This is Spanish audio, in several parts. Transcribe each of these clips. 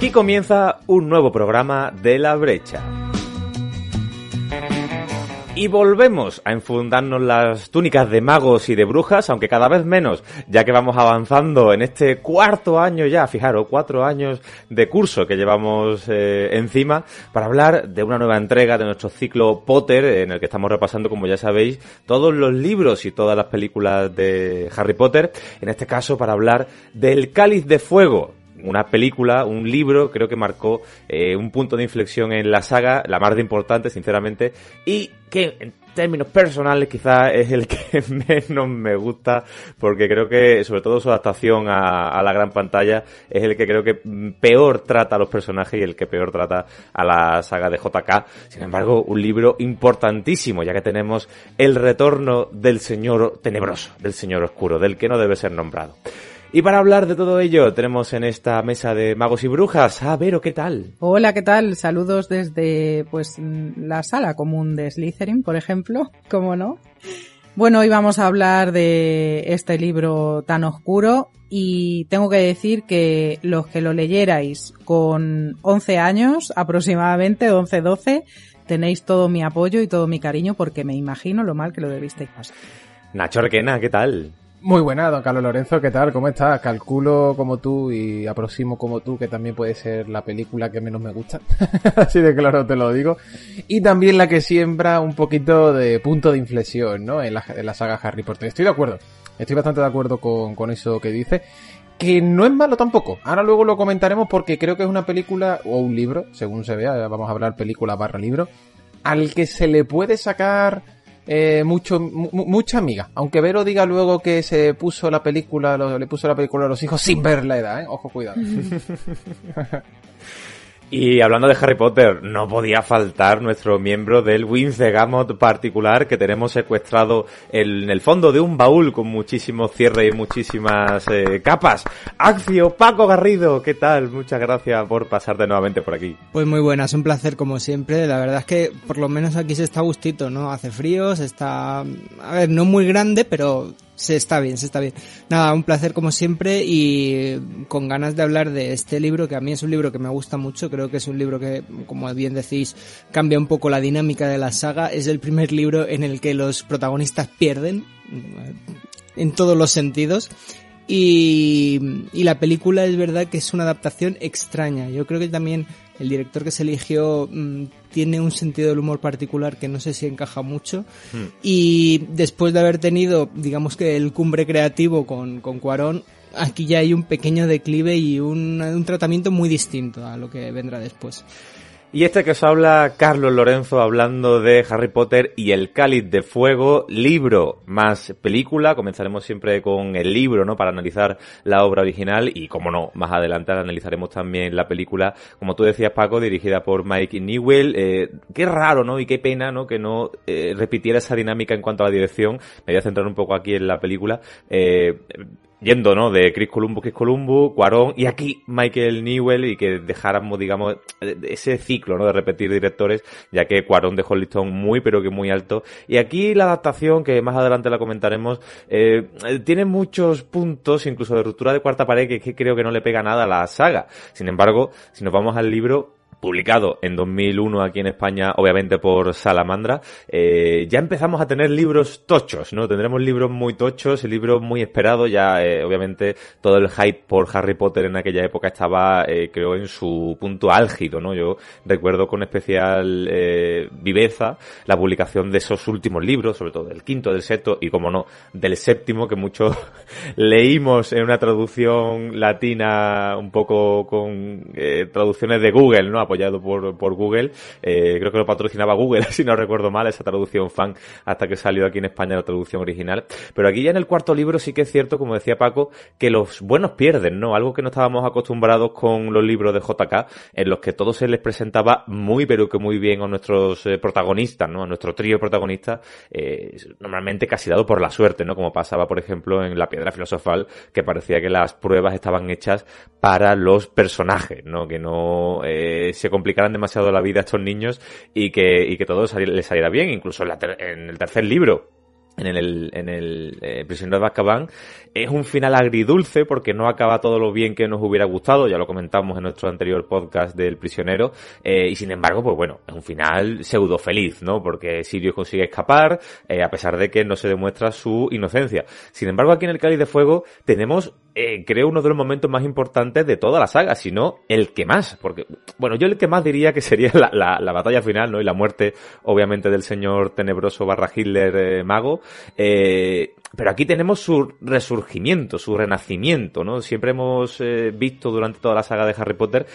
Aquí comienza un nuevo programa de La Brecha. Y volvemos a enfundarnos las túnicas de magos y de brujas, aunque cada vez menos, ya que vamos avanzando en este cuarto año ya, fijaros, cuatro años de curso que llevamos eh, encima, para hablar de una nueva entrega de nuestro ciclo Potter, en el que estamos repasando, como ya sabéis, todos los libros y todas las películas de Harry Potter, en este caso para hablar del Cáliz de Fuego, una película, un libro, creo que marcó eh, un punto de inflexión en la saga, la más de importante, sinceramente, y que en términos personales quizás es el que menos me gusta, porque creo que, sobre todo su adaptación a, la gran pantalla, es el que creo que peor trata a los personajes y el que peor trata a la saga de JK. Sin embargo, un libro importantísimo, ya que tenemos el retorno del señor tenebroso, del señor oscuro, del que no debe ser nombrado. Y para hablar de todo ello, tenemos en esta mesa de magos y brujas a Vero, ¿qué tal? Hola, ¿qué tal? Saludos desde pues la sala común de Slytherin, por ejemplo, ¿cómo no? Bueno, hoy vamos a hablar de este libro tan oscuro y tengo que decir que los que lo leyerais con 11 años, aproximadamente 11, 12, tenéis todo mi apoyo y todo mi cariño porque me imagino lo mal que lo debisteis pasar. Nacho Arquena, ¿qué tal? Muy buena, don Carlos Lorenzo, ¿qué tal? ¿Cómo estás? Calculo como tú y aproximo como tú, que también puede ser la película que menos me gusta. Así de claro te lo digo. Y también la que siembra un poquito de punto de inflexión, ¿no? En la, saga Harry Potter. Estoy de acuerdo. Estoy bastante de acuerdo con, con eso que dice. Que no es malo tampoco. Ahora luego lo comentaremos porque creo que es una película o un libro, según se vea. Vamos a hablar película barra libro. Al que se le puede sacar eh, mucho, mucha amiga. Aunque Vero diga luego que se puso la película, le puso la película a los hijos sin ver la edad, ¿eh? Ojo, cuidado. Y hablando de Harry Potter, no podía faltar nuestro miembro del Wings de Gamot particular que tenemos secuestrado en el fondo de un baúl con muchísimos cierres y muchísimas eh, capas. Accio, Paco Garrido, ¿qué tal? Muchas gracias por pasarte nuevamente por aquí. Pues muy buenas, un placer como siempre. La verdad es que por lo menos aquí se está gustito, ¿no? Hace frío, se está, a ver, no muy grande, pero se está bien, se está bien. Nada, un placer como siempre y con ganas de hablar de este libro, que a mí es un libro que me gusta mucho, creo que es un libro que, como bien decís, cambia un poco la dinámica de la saga. Es el primer libro en el que los protagonistas pierden en todos los sentidos. Y, y la película es verdad que es una adaptación extraña. Yo creo que también el director que se eligió mm, tiene un sentido del humor particular que no sé si encaja mucho. Hmm. Y después de haber tenido, digamos que el cumbre creativo con, con Cuarón, aquí ya hay un pequeño declive y un, un tratamiento muy distinto a lo que vendrá después. Y este que os habla Carlos Lorenzo hablando de Harry Potter y el Cáliz de Fuego, libro más película. Comenzaremos siempre con el libro, ¿no? Para analizar la obra original y, como no, más adelante analizaremos también la película, como tú decías, Paco, dirigida por Mike Newell. Eh, qué raro, ¿no? Y qué pena, ¿no? Que no eh, repitiera esa dinámica en cuanto a la dirección. Me voy a centrar un poco aquí en la película. Eh, yendo, ¿no? De Chris Columbus, Chris Columbus, Cuarón y aquí Michael Newell y que dejáramos, digamos, ese ciclo, ¿no? De repetir directores, ya que Cuarón dejó el listón muy, pero que muy alto. Y aquí la adaptación, que más adelante la comentaremos, eh, tiene muchos puntos, incluso de ruptura de cuarta pared, que, que creo que no le pega nada a la saga. Sin embargo, si nos vamos al libro, publicado en 2001 aquí en España, obviamente por Salamandra, eh, ya empezamos a tener libros tochos, ¿no? Tendremos libros muy tochos, libros muy esperados, ya eh, obviamente todo el hype por Harry Potter en aquella época estaba, eh, creo, en su punto álgido, ¿no? Yo recuerdo con especial eh, viveza la publicación de esos últimos libros, sobre todo del quinto, del sexto y, como no, del séptimo, que muchos leímos en una traducción latina un poco con eh, traducciones de Google, ¿no? Apoyado por, por Google. Eh, creo que lo patrocinaba Google, si no recuerdo mal, esa traducción fan, hasta que salió aquí en España la traducción original. Pero aquí ya en el cuarto libro sí que es cierto, como decía Paco, que los buenos pierden, ¿no? Algo que no estábamos acostumbrados con los libros de JK, en los que todo se les presentaba muy, pero que muy bien a nuestros eh, protagonistas, ¿no? A nuestro trío protagonista, eh, normalmente casi dado por la suerte, ¿no? Como pasaba, por ejemplo, en La Piedra Filosofal, que parecía que las pruebas estaban hechas para los personajes, ¿no? Que no eh, se complicaran demasiado la vida a estos niños y que, y que todo les saliera bien, incluso en, en el tercer libro en el, en el eh, Prisionero de Azkaban es un final agridulce porque no acaba todo lo bien que nos hubiera gustado, ya lo comentamos en nuestro anterior podcast del prisionero, eh, y sin embargo, pues bueno, es un final pseudo feliz, ¿no? Porque Sirius consigue escapar, eh, a pesar de que no se demuestra su inocencia. Sin embargo, aquí en el Cáliz de Fuego tenemos eh, creo uno de los momentos más importantes de toda la saga, si no el que más, porque, bueno, yo el que más diría que sería la, la, la batalla final, ¿no? Y la muerte, obviamente, del señor tenebroso barra Hitler eh, mago, eh, pero aquí tenemos su resurgimiento, su renacimiento, ¿no? Siempre hemos eh, visto durante toda la saga de Harry Potter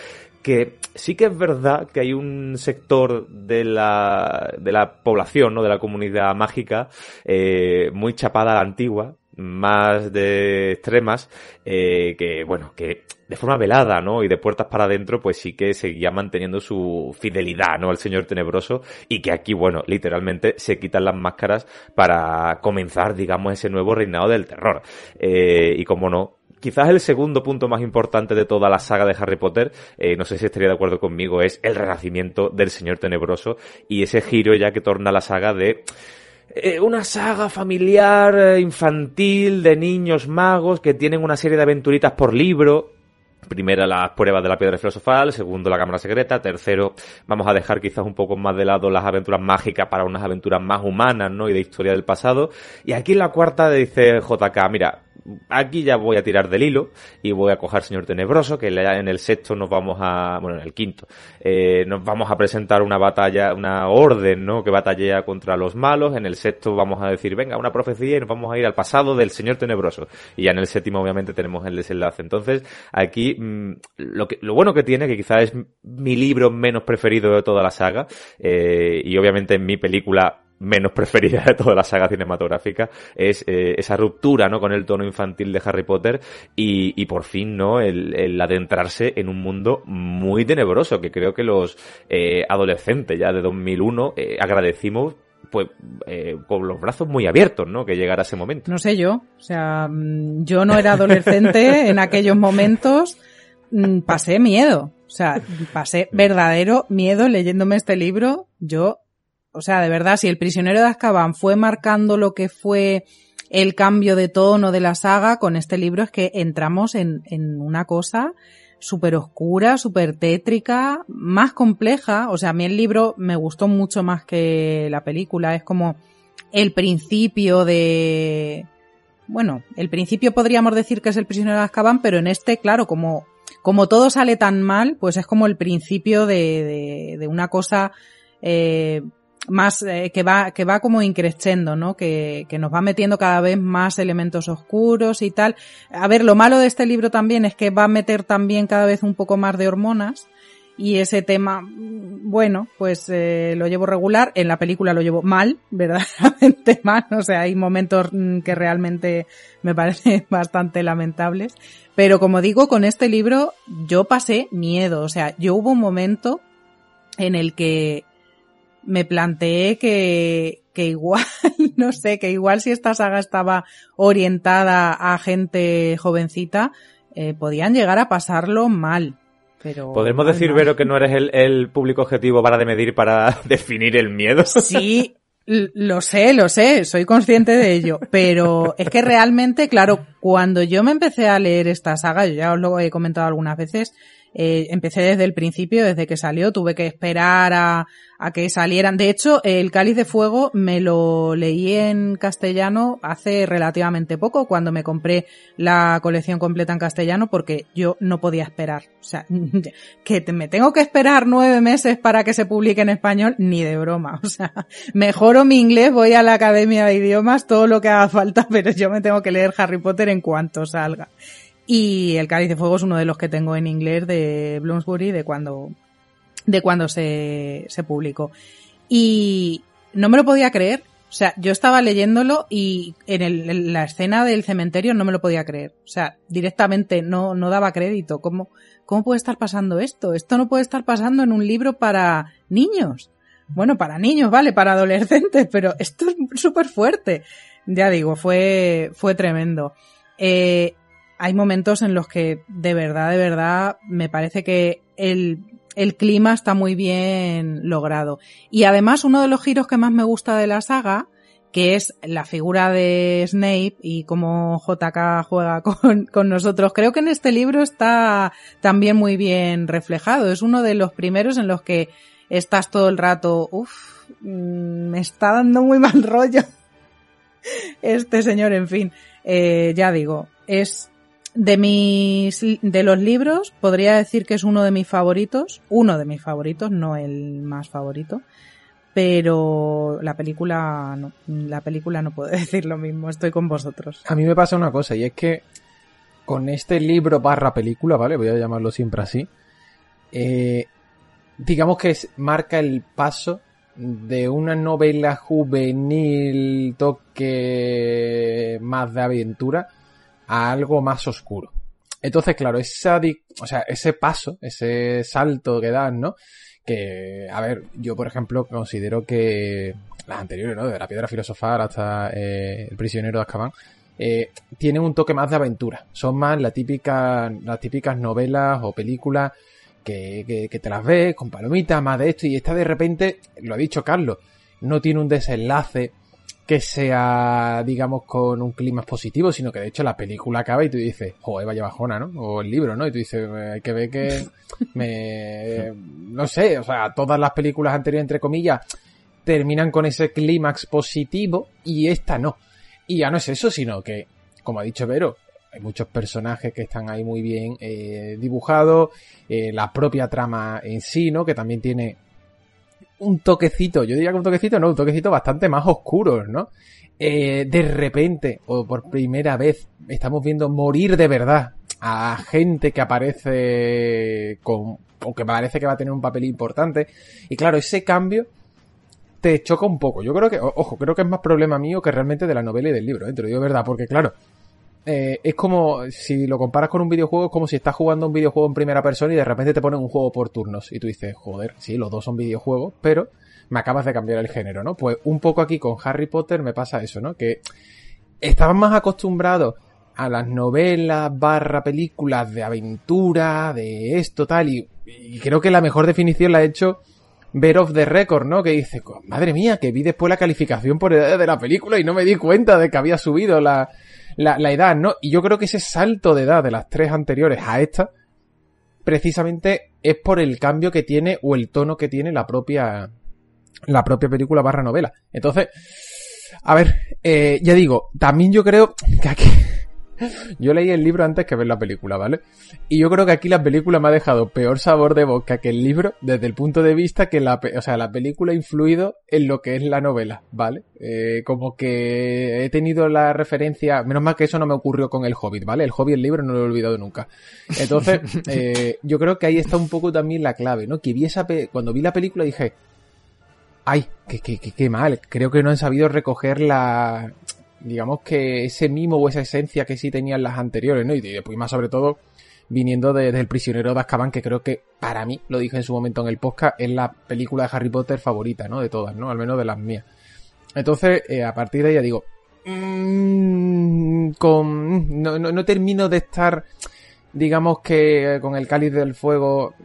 que sí que es verdad que hay un sector de la, de la población, ¿no? De la comunidad mágica, eh, muy chapada a la antigua, más de extremas, eh, que bueno, que de forma velada, ¿no? Y de puertas para adentro, pues sí que seguía manteniendo su fidelidad, ¿no? Al Señor Tenebroso y que aquí, bueno, literalmente se quitan las máscaras para comenzar, digamos, ese nuevo reinado del terror. Eh, y como no, quizás el segundo punto más importante de toda la saga de Harry Potter, eh, no sé si estaría de acuerdo conmigo, es el renacimiento del Señor Tenebroso y ese giro ya que torna la saga de eh, una saga familiar, eh, infantil, de niños magos que tienen una serie de aventuritas por libro. Primera, las pruebas de la piedra filosofal. Segundo, la cámara secreta. Tercero, vamos a dejar quizás un poco más de lado las aventuras mágicas para unas aventuras más humanas, ¿no? Y de historia del pasado. Y aquí en la cuarta dice JK, mira, aquí ya voy a tirar del hilo y voy a coger Señor Tenebroso, que en el sexto nos vamos a, bueno, en el quinto, eh, nos vamos a presentar una batalla, una orden, ¿no? Que batallea contra los malos. En el sexto vamos a decir, venga, una profecía y nos vamos a ir al pasado del Señor Tenebroso. Y ya en el séptimo, obviamente, tenemos el desenlace. Entonces, aquí, mmm, lo que, lo bueno que tiene, que quizás es mi libro menos preferido de toda la saga, eh, y obviamente en mi película menos preferida de toda la saga cinematográfica es eh, esa ruptura no con el tono infantil de Harry Potter y, y por fin no el, el, adentrarse en un mundo muy tenebroso que creo que los eh, adolescentes ya de 2001 eh, agradecimos pues eh, con los brazos muy abiertos, ¿no? Que llegara ese momento. No sé yo, o sea, mm, yo no era adolescente en aquellos momentos, mm, pasé miedo, o sea, pasé verdadero miedo leyéndome este libro. Yo o sea, de verdad, si el prisionero de Azkaban fue marcando lo que fue el cambio de tono de la saga, con este libro es que entramos en, en una cosa súper oscura, súper tétrica, más compleja. O sea, a mí el libro me gustó mucho más que la película. Es como el principio de... Bueno, el principio podríamos decir que es el prisionero de Azkaban, pero en este, claro, como, como todo sale tan mal, pues es como el principio de, de, una cosa eh, más eh, que va que va como increciendo, ¿no? Que, que nos va metiendo cada vez más elementos oscuros y tal. A ver, lo malo de este libro también es que va a meter también cada vez un poco más de hormonas y ese tema, bueno, pues eh, lo llevo regular. En la película lo llevo mal, verdaderamente mal. O sea, hay momentos mm, que realmente me parecen bastante lamentables. Pero como digo, con este libro yo pasé miedo. O sea, yo hubo un momento en el que me planteé que, que igual, no sé, que igual si esta saga estaba orientada a gente jovencita, eh, podían llegar a pasarlo mal. Pero ¿Podemos decir, mal. Vero, que no eres el, el público objetivo para de medir, para definir el miedo? Sí, lo sé, lo sé, soy consciente de ello, pero es que realmente, claro, cuando yo me empecé a leer esta saga, yo ya os lo he comentado algunas veces, eh, empecé desde el principio, desde que salió, tuve que esperar a, que salieran. De hecho, el Cáliz de Fuego me lo leí en castellano hace relativamente poco, cuando me compré la colección completa en castellano, porque yo no podía esperar. O sea, que me tengo que esperar nueve meses para que se publique en español, ni de broma. O sea, mejoro mi inglés, voy a la Academia de Idiomas, todo lo que haga falta, pero yo me tengo que leer Harry Potter en cuanto salga. Y el Cáliz de Fuego es uno de los que tengo en inglés de Bloomsbury de cuando, de cuando se, se publicó. Y no me lo podía creer. O sea, yo estaba leyéndolo y en, el, la escena del cementerio no me lo podía creer. O sea, directamente no, no daba crédito. ¿Cómo, ¿Cómo puede estar pasando esto? Esto no puede estar pasando en un libro para niños. Bueno, para niños, vale, para adolescentes, pero esto es súper fuerte. Ya digo, fue, fue tremendo. Eh, hay momentos en los que de verdad, de verdad, me parece que el, el clima está muy bien logrado. Y además, uno de los giros que más me gusta de la saga, que es la figura de Snape y cómo JK juega con, con nosotros. Creo que en este libro está también muy bien reflejado. Es uno de los primeros en los que estás todo el rato, uff, mm, me está dando muy mal rollo este señor, en fin. Eh, ya digo, es de mis de los libros podría decir que es uno de mis favoritos, uno de mis favoritos, no el más favorito, pero la película no, la película no puedo decir lo mismo, estoy con vosotros. A mí me pasa una cosa y es que con este libro barra película, ¿vale? Voy a llamarlo siempre así. Eh, digamos que marca el paso de una novela juvenil toque más de aventura a algo más oscuro. Entonces, claro, esa, o sea, ese paso, ese salto que dan, ¿no? Que, a ver, yo por ejemplo considero que las anteriores, ¿no? De la piedra filosofal hasta eh, el prisionero de Azkaban, eh, tienen un toque más de aventura. Son más las típicas novelas o películas que, que, te las ves con palomitas, más de esto, y esta de repente, lo ha dicho Carlos, no tiene un desenlace que sea, digamos, con un clima positivo, sino que de hecho la película acaba y tú dices, joder, vaya bajona, ¿no? O el libro, ¿no? Y tú dices, hay que ver que me... no sé, o sea, todas las películas anteriores, entre comillas, terminan con ese clímax positivo y esta no. Y ya no es eso, sino que, como ha dicho Vero, hay muchos personajes que están ahí muy bien eh, dibujados, eh, la propia trama en sí, ¿no? Que también tiene un toquecito, yo diría que un toquecito, no, un toquecito bastante más oscuro, ¿no? Eh, de repente, o por primera vez, estamos viendo morir de verdad a gente que aparece con, o que parece que va a tener un papel importante. Y claro, ese cambio te choca un poco. Yo creo que, ojo, creo que es más problema mío que realmente de la novela y del libro, ¿eh? te digo verdad, porque claro, eh, es como si lo comparas con un videojuego, es como si estás jugando un videojuego en primera persona y de repente te ponen un juego por turnos y tú dices, joder, sí, los dos son videojuegos, pero me acabas de cambiar el género, ¿no? Pues un poco aquí con Harry Potter me pasa eso, ¿no? Que estaban más acostumbrados a las novelas barra películas de aventura, de esto, tal, y, creo que la mejor definición la ha hecho Ver of the Record, ¿no? Que dice, madre mía, que vi después la calificación por edad de la película y no me di cuenta de que había subido la, la, edad, ¿no? Y yo creo que ese salto de edad de las tres anteriores a esta, precisamente es por el cambio que tiene o el tono que tiene la propia, la propia película barra novela. Entonces, a ver, eh, ya digo, también yo creo que aquí, yo leí el libro antes que ver la película, ¿vale? Y yo creo que aquí la película me ha dejado peor sabor de boca que el libro desde el punto de vista que la, o sea, la película ha influido en lo que es la novela, ¿vale? Eh, como que he tenido la referencia, menos mal que eso no me ocurrió con el Hobbit, ¿vale? El Hobbit, el libro, no lo he olvidado nunca. Entonces, eh, yo creo que ahí está un poco también la clave, ¿no? Que vi esa, cuando vi la película dije, ay, qué, qué, qué, qué mal, creo que no han sabido recoger la, digamos que ese mimo o esa esencia que sí tenían las anteriores, ¿no? Y después más sobre todo viniendo desde El prisionero de Azkaban, que creo que para mí, lo dije en su momento en el podcast, es la película de Harry Potter favorita, ¿no? De todas, ¿no? Al menos de las mías. Entonces, eh, a partir de ahí digo, mmm, con, no, no, no termino de estar, digamos que con el cáliz del fuego,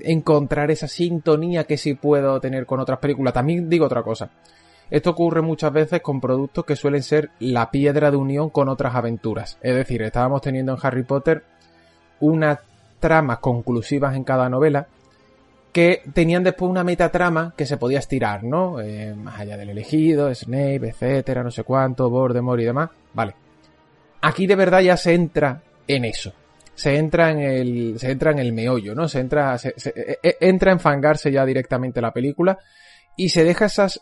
encontrar esa sintonía que sí puedo tener con otras películas. También digo otra cosa. Esto ocurre muchas veces con productos que suelen ser la piedra de unión con otras aventuras. Es decir, estábamos teniendo en Harry Potter unas tramas conclusivas en cada novela que tenían después una metatrama que se podía estirar, ¿no? Eh, más allá del elegido, Snape, etcétera, no sé cuánto, Voldemort y demás. Vale. Aquí de verdad ya se entra en eso. Se entra en el, se entra en el meollo, ¿no? Se entra, se, e, e, entra en fangarse ya directamente la película y se deja esas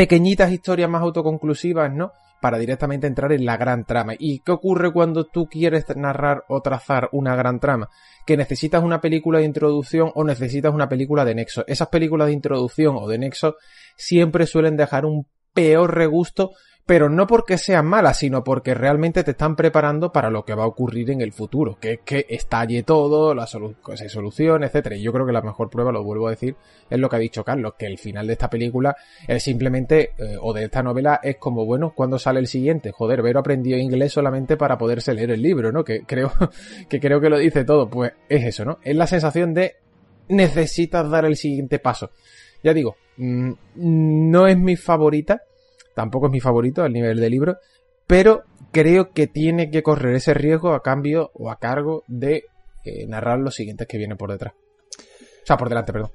pequeñitas historias más autoconclusivas, ¿no? Para directamente entrar en la gran trama. ¿Y qué ocurre cuando tú quieres narrar o trazar una gran trama? Que necesitas una película de introducción o necesitas una película de nexo. Esas películas de introducción o de nexo siempre suelen dejar un peor regusto pero no porque sean malas, sino porque realmente te están preparando para lo que va a ocurrir en el futuro, que es que estalle todo, la solu se solucione, etcétera. Y yo creo que la mejor prueba, lo vuelvo a decir, es lo que ha dicho Carlos, que el final de esta película es simplemente, eh, o de esta novela, es como, bueno, cuando sale el siguiente? Joder, Vero aprendió inglés solamente para poderse leer el libro, ¿no? Que creo, que creo que lo dice todo. Pues es eso, ¿no? Es la sensación de necesitas dar el siguiente paso. Ya digo, mm, no es mi favorita, Tampoco es mi favorito al nivel de libro, pero creo que tiene que correr ese riesgo a cambio o a cargo de eh, narrar los siguientes que vienen por detrás. O sea, por delante, perdón.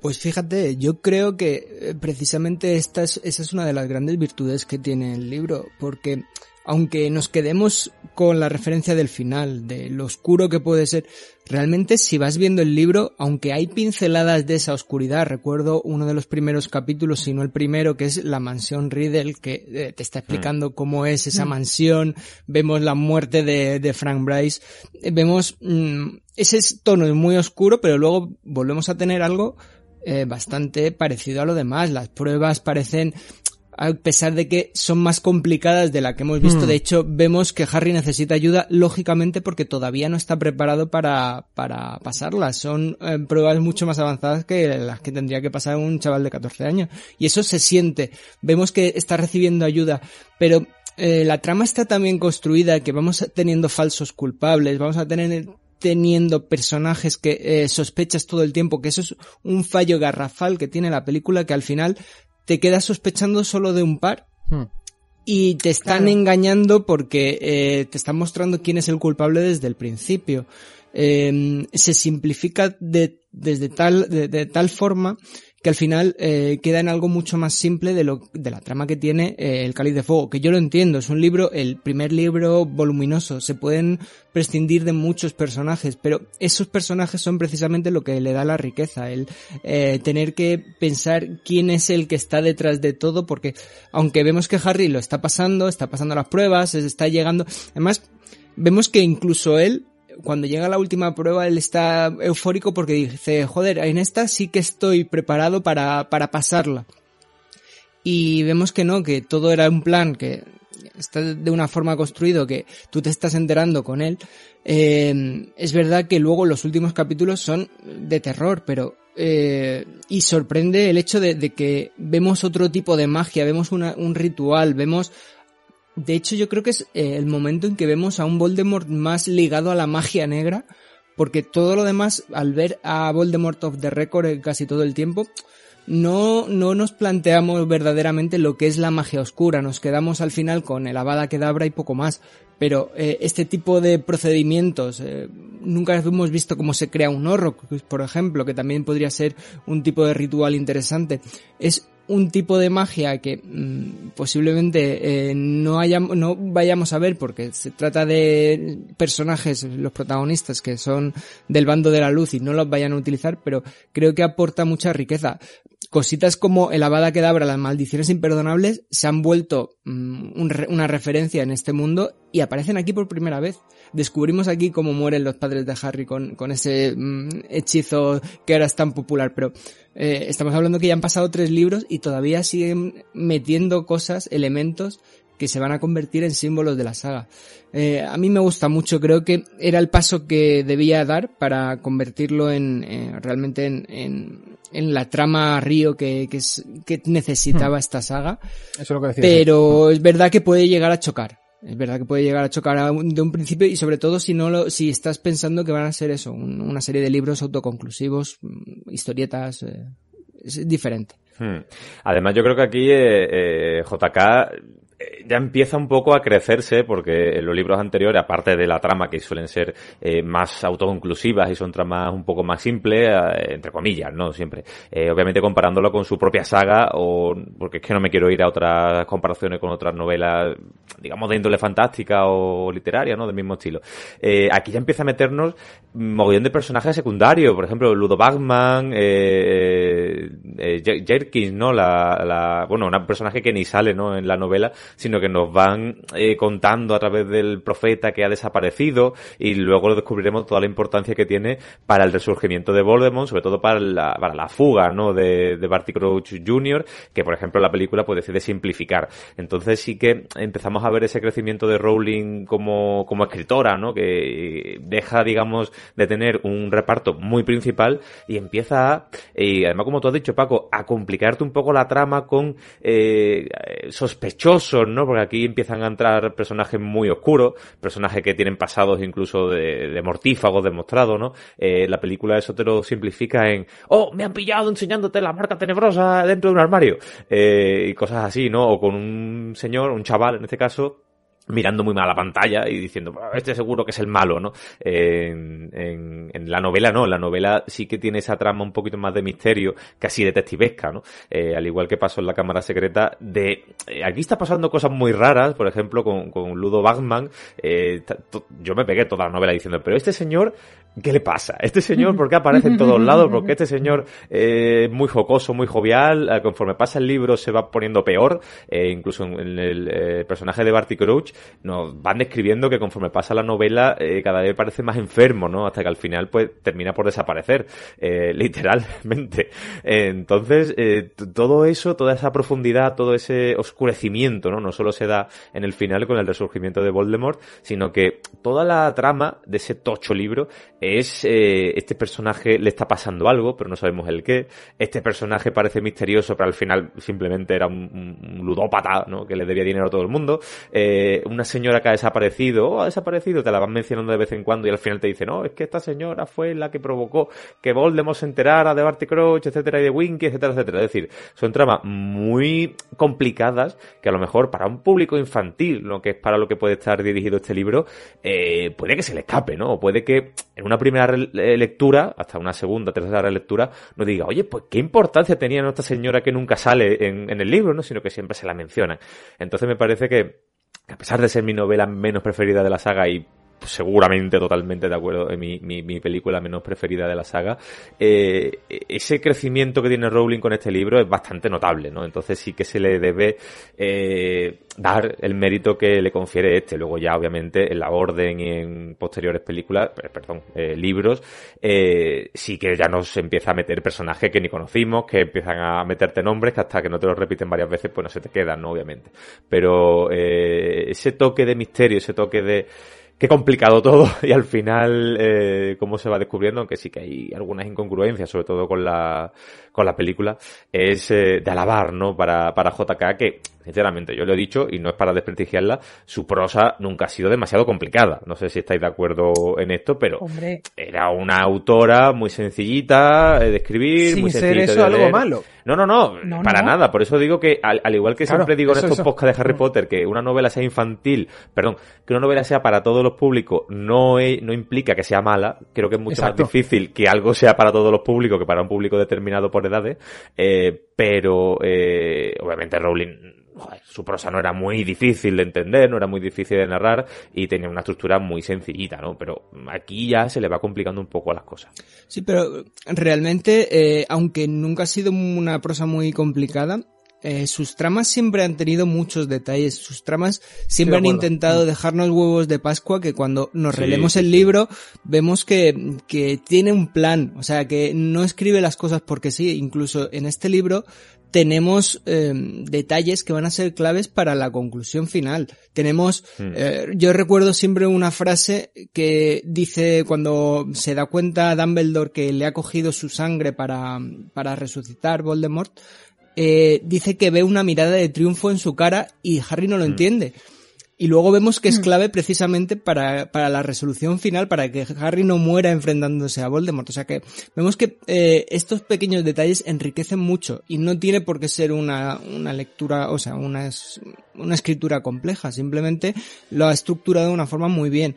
Pues fíjate, yo creo que eh, precisamente esta es, esa es una de las grandes virtudes que tiene el libro, porque aunque nos quedemos con la referencia del final, de lo oscuro que puede ser, realmente si vas viendo el libro, aunque hay pinceladas de esa oscuridad, recuerdo uno de los primeros capítulos, si no el primero, que es la mansión Riddle, que eh, te está explicando mm. cómo es esa mm. mansión, vemos la muerte de, Frank Bryce, eh, vemos mm, ese tono muy oscuro, pero luego volvemos a tener algo eh, bastante parecido a lo demás. Las pruebas parecen a pesar de que son más complicadas de la que hemos visto. Hmm. De hecho, vemos que Harry necesita ayuda, lógicamente, porque todavía no está preparado para, para pasarlas. Son eh, pruebas mucho más avanzadas que las que tendría que pasar un chaval de 14 años. Y eso se siente. Vemos que está recibiendo ayuda, pero eh, la trama está también construida que vamos teniendo falsos culpables, vamos a tener teniendo personajes que eh, sospechas todo el tiempo, que eso es un fallo garrafal que tiene la película que al final te quedas sospechando solo de un par. Hmm. Y te están engañando porque eh, te están mostrando quién es el culpable desde el principio. Em, se simplifica de, desde tal, de tal forma que al final eh, queda en algo mucho más simple de lo de la trama que tiene eh, el Cáliz de Fuego, que yo lo entiendo, es un libro, el primer libro voluminoso, se pueden prescindir de muchos personajes, pero esos personajes son precisamente lo que le da la riqueza, el eh, tener que pensar quién es el que está detrás de todo, porque aunque vemos que Harry lo está pasando, está pasando las pruebas, está llegando, además vemos que incluso él cuando llega la última prueba él está eufórico porque dice, joder, en esta sí que estoy preparado para, para pasarla. Y vemos que no, que todo era un plan, que está de una forma construido, que tú te estás enterando con él. Eh, es verdad que luego los últimos capítulos son de terror, pero eh, y sorprende el hecho de, que vemos otro tipo de magia, vemos un ritual, vemos de hecho, yo creo que es eh, el momento en que vemos a un Voldemort más ligado a la magia negra, porque todo lo demás, al ver a Voldemort of the Record casi todo el tiempo, no, no nos planteamos verdaderamente lo que es la magia oscura, nos quedamos al final con el Avada Kedavra y poco más. Pero eh, este tipo de procedimientos, eh, nunca hemos visto cómo se crea un horror, por ejemplo, que también podría ser un tipo de ritual interesante. Es un tipo de magia que mm, posiblemente eh, no, hayamos, no vayamos a ver porque se trata de personajes, los protagonistas que son del bando de la luz y no los vayan a utilizar, pero creo que aporta mucha riqueza. Cositas como el Abada Kedabra, las maldiciones imperdonables, se han vuelto mm, una referencia en este mundo y aparecen aquí por primera vez. Descubrimos aquí cómo mueren los padres de Harry con, con ese mm, hechizo que ahora es tan popular, pero eh, estamos hablando que ya han pasado tres libros y todavía siguen metiendo cosas, elementos que se van a convertir en símbolos de la saga. Eh, a mí me gusta mucho, creo que era el paso que debía dar para convertirlo en eh, realmente en, en, la trama río que, que, que necesitaba hmm. esta saga. Eso es lo que decía. Pero es verdad que puede llegar a chocar. Es verdad que puede llegar a chocar de un principio y sobre todo si no lo, si estás pensando que van a ser eso, una serie de libros autoconclusivos, mm, historietas, eh, es diferente. Hmm. Además yo creo que aquí eh, eh JK ya empieza un poco a crecerse porque en los libros anteriores, aparte de la trama que suelen ser eh, más autoconclusivas y son tramas un poco más simples, eh, entre comillas, ¿no? Siempre. obviamente comparándolo con su propia saga o porque es que no me quiero ir a otras comparaciones con otras novelas, digamos, de índole fantástica o literaria, ¿no? Del mismo estilo. aquí ya empieza a meternos mogollón de personajes secundarios, por ejemplo, Ludo Bagman, Jerkins, ¿no? La, la, bueno, un personaje que ni sale, ¿no? En la novela, sino que nos van eh, contando a través del profeta que ha desaparecido y luego descubriremos toda la importancia que tiene para el resurgimiento de Voldemort, sobre todo para la, para la fuga, ¿no? De, de Barty Crouch Jr., que por ejemplo la película pues decide simplificar. Entonces sí que empezamos a ver ese crecimiento de Rowling como, como escritora, ¿no? Que deja, digamos, de tener un reparto muy principal y empieza a, y además como tú has dicho Paco, a complicarte un poco la trama con eh, sospechosos ¿no? Porque aquí empiezan a entrar personajes muy oscuros, personajes que tienen pasados incluso de, mortífagos demostrados, ¿no? Eh, la película eso te lo simplifica en, oh, me han pillado enseñándote la marca tenebrosa dentro de un armario, eh, y cosas así, ¿no? O con un señor, un chaval en este caso, mirando muy mal la pantalla y diciendo, este seguro que es el malo, ¿no? en, la novela no, la novela sí que tiene esa trama un poquito más de misterio, casi detectivesca, ¿no? Eh, al igual que pasó en la cámara secreta de... Eh, aquí está pasando cosas muy raras, por ejemplo, con, Ludo Bagman, eh, yo me pegué toda la novela diciendo, pero este señor ¿Qué le pasa? Este señor, ¿por qué aparece en todos lados? Porque este señor eh, muy jocoso, muy jovial, conforme pasa el libro se va poniendo peor, incluso en, el personaje de Barty Crouch nos van describiendo que conforme pasa la novela eh, cada vez parece más enfermo, ¿no? Hasta que al final pues termina por desaparecer, literalmente. entonces, todo eso, toda esa profundidad, todo ese oscurecimiento, ¿no? No solo se da en el final con el resurgimiento de Voldemort, sino que toda la trama de ese tocho libro es eh, este personaje le está pasando algo, pero no sabemos el qué. Este personaje parece misterioso, pero al final simplemente era un, ludópata, ¿no? Que le debía dinero a todo el mundo. Eh, una señora que ha desaparecido, oh, ha desaparecido, te la van mencionando de vez en cuando y al final te dicen, no, es que esta señora fue la que provocó que Voldemort se enterara de Barty Crouch, etcétera, y de Winky, etcétera, etcétera. Es decir, son tramas muy complicadas que a lo mejor para un público infantil, lo que es para lo que puede estar dirigido este libro, eh, puede que se le escape, ¿no? O puede que en una primera eh, lectura, hasta una segunda, tercera lectura, nos diga, oye, pues qué importancia tenía esta señora que nunca sale en el libro, ¿no? Sino que siempre se la menciona. Entonces me parece que, a pesar de ser mi novela menos preferida de la saga y seguramente totalmente de acuerdo en mi, mi, mi, película menos preferida de la saga, eh, ese crecimiento que tiene Rowling con este libro es bastante notable, ¿no? Entonces sí que se le debe eh, dar el mérito que le confiere este. Luego ya obviamente en la orden y en posteriores películas, eh, perdón, eh, libros, eh, sí que ya nos empieza a meter personajes que ni conocimos, que empiezan a meterte nombres que hasta que no te los repiten varias veces pues no se te quedan, ¿no? Obviamente. Pero eh, ese toque de misterio, ese toque de qué complicado todo y al final eh, cómo se va descubriendo, aunque sí que hay algunas incongruencias, sobre todo con la, con la película, es eh, de alabar, ¿no? Para, para JK, que sinceramente yo lo he dicho y no es para desprestigiarla, su prosa nunca ha sido demasiado complicada. No sé si estáis de acuerdo en esto, pero era una autora muy sencillita de escribir, Sin muy ser eso algo malo. No, no, no, para nada. Por eso digo que, al, igual que siempre digo en estos podcasts de Harry Potter, que una novela sea infantil, perdón, que una novela sea para todos los públicos no, no implica que sea mala. Creo que es mucho más difícil que algo sea para todos los públicos que para un público determinado por edades. Eh, pero, eh, obviamente Rowling su prosa no era muy difícil de entender, no era muy difícil de narrar y tenía una estructura muy sencillita, ¿no? Pero aquí ya se le va complicando un poco las cosas. Sí, pero realmente, eh, aunque nunca ha sido una prosa muy complicada, eh, sus tramas siempre han tenido muchos detalles. Sus tramas siempre han intentado dejarnos huevos de Pascua que cuando nos relemos el libro vemos que, que tiene un plan. O sea, que no escribe las cosas porque sí. Incluso en este libro tenemos eh, detalles que van a ser claves para la conclusión final. Tenemos, hmm. eh, yo recuerdo siempre una frase que dice cuando se da cuenta Dumbledore que le ha cogido su sangre para, para resucitar Voldemort, eh, dice que ve una mirada de triunfo en su cara y Harry no lo hmm. entiende. Y luego vemos que es mm. clave precisamente para, para la resolución final, para que Harry no muera enfrentándose a Voldemort. O sea que vemos que eh, estos pequeños detalles enriquecen mucho y no tiene por qué ser una, una lectura, o sea, una, una escritura compleja. Simplemente lo ha estructurado de una forma muy bien.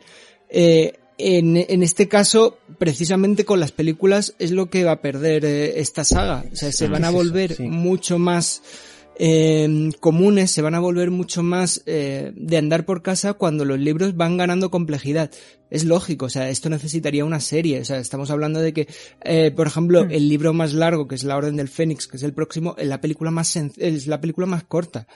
Eh, en, en, este caso, precisamente con las películas es lo que va a perder eh, esta saga. O sea, se van a volver mucho más eh, comunes se van a volver mucho más eh, de andar por casa cuando los libros van ganando complejidad. Es lógico, o sea, esto necesitaría una serie. O sea, estamos hablando de que, eh, por ejemplo, hmm. el libro más largo, que es La Orden del Fénix, que es el próximo, es la película más, es la película más corta.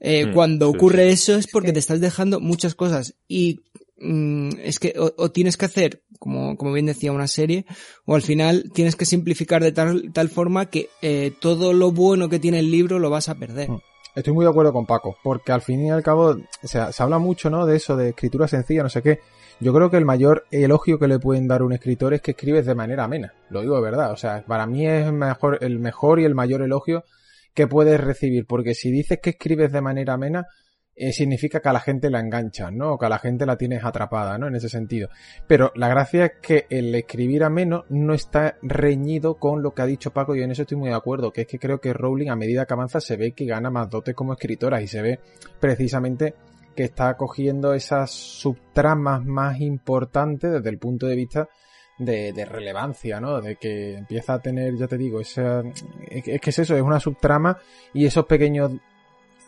Eh, hmm. cuando ocurre eso es porque te estás dejando muchas cosas y Mm, es que o, tienes que hacer, como, como bien decía, una serie, o al final tienes que simplificar de tal, tal forma que eh, todo lo bueno que tiene el libro lo vas a perder. Mm. Estoy muy de acuerdo con Paco, porque al fin y al cabo o sea, se habla mucho, ¿no? De eso, de escritura sencilla, no sé qué. Yo creo que el mayor elogio que le pueden dar a un escritor es que escribes de manera amena. Lo digo de verdad. O sea, para mí es mejor, el mejor y el mayor elogio que puedes recibir, porque si dices que escribes de manera amena, eh, significa que a la gente la engancha, ¿no? O que a la gente la tienes atrapada, ¿no? En ese sentido. Pero la gracia es que el escribir a menos no está reñido con lo que ha dicho Paco y en eso estoy muy de acuerdo, que es que creo que Rowling a medida que avanza se ve que gana más dotes como escritora y se ve precisamente que está cogiendo esas subtramas más importantes desde el punto de vista de, relevancia, ¿no? De que empieza a tener, ya te digo, esa, es, que es eso, es una subtrama y esos pequeños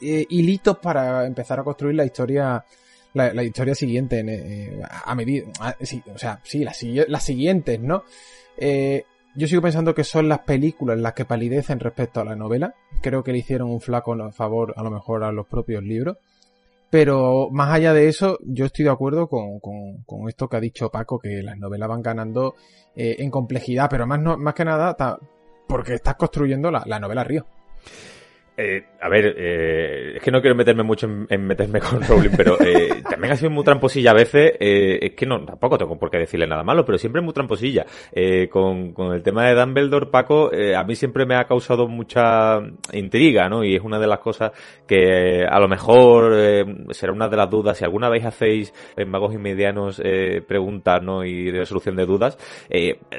eh, hilitos para empezar a construir la historia la, historia siguiente eh, a medida o sea sí las, siguientes no eh, yo sigo pensando que son las películas las que palidecen respecto a la novela. Creo que le hicieron un flaco favor a lo mejor a los propios libros. Pero más allá de eso, yo estoy de acuerdo con, con, esto que ha dicho Paco, que las novelas van ganando en complejidad, pero más, no, más que nada porque estás construyendo la, la novela Río. Eh, a ver, eh, es que no quiero meterme mucho en, meterme con Rowling, pero eh, también ha sido muy tramposilla a veces. Eh, es que no, tampoco tengo por qué decirle nada malo, pero siempre es muy tramposilla. Eh, con, con el tema de Dumbledore, Paco, eh, a mí siempre me ha causado mucha intriga, ¿no? Y es una de las cosas que a lo mejor será una de las dudas. Si alguna vez hacéis en Magos y Medianos preguntas, ¿no? Y resolución de dudas,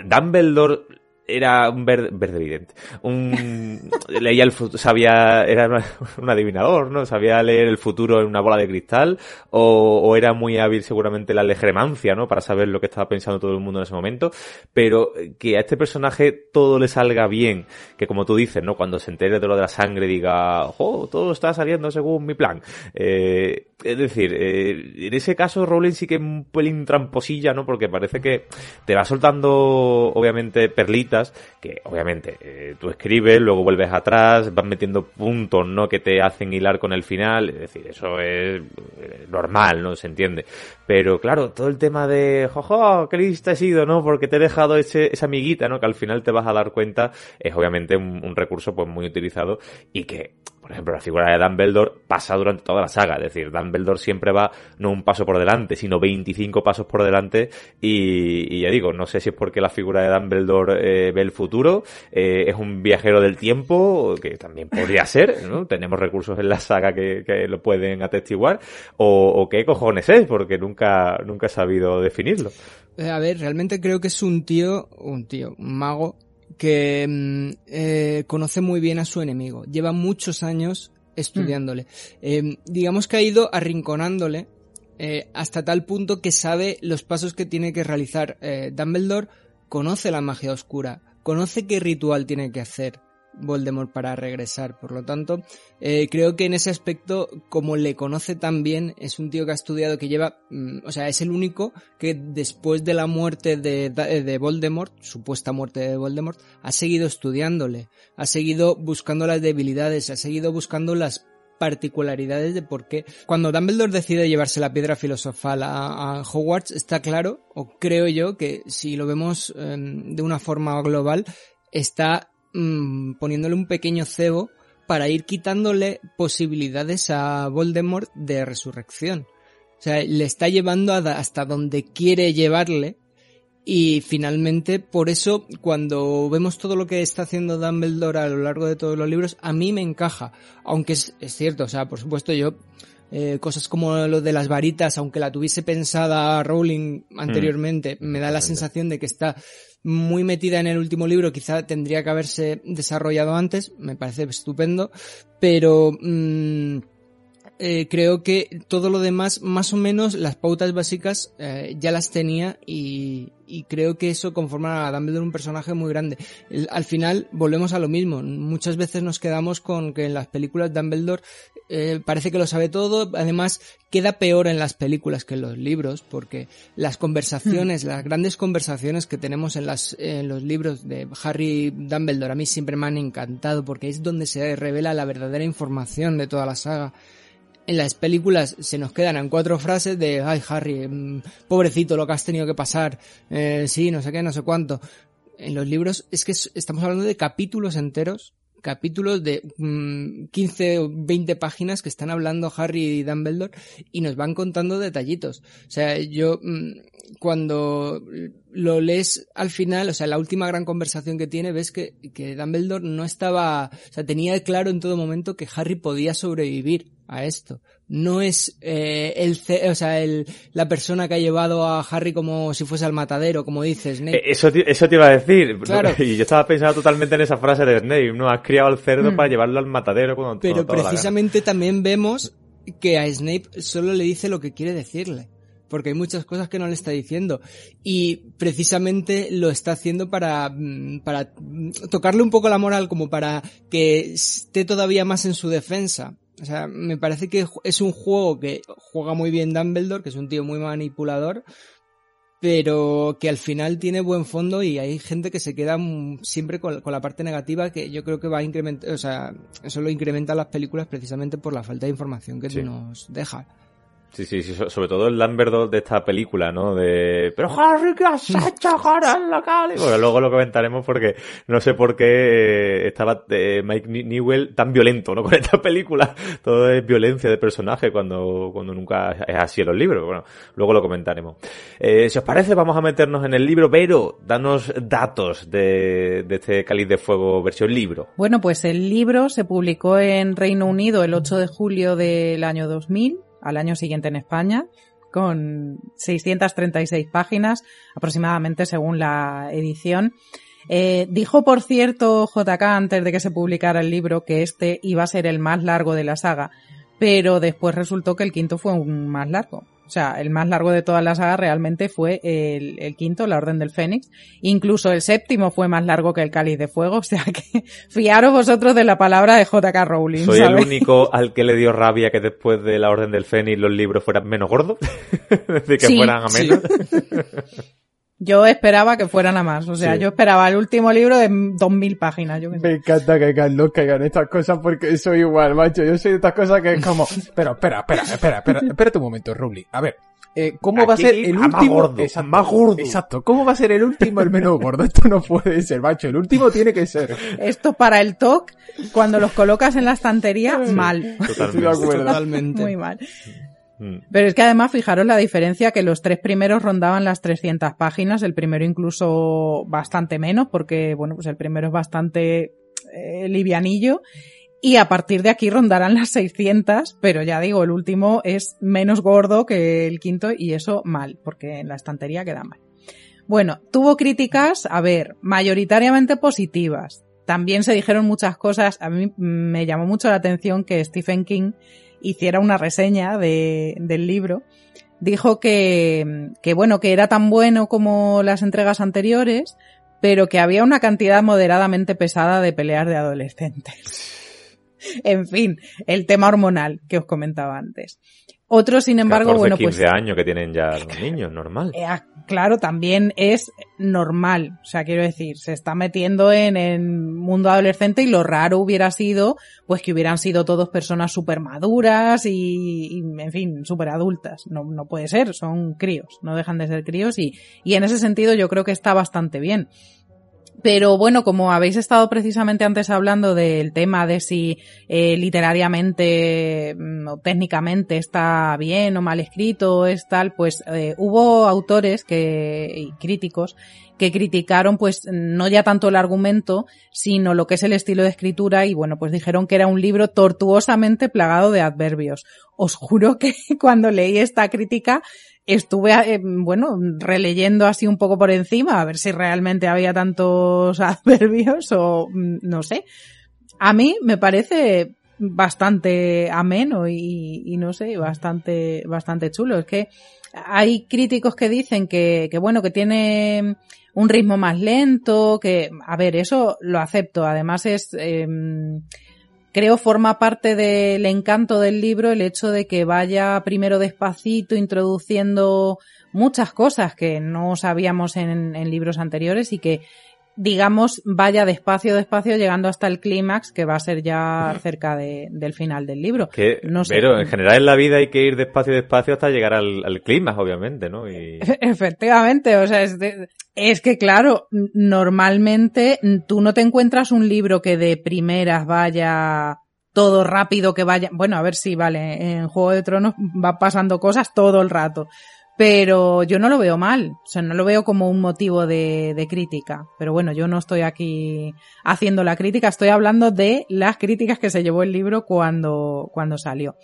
Dumbledore era un verde, verde evidente. Un, leía el futuro, sabía, era un adivinador, ¿no? Sabía leer el futuro en una bola de cristal, o, o, era muy hábil seguramente la legremancia, ¿no? Para saber lo que estaba pensando todo el mundo en ese momento, pero que a este personaje todo le salga bien, que como tú dices, ¿no? Cuando se entere de lo de la sangre diga, oh, todo está saliendo según mi plan. Eh, es decir, eh, en ese caso Rowling sí que es un pelín tramposilla, ¿no? Porque parece que te va soltando, obviamente, perlitas que obviamente eh, tú escribes, luego vuelves atrás, vas metiendo puntos, ¿no? Que te hacen hilar con el final, es decir, eso es eh, normal, ¿no? Se entiende. Pero claro, todo el tema de, jojo, qué lista he sido, ¿no? Porque te he dejado ese, esa amiguita, ¿no? Que al final te vas a dar cuenta, es obviamente un, un recurso pues muy utilizado y que por ejemplo, la figura de Dumbledore pasa durante toda la saga, es decir, Dumbledore siempre va no un paso por delante, sino 25 pasos por delante y, ya digo, no sé si es porque la figura de Dumbledore eh, ve el futuro, eh, es un viajero del tiempo, que también podría ser, ¿no? Tenemos recursos en la saga que, lo pueden atestiguar, o, qué cojones es, porque nunca, nunca he sabido definirlo. Eh, a ver, realmente creo que es un tío, un tío, un mago que mm, eh, conoce muy bien a su enemigo. Lleva muchos años estudiándole. Mm. Eh, digamos que ha ido arrinconándole eh, hasta tal punto que sabe los pasos que tiene que realizar. Dumbledore conoce la magia oscura, conoce qué ritual tiene que hacer. Voldemort para regresar. Por lo tanto, eh, creo que en ese aspecto, como le conoce tan bien, es un tío que ha estudiado, que lleva, mm, o sea, es el único que después de la muerte de, de Voldemort, supuesta muerte de Voldemort, ha seguido estudiándole, ha seguido buscando las debilidades, ha seguido buscando las particularidades de por qué. Cuando Dumbledore decide llevarse la piedra filosofal a, Hogwarts, está claro, o creo yo, que si lo vemos em, de una forma global, está Mm, poniéndole un pequeño cebo para ir quitándole posibilidades a Voldemort de resurrección. O sea, le está llevando hasta donde quiere llevarle y finalmente, por eso, cuando vemos todo lo que está haciendo Dumbledore a lo largo de todos los libros, a mí me encaja. Aunque es, cierto, o sea, por supuesto yo, eh, cosas como lo de las varitas, aunque la tuviese pensada Rowling anteriormente, mm. me da la sensación de que está muy metida en el último libro, quizá tendría que haberse desarrollado antes, me parece estupendo, pero mm, eh, creo que todo lo demás, más o menos las pautas básicas eh, ya las tenía y, y creo que eso conforma a Dumbledore un personaje muy grande. al final volvemos a lo mismo. Muchas veces nos quedamos con que en las películas Dumbledore eh, parece que lo sabe todo. Además, queda peor en las películas que en los libros porque las conversaciones, las grandes conversaciones que tenemos en, las, en los libros de Harry Dumbledore a mí siempre me han encantado porque es donde se revela la verdadera información de toda la saga en las películas se nos quedan en cuatro frases de, ay Harry, mm, pobrecito lo que has tenido que pasar, eh, sí, no sé qué, no sé cuánto. En los libros es que estamos hablando de capítulos enteros, capítulos de 15 mm, o 20 páginas que están hablando Harry y Dumbledore y nos van contando detallitos. O sea, yo mm, cuando lo lees al final, o sea, la última gran conversación que tiene, ves que, que Dumbledore no estaba, o sea, tenía claro en todo momento que Harry podía sobrevivir a esto. No es eh, el, o sea, el, la persona que ha llevado a Harry como si fuese al matadero, como dices, Snape. Eh, eso, eso te iba a decir. Y yo estaba pensando totalmente en esa frase de Snape, ¿no? Has criado al cerdo mm. para llevarlo al matadero cuando Pero precisamente también vemos que a Snape solo le dice lo que quiere decirle porque hay muchas cosas que no le está diciendo y precisamente lo está haciendo para mm, para tocarle un poco la moral como para que esté todavía más en su defensa. O sea, me parece que es un juego que juega muy bien Dumbledore, que es un tío muy manipulador, pero que al final tiene buen fondo y hay gente que se queda siempre con, la parte negativa que yo creo que va a incrementar, o sea, eso lo incrementa las películas precisamente por la falta de información que nos deja. Sí, sí, sí, sobre todo el Lambert de esta película, ¿no? De, pero Harry, ¿qué has hecho, Harry, local? Bueno, luego lo comentaremos porque no sé por qué eh, estaba eh, Mike Newell tan violento, ¿no? Con esta película. Todo es violencia de personaje cuando, cuando nunca es así en los libros. Bueno, luego lo comentaremos. Eh, si os parece, vamos a meternos en el libro, pero danos datos de, de este Cáliz de Fuego versión libro. Bueno, pues el libro se publicó en Reino Unido el 8 de julio del año 2000 al año siguiente en España, con 636 páginas aproximadamente según la edición. Eh, dijo, por cierto, JK antes de que se publicara el libro que este iba a ser el más largo de la saga, pero después resultó que el quinto fue un más largo. O sea, el más largo de toda la saga realmente fue el, quinto, la Orden del Fénix. Incluso el séptimo fue más largo que el Cáliz de Fuego. O sea que fiaros vosotros de la palabra de J.K. Rowling. Soy el único al que le dio rabia que después de la Orden del Fénix los libros fueran menos gordos. de que fueran a menos. Yo esperaba que fueran a más, o sea, yo esperaba el último libro de 2000 páginas. Yo Me encanta que Carlos caigan estas cosas porque soy igual, macho. Yo soy de estas cosas que es como, pero espera, espera, espera, espera, espérate un momento, Rubli. A ver, eh, ¿cómo va a ser el último? Más gordo, exacto, más gordo. Exacto, ¿cómo va a ser el último el menos gordo? Esto no puede ser, macho. El último tiene que ser. Esto para el talk, cuando los colocas en la estantería, mal. Totalmente. Totalmente. Muy mal. Mm. Pero es que además fijaros la diferencia que los tres primeros rondaban las 300 páginas, el primero incluso bastante menos porque bueno, pues el primero es bastante eh, livianillo y a partir de aquí rondarán las 600, pero ya digo, el último es menos gordo que el quinto y eso mal, porque en la estantería queda mal. Bueno, tuvo críticas, a ver, mayoritariamente positivas. También se dijeron muchas cosas, a mí me llamó mucho la atención que Stephen King hiciera una reseña de, del libro, dijo que, que, bueno, que era tan bueno como las entregas anteriores, pero que había una cantidad moderadamente pesada de pelear de adolescentes. en fin, el tema hormonal que os comentaba antes. Otros, sin embargo, 14, bueno, 15 pues. años que tienen ya los niños, normal. Claro, también es normal. O sea, quiero decir, se está metiendo en el mundo adolescente y lo raro hubiera sido, pues que hubieran sido todos personas súper maduras y, en fin, súper adultas. No, no puede ser, son críos, no dejan de ser críos y, y en ese sentido yo creo que está bastante bien. Pero bueno, como habéis estado precisamente antes hablando del tema de si eh, literariamente mm, o técnicamente está bien o mal escrito, es tal, pues eh, hubo autores que, y críticos que criticaron pues no ya tanto el argumento, sino lo que es el estilo de escritura y bueno, pues dijeron que era un libro tortuosamente plagado de adverbios. Os juro que cuando leí esta crítica estuve, eh, bueno, releyendo así un poco por encima a ver si realmente había tantos adverbios o mm, no sé. A mí me parece bastante ameno y, y, no sé, bastante, bastante chulo. Es que hay críticos que dicen que, que bueno, que tiene un ritmo más lento, que, a ver, eso lo acepto. Además es, eh, creo forma parte del encanto del libro el hecho de que vaya primero despacito introduciendo muchas cosas que no sabíamos en, en libros anteriores y que digamos, vaya despacio, despacio, llegando hasta el clímax, que va a ser ya cerca de, del final del libro. Pero en general en la vida hay que ir despacio, despacio hasta llegar al, al clímax, obviamente, ¿no? Y... Efectivamente, o sea, es, es que claro, normalmente tú no te encuentras un libro que de primeras vaya todo rápido, que vaya, bueno, a ver si, vale, en Juego de Tronos va pasando cosas todo el rato pero yo no lo veo mal, o sea, no lo veo como un motivo de, de, crítica. Pero bueno, yo no estoy aquí haciendo la crítica, estoy hablando de las críticas que se llevó el libro cuando, cuando salió.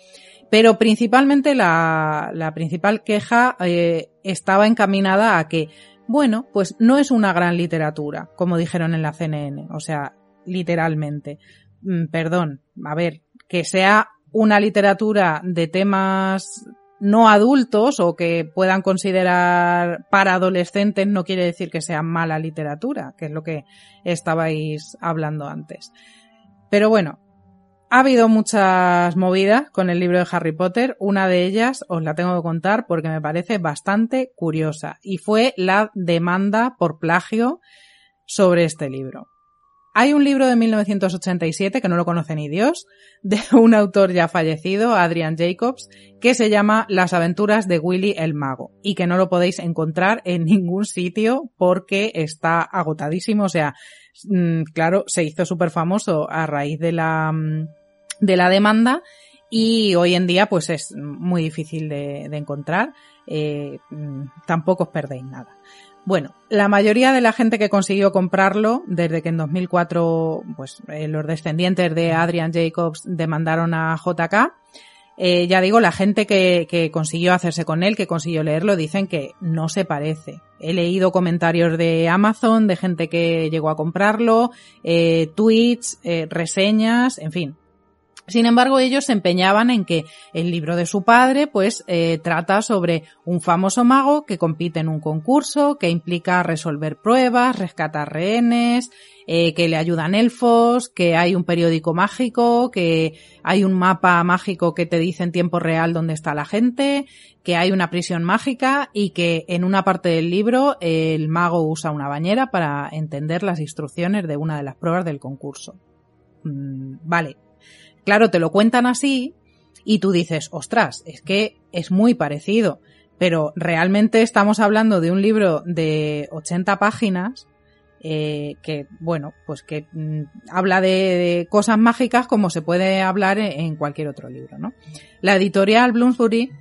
Pero principalmente la, la principal queja eh, estaba encaminada a que, bueno, pues no es una gran literatura, como dijeron en la CNN, o sea, literalmente. Mm, perdón, a ver, que sea una literatura de temas no adultos o que puedan considerar para adolescentes no quiere decir que sea mala literatura, que es lo que estabais hablando antes. Pero bueno, ha habido muchas movidas con el libro de Harry Potter. Una de ellas os la tengo que contar porque me parece bastante curiosa y fue la demanda por plagio sobre este libro. Hay un libro de 1987 que no lo conoce ni Dios, de un autor ya fallecido, Adrian Jacobs, que se llama Las aventuras de Willy el Mago y que no lo podéis encontrar en ningún sitio porque está agotadísimo. O sea, mm, claro, se hizo súper famoso a raíz de la, mm, de la demanda y hoy en día pues es muy difícil de, encontrar. Eh, mm, tampoco os perdéis nada. Bueno, la mayoría de la gente que consiguió comprarlo, desde que en 2004, pues eh, los descendientes de Adrian Jacobs demandaron a JK, eh, ya digo, la gente que, que, consiguió hacerse con él, que consiguió leerlo, dicen que no se parece. He leído comentarios de Amazon, de gente que llegó a comprarlo, eh, tweets, eh, reseñas, en fin, sin embargo, ellos se empeñaban en que el libro de su padre, pues, eh, trata sobre un famoso mago que compite en un concurso, que implica resolver pruebas, rescatar rehenes, eh, que le ayudan elfos, que hay un periódico mágico, que hay un mapa mágico que te dice en tiempo real dónde está la gente, que hay una prisión mágica y que en una parte del libro el mago usa una bañera para entender las instrucciones de una de las pruebas del concurso. Mm, vale, Claro, te lo cuentan así y tú dices, ostras, es que es muy parecido, pero realmente estamos hablando de un libro de 80 páginas eh, que, bueno, pues que mm, habla de, cosas mágicas como se puede hablar en, en cualquier otro libro, ¿no? La editorial Bloomsbury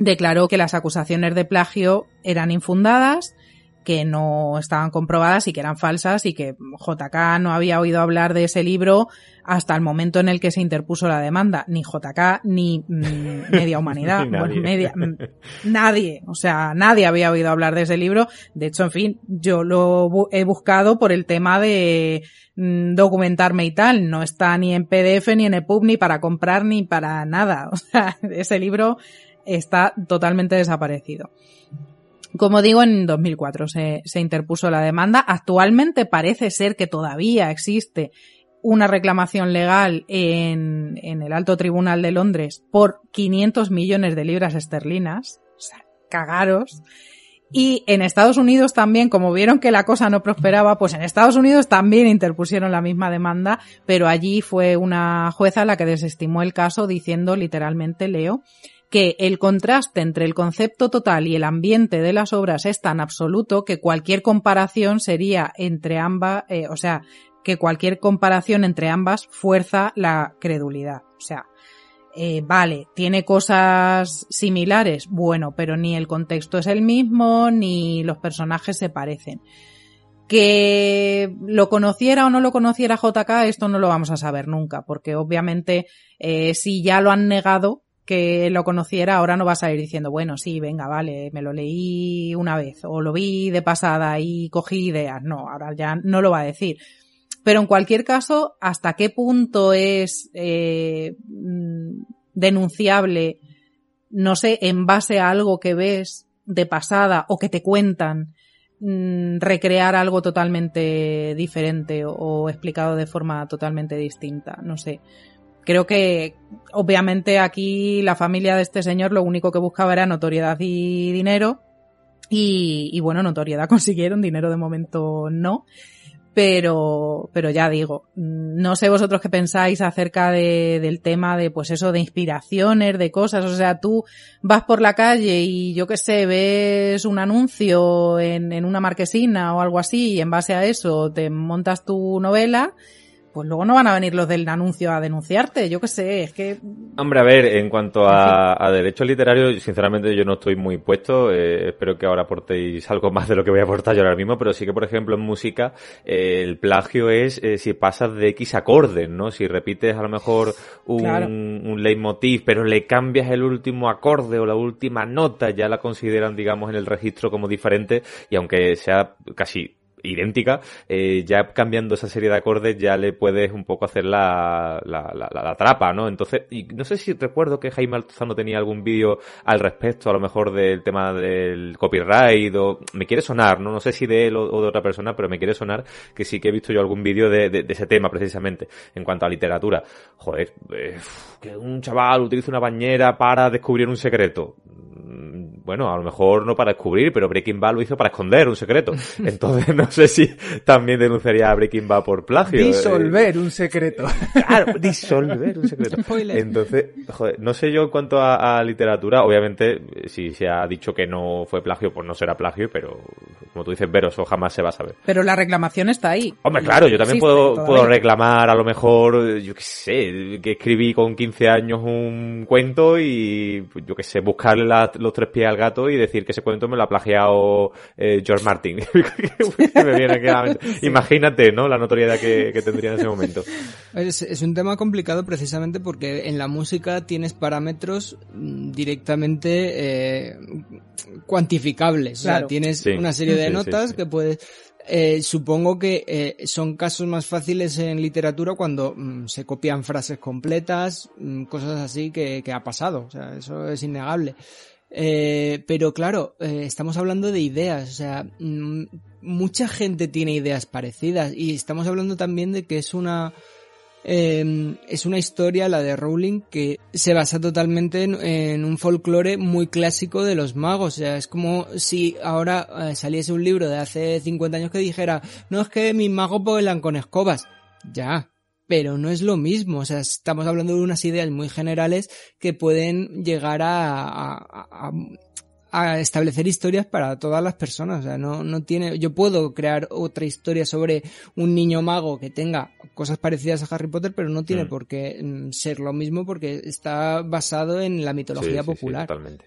declaró que las acusaciones de plagio eran infundadas que no estaban comprobadas y que eran falsas y que JK no había oído hablar de ese libro hasta el momento en el que se interpuso la demanda. Ni JK ni mm, media humanidad. nadie. media, mm, nadie. O sea, nadie había oído hablar de ese libro. De hecho, en fin, yo lo he buscado por el tema de mm, documentarme y tal. No está ni en PDF, ni en EPUB, ni para comprar, ni para nada. O sea, ese libro está totalmente desaparecido. Como digo, en 2004 se, se interpuso la demanda. Actualmente parece ser que todavía existe una reclamación legal en, en, el Alto Tribunal de Londres por 500 millones de libras esterlinas. O sea, cagaros. Y en Estados Unidos también, como vieron que la cosa no prosperaba, pues en Estados Unidos también interpusieron la misma demanda, pero allí fue una jueza la que desestimó el caso diciendo literalmente, leo, que el contraste entre el concepto total y el ambiente de las obras es tan absoluto que cualquier comparación sería entre ambas, eh, o sea, que cualquier comparación entre ambas fuerza la credulidad. O sea, eh, vale, tiene cosas similares, bueno, pero ni el contexto es el mismo, ni los personajes se parecen. Que lo conociera o no lo conociera JK, esto no lo vamos a saber nunca, porque obviamente eh, si ya lo han negado, que lo conociera, ahora no vas a ir diciendo, bueno, sí, venga, vale, me lo leí una vez o lo vi de pasada y cogí ideas. No, ahora ya no lo va a decir. Pero en cualquier caso, ¿hasta qué punto es eh, mm, denunciable, no sé, en base a algo que ves de pasada o que te cuentan, mm, recrear algo totalmente diferente o explicado de forma totalmente distinta? No sé creo que obviamente aquí la familia de este señor lo único que buscaba era notoriedad y dinero. Y, bueno, notoriedad consiguieron, dinero de momento no. Pero, pero ya digo, no sé vosotros qué pensáis acerca de, del tema de, pues eso, de inspiraciones, de cosas. O sea, tú vas por la calle y yo qué sé, ves un anuncio en, en una marquesina o algo así y en base a eso te montas tu novela pues luego no van a venir los del anuncio a denunciarte. Yo qué sé, es que Hombre, a ver, en cuanto a, a derecho literario, sinceramente yo no estoy muy puesto. Eh, espero que ahora aportéis algo más de lo que voy a aportar yo ahora mismo, pero sí que, por ejemplo, en música, eh, el plagio es eh, si pasas de X acordes, ¿no? Si repites a lo mejor un, Claro. un leitmotiv, pero le cambias el último acorde o la última nota, ya la consideran, digamos, en el registro como diferente, y aunque sea casi idéntica, eh, ya cambiando esa serie de acordes ya le puedes un poco hacer la, la, la, la trapa, ¿no? Entonces, y no sé si recuerdo que Jaime Altozano tenía algún vídeo al respecto, a lo mejor del tema del copyright, o me quiere sonar, ¿no? No sé si de él o, de otra persona, pero me quiere sonar que sí que he visto yo algún vídeo de, de, de ese tema precisamente, en cuanto a literatura. Joder, eh, que un chaval utilice una bañera para descubrir un secreto bueno, a lo mejor no para descubrir, pero Breaking Bad lo hizo para esconder un secreto. Entonces no sé si también denunciaría a Breaking Bad por plagio. Disolver un secreto. Claro, disolver un secreto. Spoiler. Entonces, joder, no sé yo en cuanto a, a literatura, obviamente, eh, si se ha dicho que no fue plagio, pues no será plagio, pero como tú dices, Vero, eso jamás se va a saber. Pero la reclamación está ahí. Hombre, claro, yo también puedo, todavía. puedo reclamar a lo mejor, yo qué sé, que escribí con 15 años un cuento y, pues, yo qué sé, buscarle la- los tres pies al gato y decir que ese cuento me lo ha plagiado eh, George Martin. Que me viene aquí a la mente. Imagínate, ¿no? La notoriedad que, que tendría en ese momento. Es, es un tema complicado precisamente porque en la música tienes parámetros mm, directamente eh, cuantificables. O sea, tienes Sí. una serie de Sí, sí, notas sí. que puedes... eh, supongo que eh, son casos más fáciles en literatura cuando mm, se copian frases completas, mm, cosas así que, que ha pasado. O sea, eso es innegable. Eh, pero claro, eh, estamos hablando de ideas, o sea, mm, mucha gente tiene ideas parecidas y estamos hablando también de que es una eh, es una historia, la de Rowling, que se basa totalmente en, un folclore muy clásico de los magos. O sea, es como si ahora eh, saliese un libro de hace 50 años que dijera, no es que mis magos vuelan con escobas. Ya, pero no es lo mismo. O sea, estamos hablando de unas ideas muy generales que pueden llegar a, a- a- a establecer historias para todas las personas. O sea, no, no tiene, yo puedo crear otra historia sobre un niño mago que tenga cosas parecidas a Harry Potter, pero no tiene Mm. por qué mm, ser lo mismo porque está basado en la Sí, mitología sí, sí, popular. totalmente.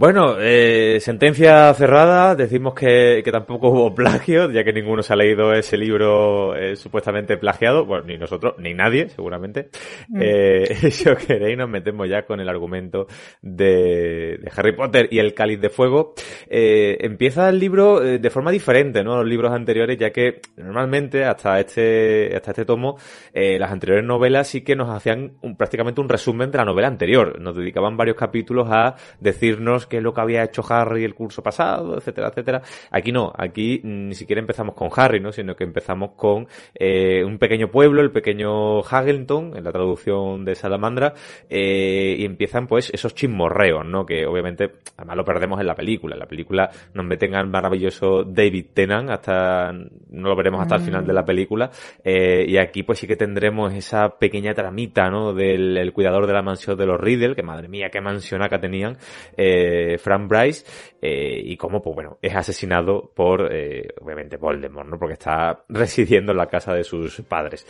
Bueno, eh, sentencia cerrada. Decimos que, que tampoco hubo plagio, ya que ninguno se ha leído ese libro eh, supuestamente plagiado. Bueno, ni nosotros, ni nadie, seguramente. Mm. Eh, si os queréis, nos metemos ya con el argumento de, de Harry Potter y el Cáliz de Fuego. Eh, empieza el libro eh, de forma diferente, ¿no? A los libros anteriores, ya que normalmente hasta este, hasta este tomo, eh, las anteriores novelas sí que nos hacían un- prácticamente un resumen de la novela anterior. Nos dedicaban varios capítulos a decirnos qué es lo que había hecho Harry el curso pasado, etcétera, etcétera. Aquí no, aquí mm, ni siquiera empezamos con Harry, ¿no? Sino que empezamos con eh, un pequeño pueblo, el pequeño Hagelton, en la traducción de Salamandra, eh, y empiezan pues esos chismorreos, ¿no? Que obviamente, además lo perdemos en la película. En la película nos meten al maravilloso David Tennant hasta, no lo veremos hasta el final de la película, eh, y aquí pues sí que tendremos esa pequeña tramita, ¿no? Del el cuidador de la mansión de los Riddle, que madre mía, qué mansionaca tenían, eh, Frank Bryce, eh, y cómo, pues bueno, es asesinado por, eh, obviamente, Voldemort, ¿no? Porque está residiendo en la casa de sus padres.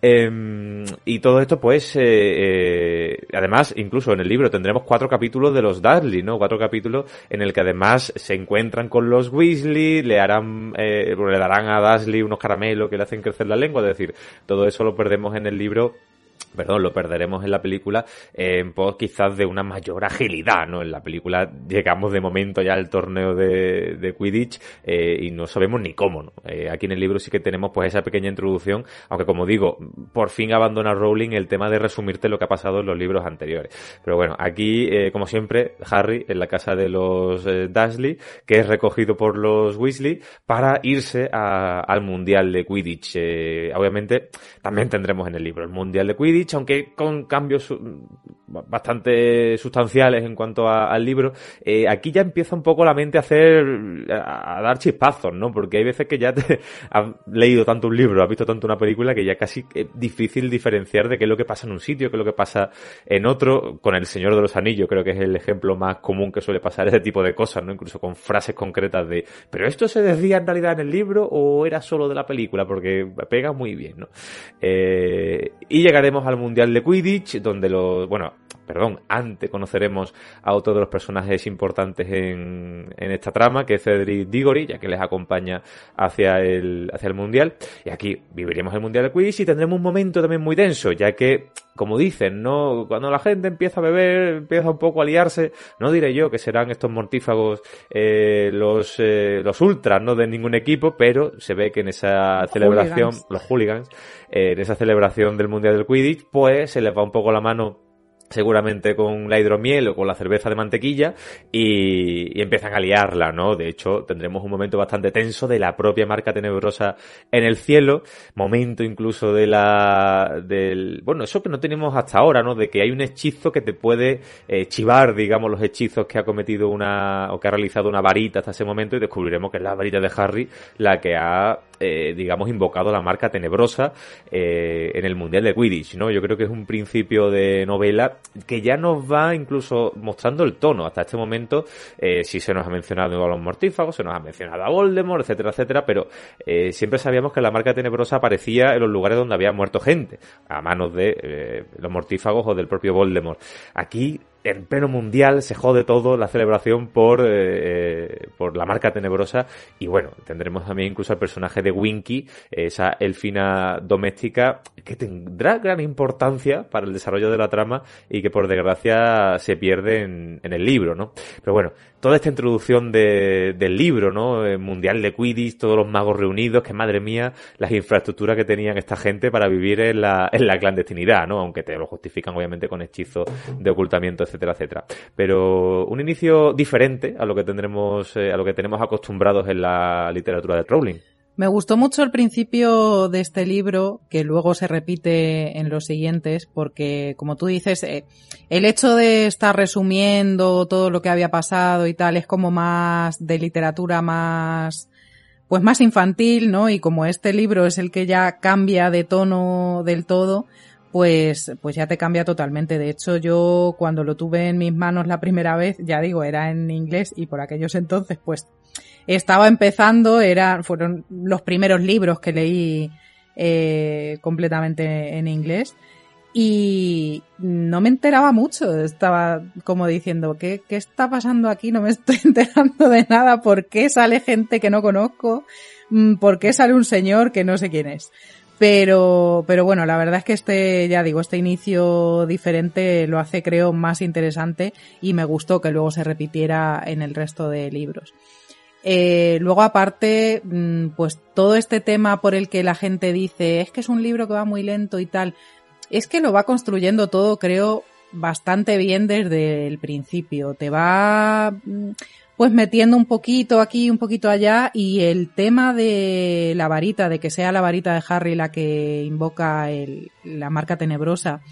Em, y todo esto, pues, eh, eh, además, incluso en el libro tendremos cuatro capítulos de los Dudley, ¿no? Cuatro capítulos en el que además se encuentran con los Weasley, le harán, eh, le darán a Dursley unos caramelos que le hacen crecer la lengua, es decir, todo eso lo perdemos en el libro perdón, lo perderemos en la película en pos quizás de una mayor agilidad, ¿no? En la película llegamos de momento ya al torneo de, de Quidditch eh, y no sabemos ni cómo, ¿no? Eh, aquí en el libro sí que tenemos pues esa pequeña introducción, aunque como digo, por fin abandona Rowling el tema de resumirte lo que ha pasado en los libros anteriores. Pero bueno, aquí, eh, como siempre, Harry en la casa de los eh, Dursley, que es recogido por los Weasley para irse a- al Mundial de Quidditch. Eh, obviamente, también tendremos en el libro el Mundial de Quidditch, aunque con cambios bastante sustanciales en cuanto al libro, eh, aquí ya empieza un poco la mente a hacer, a, dar chispazos, ¿no? Porque hay veces que ya te has leído tanto un libro, has visto tanto una película que ya casi es difícil diferenciar de qué es lo que pasa en un sitio, qué es lo que pasa en otro. Con El Señor de los Anillos creo que es el ejemplo más común que suele pasar ese tipo de cosas, ¿no? Incluso con frases concretas de, pero esto se decía en realidad en el libro o era solo de la película, porque pega muy bien, ¿no? Eh, y llegaremos al Mundial de Quidditch, donde los, bueno, perdón, antes conoceremos a otro de los personajes importantes en, en esta trama, que es Cedric Diggory, ya que les acompaña hacia el, hacia el Mundial. Y aquí viviremos el Mundial de Quidditch y tendremos un momento también muy denso, ya que, como dicen, ¿no? Cuando la gente empieza a beber, empieza un poco a liarse, no diré yo que serán estos mortífagos eh, los, eh, los ultras, no de ningún equipo, pero se ve que en esa celebración, los hooligans, eh, en esa celebración del Mundial del Quidditch, pues se les va un poco la mano seguramente con la hidromiel o con la cerveza de mantequilla y, empiezan a liarla, ¿no? De hecho, tendremos un momento bastante tenso de la propia marca tenebrosa en el cielo, momento incluso de la, del, bueno, eso que no tenemos hasta ahora, ¿no? De que hay un hechizo que te puede eh, chivar, digamos, los hechizos que ha cometido una, o que ha realizado una varita hasta ese momento y descubriremos que es la varita de Harry la que ha eh, digamos, invocado la marca tenebrosa eh, en el Mundial de Quidditch, ¿no? Yo creo que es un principio de novela que ya nos va incluso mostrando el tono. Hasta este momento, eh, sí se nos ha mencionado a los mortífagos, se nos ha mencionado a Voldemort, etcétera, etcétera, pero siempre sabíamos que la marca tenebrosa aparecía en los lugares donde había muerto gente, a manos de los mortífagos o del propio Voldemort. Aquí en pleno mundial se jode todo la celebración por, eh, por la marca tenebrosa y bueno, tendremos también incluso al personaje de Winky, esa elfina doméstica que tendrá gran importancia para el desarrollo de la trama y que por desgracia se pierde en, en el libro, ¿no? Pero bueno, toda esta introducción de, del libro, ¿no? El mundial de Quidditch, todos los magos reunidos, que madre mía, las infraestructuras que tenían esta gente para vivir en la, en la clandestinidad, ¿no? Aunque te lo justifican obviamente con hechizos de ocultamiento, etcétera, etcétera. Pero un inicio diferente a lo que tendremos, eh, a lo que tenemos acostumbrados en la literatura de Rowling. Me gustó mucho el principio de este libro, que luego se repite en los siguientes, porque, como tú dices, eh, el hecho de estar resumiendo todo lo que había pasado y tal es como más de literatura más, pues más infantil, ¿no? Y como este libro es el que ya cambia de tono del todo, pues, pues ya te cambia totalmente. De hecho, yo cuando lo tuve en mis manos la primera vez, ya digo, era en inglés y por aquellos entonces, pues estaba empezando, era, fueron los primeros libros que leí eh, completamente en inglés y no me enteraba mucho, estaba como diciendo, ¿qué, ¿qué está pasando aquí? No me estoy enterando de nada, ¿por qué sale gente que no conozco? Mm, ¿Por qué sale un señor que no sé quién es? Pero, pero bueno, la verdad es que este, ya digo, este inicio diferente lo hace creo más interesante y me gustó que luego se repitiera en el resto de libros. Eh, luego aparte, mm, pues todo este tema por el que la gente dice es que es un libro que va muy lento y tal, es que lo va construyendo todo, creo, bastante bien desde el principio. Te va mm, pues metiendo un poquito aquí, un poquito allá y el tema de la varita, de que sea la varita de Harry la que invoca la marca tenebrosa,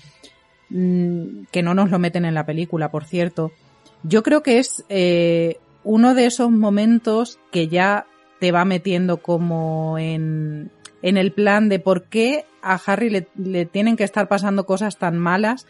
mm, que no nos lo meten en la película, por cierto. Yo creo que es eh, uno de esos momentos que ya te va metiendo como en, el plan de por qué a Harry le, tienen que estar pasando cosas tan malas,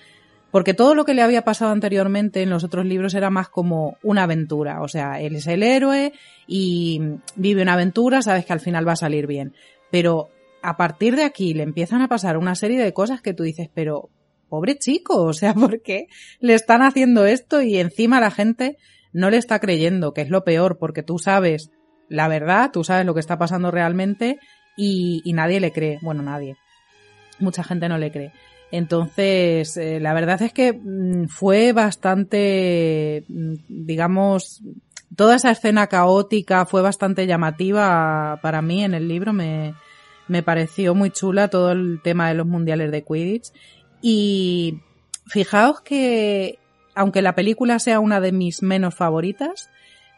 porque todo lo que le había pasado anteriormente en los otros libros era más como una aventura, o sea, él es el héroe y vive una aventura, sabes que al final va a salir bien, pero a partir de aquí le empiezan a pasar una serie de cosas que tú dices, pero pobre chico, o sea, ¿por qué le están haciendo esto y encima la gente no le está creyendo, que es lo peor, porque tú sabes la verdad, tú sabes lo que está pasando realmente y, nadie le cree. Bueno, nadie. Mucha gente no le cree. Entonces, eh, la verdad es que mm, fue bastante, mm, digamos, toda esa escena caótica fue bastante llamativa para mí en el libro. Me, me pareció muy chula todo el tema de los mundiales de Quidditch. Y fijaos que aunque la película sea una de mis menos favoritas,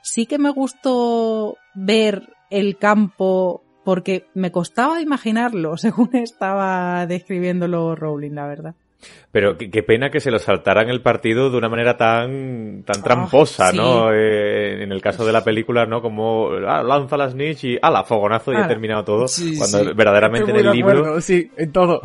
sí que me gustó ver el campo porque me costaba imaginarlo según estaba describiéndolo Rowling, la verdad. Pero qué, pena que se lo saltaran el partido de una manera tan tan ah, tramposa, ¿no? Eh, en el caso de la película, ¿no? Como ah, lanza la snitch y la fogonazo y ha terminado todo. cuando verdaderamente en el libro... sí, en todo.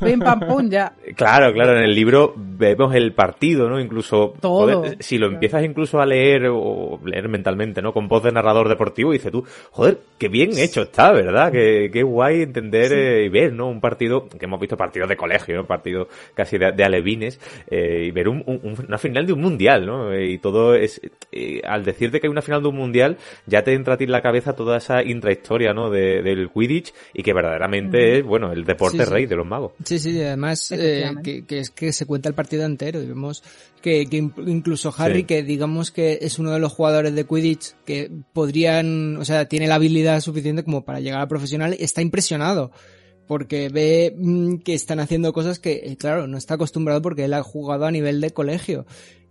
Pim, pam, pum, ya. Claro, claro, en el libro vemos el partido, ¿no? Incluso... Todo. si lo empiezas incluso a leer o leer mentalmente, ¿no? Con voz de narrador deportivo, dice tú, joder, qué bien hecho está, ¿verdad? Qué, qué guay entender eh, y ver, ¿no? Un partido, que hemos visto partidos de colegio, ¿no? Partido casi de de, alevines eh, y ver una final de un mundial, ¿no? Eh, y todo es, eh, al decirte que hay una final de un mundial, ya te entra a ti en la cabeza toda esa intrahistoria, ¿no? del Quidditch y que verdaderamente es, bueno, el deporte rey de los magos. Sí, sí, además que, es que se cuenta el partido entero y vemos que, incluso Harry, que digamos que es uno de los jugadores de Quidditch que podrían, o sea, tiene la habilidad suficiente como para llegar a profesional, está impresionado porque ve mm, que están haciendo cosas que, eh, claro, no está acostumbrado porque él ha jugado a nivel de colegio.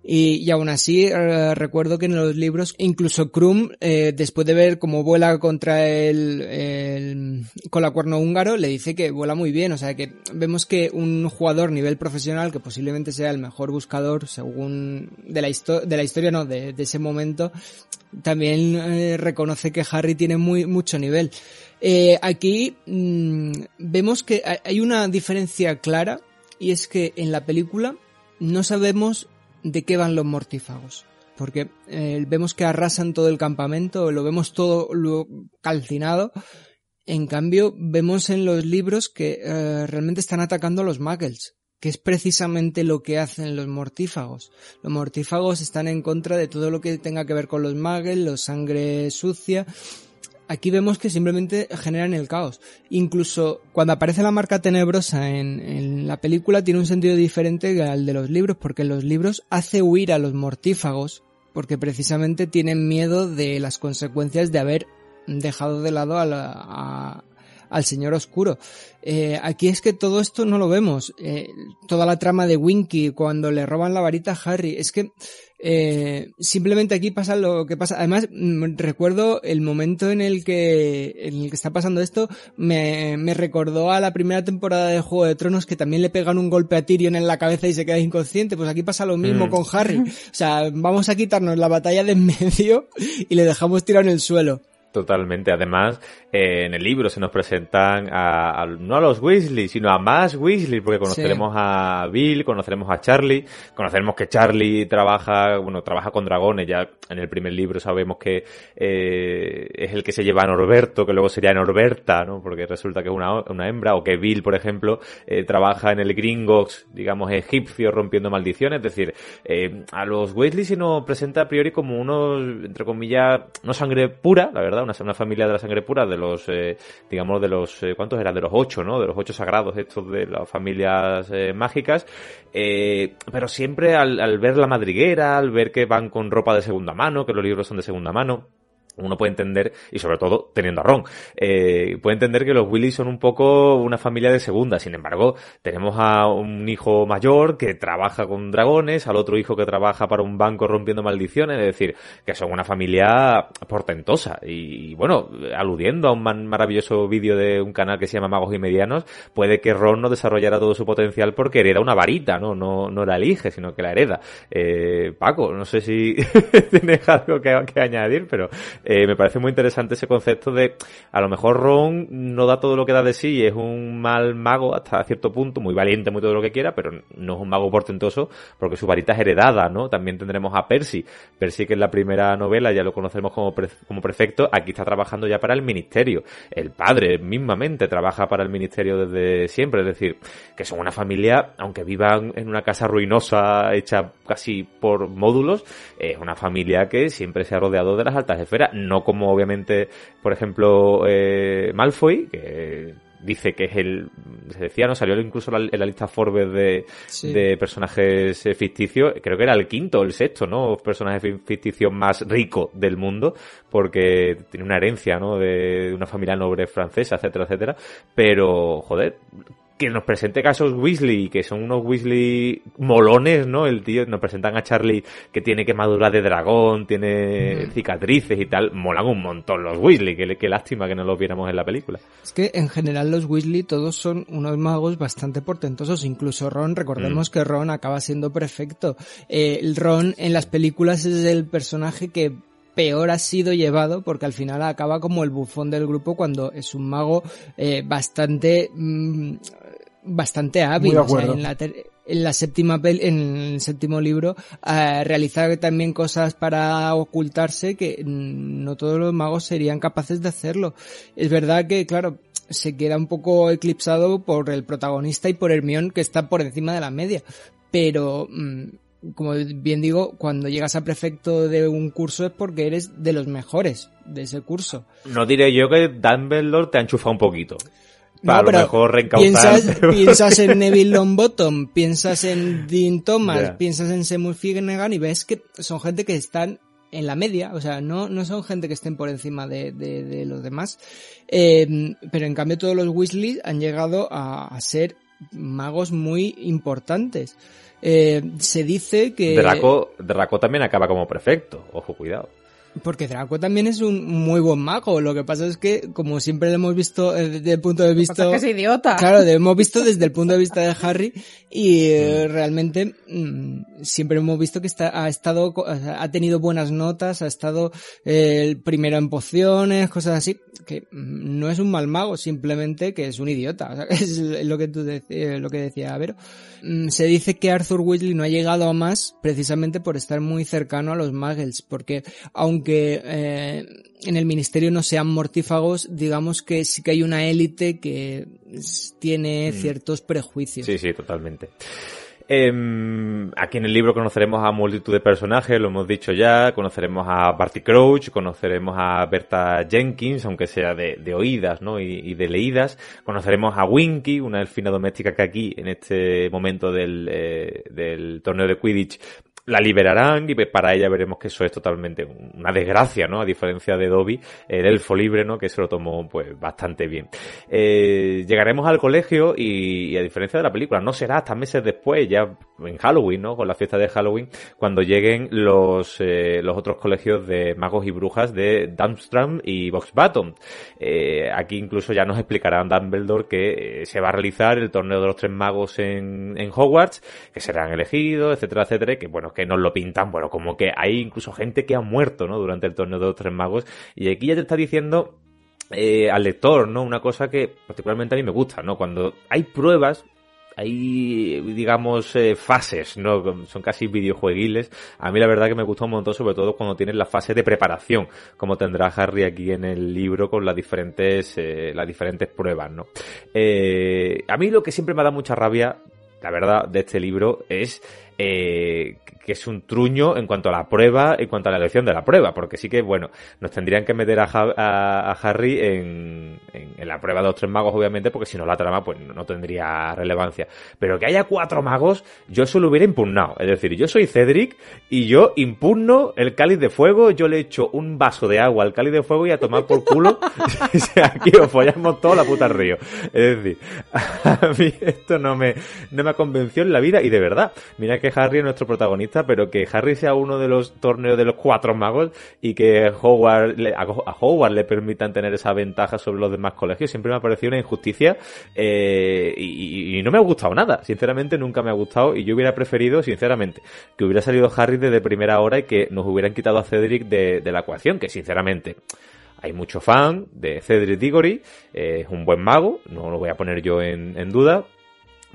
Y, y aún así eh, recuerdo que en los libros incluso Krum eh, después de ver cómo vuela contra el, el con la cuerno húngaro le dice que vuela muy bien o sea que vemos que un jugador nivel profesional que posiblemente sea el mejor buscador según de la, de la historia no de, de ese momento también reconoce que Harry tiene muy mucho nivel eh, aquí mmm, vemos que hay una diferencia clara y es que en la película no sabemos de qué van los mortífagos. Porque eh, vemos que arrasan todo el campamento, lo vemos todo lo calcinado. En cambio, vemos en los libros que eh, realmente están atacando a los muggles, que es precisamente lo que hacen los mortífagos. Los mortífagos están en contra de todo lo que tenga que ver con los muggles, los sangre sucia, aquí vemos que simplemente generan el caos. Incluso cuando aparece la marca tenebrosa en, la película tiene un sentido diferente al de los libros, porque en los libros hace huir a los mortífagos, porque precisamente tienen miedo de las consecuencias de haber dejado de lado a al Señor Oscuro. Eh, aquí es que todo esto no lo vemos. Eh, toda la trama de Winky cuando le roban la varita a Harry. Es que eh, simplemente aquí pasa lo que pasa. Además, mm, recuerdo el momento en el que, en el que está pasando esto, me, me recordó a la primera temporada de Juego de Tronos que también le pegan un golpe a Tyrion en la cabeza y se queda inconsciente. Pues aquí pasa lo mismo mm. con Harry. O sea, vamos a quitarnos la batalla de en medio y le dejamos tirado en el suelo. Totalmente. Además, eh, en el libro se nos presentan a, no a los Weasley, sino a más Weasley, porque conoceremos a Bill, conoceremos a Charlie, conoceremos que Charlie trabaja, bueno, trabaja con dragones, ya en el primer libro sabemos que eh, es el que se lleva a Norberto, que luego sería Norberta, ¿no? Porque resulta que es una, una hembra, o que Bill, por ejemplo, eh, trabaja en el Gringotts, digamos, egipcio, rompiendo maldiciones, es decir, a los Weasley se nos presenta a priori como unos, entre comillas, no sangre pura, la verdad, una, familia de la sangre pura, de los, eh, digamos, de los, eh, ¿cuántos eran? De los ocho, ¿no? De los ocho sagrados estos de las familias eh, mágicas. pero siempre al ver la madriguera, al ver que van con ropa de segunda mano, que los libros son de segunda mano, uno puede entender, y sobre todo teniendo a Ron, eh, puede entender que los Willis son un poco una familia de segunda. Sin embargo, tenemos a un hijo mayor que trabaja con dragones, al otro hijo que trabaja para un banco rompiendo maldiciones, es decir, que son una familia portentosa. Y, bueno, aludiendo a un maravilloso vídeo de un canal que se llama Magos y Medianos, puede que Ron no desarrollara todo su potencial porque hereda una varita, ¿no? No, no la elige, sino que la hereda. Eh, Paco, no sé si tienes algo que añadir, pero eh, me parece muy interesante ese concepto de, a lo mejor Ron no da todo lo que da de sí y es un mal mago hasta cierto punto, muy valiente, muy todo lo que quiera, pero no es un mago portentoso porque su varita es heredada, ¿no? También tendremos a Percy. Percy que en la primera novela ya lo conocemos como, como prefecto, aquí está trabajando ya para el ministerio. El padre mismamente trabaja para el ministerio desde siempre, es decir, que son una familia, aunque vivan en una casa ruinosa hecha casi por módulos, es una familia que siempre se ha rodeado de las altas esferas no como obviamente, por ejemplo, eh, Malfoy, que dice que es el, se decía, no salió incluso en la lista Forbes de, de personajes eh, ficticios, creo que era el quinto o el sexto, ¿no? Personaje ficticio más rico del mundo, porque tiene una herencia, ¿no? De, una familia noble francesa, etcétera, etcétera. Pero, joder, que nos presente casos Weasley, que son unos Weasley molones, ¿no? El tío, nos presentan a Charlie que tiene quemadura de dragón, tiene cicatrices y tal. Molan un montón los Weasley, qué, lástima que no los viéramos en la película. Es que en general los Weasley todos son unos magos bastante portentosos, incluso Ron, recordemos mm. que Ron acaba siendo perfecto. Eh, el Ron en las películas es el personaje que peor ha sido llevado porque al final acaba como el bufón del grupo cuando es un mago eh, bastante mm, bastante hábil. en la, en la séptima en el séptimo libro eh, realiza también cosas para ocultarse que no todos los magos serían capaces de hacerlo. Es verdad que, claro, se queda un poco eclipsado por el protagonista y por Hermione que está por encima de la media. Pero mm, como bien digo, cuando llegas a prefecto de un curso es porque eres de los mejores de ese curso. No diré yo que Dumbledore te ha enchufado un poquito. Para lo mejor Piensas, piensas en Neville Longbottom, piensas en Dean Thomas, piensas en Seymour Finnegan y ves que son gente que están en la media, o sea, no, no son gente que estén por encima de, de, los demás. Eh, pero en cambio todos los Weasley han llegado a, a ser magos muy importantes. Eh, se dice que... Draco, Draco también acaba como prefecto, ojo, cuidado. Porque Draco también es un muy buen mago. Lo que pasa es que, como siempre lo hemos visto eh, desde el punto de vista. es idiota. Claro, lo hemos visto desde el punto de vista de Harry y eh, realmente mm, siempre hemos visto que está, ha estado, ha tenido buenas notas, ha estado eh, el primero en pociones, cosas así. Que mm, no es un mal mago, simplemente que es un idiota. es lo que tú lo que decía Vero. Se dice que Arthur Weasley no ha llegado a más precisamente por estar muy cercano a los Muggles, porque aunque que eh, en el ministerio no sean mortífagos, digamos que sí que hay una élite que tiene mm. ciertos prejuicios. Sí, sí, totalmente. Em, aquí en el libro conoceremos a multitud de personajes, lo hemos dicho ya, conoceremos a Barty Crouch, conoceremos a Berta Jenkins, aunque sea de, oídas ¿no? y, de leídas, conoceremos a Winky, una elfina doméstica que aquí, en este momento del, eh, del torneo de Quidditch, la liberarán y para ella veremos que eso es totalmente una desgracia, ¿no? A diferencia de Dobby, el elfo libre, ¿no? Que se lo tomó pues bastante bien. Eh, llegaremos al colegio y, a diferencia de la película, no será hasta meses después, ya en Halloween, ¿no? Con la fiesta de Halloween, cuando lleguen los, eh, los otros colegios de magos y brujas de Durmstrang y Box Eh, aquí incluso ya nos explicarán Dumbledore que eh, se va a realizar el torneo de los tres magos en, en Hogwarts, que serán elegidos, etcétera, etcétera, y que bueno, que nos lo pintan, bueno, como que hay incluso gente que ha muerto, ¿no? Durante el torneo de los tres magos. Y aquí ya te está diciendo eh, al lector, ¿no? Una cosa que particularmente a mí me gusta, ¿no? Cuando hay pruebas, hay, digamos, eh, fases, ¿no? Son casi videojueguiles. A mí la verdad que me gusta un montón, sobre todo cuando tienes la fase de preparación, como tendrá Harry aquí en el libro con las diferentes, eh, las diferentes pruebas, ¿no? a mí lo que siempre me da mucha rabia, la verdad, de este libro es eh, que es un truño en cuanto a la prueba, en cuanto a la elección de la prueba, porque sí que, bueno, nos tendrían que meter a, a, Harry en, en, la prueba de los tres magos, obviamente, porque si no la trama, pues no, tendría relevancia. Pero que haya cuatro magos, yo eso lo hubiera impugnado. Es decir, yo soy Cedric y yo impugno el cáliz de fuego, yo le echo un vaso de agua al cáliz de fuego y a tomar por culo, aquí os follamos todo la puta río. Es decir, a mí esto no me, no me convenció en la vida y de verdad, mira que Harry es nuestro protagonista, pero que Harry sea uno de los torneos de los cuatro magos y que Howard a, Howard le permitan tener esa ventaja sobre los demás colegios, siempre me ha parecido una injusticia eh, y, no me ha gustado nada. Sinceramente, nunca me ha gustado y yo hubiera preferido, sinceramente, que hubiera salido Harry desde primera hora y que nos hubieran quitado a Cedric de, la ecuación, que sinceramente hay mucho fan de Cedric Diggory, eh, es un buen mago, no lo voy a poner yo en duda,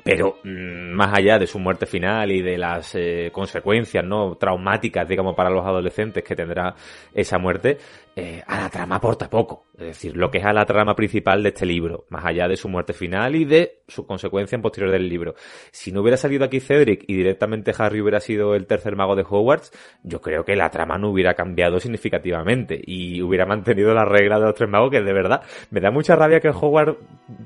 pero mm, más allá de su muerte final y de las eh, consecuencias no traumáticas digamos para los adolescentes que tendrá esa muerte eh, a la trama aporta poco es decir lo que es a la trama principal de este libro más allá de su muerte final y de su consecuencia en posterior del libro si no hubiera salido aquí Cedric y directamente Harry hubiera sido el tercer mago de Hogwarts yo creo que la trama no hubiera cambiado significativamente y hubiera mantenido la regla de los tres magos que de verdad me da mucha rabia que Hogwarts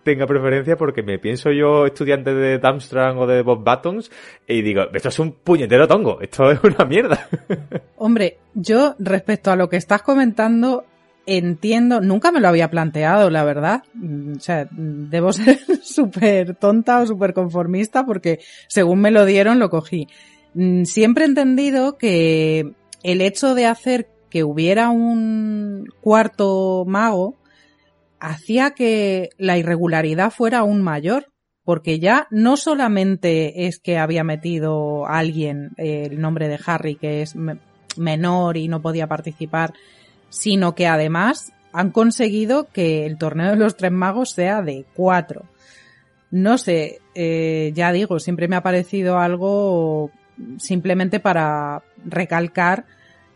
tenga preferencia porque me pienso yo estudiante de Darmstrang o de Bob Buttons y digo, esto es un puñetero tongo, esto es una mierda. Hombre, yo respecto a lo que estás comentando, entiendo, nunca me lo había planteado, la verdad. Mm, o sea, debo ser súper tonta o súper conformista porque según me lo dieron lo cogí. Mm, siempre he entendido que el hecho de hacer que hubiera un cuarto mago hacía que la irregularidad fuera aún mayor, porque ya no solamente es que había metido a alguien el nombre de Harry, que es menor y no podía participar, sino que además han conseguido que el torneo de los tres magos sea de cuatro. No sé, eh, ya digo, siempre me ha parecido algo simplemente para recalcar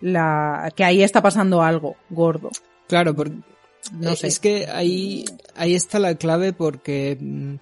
la, que ahí está pasando algo gordo. Claro, porque no sé. es que ahí, ahí está la clave porque mm,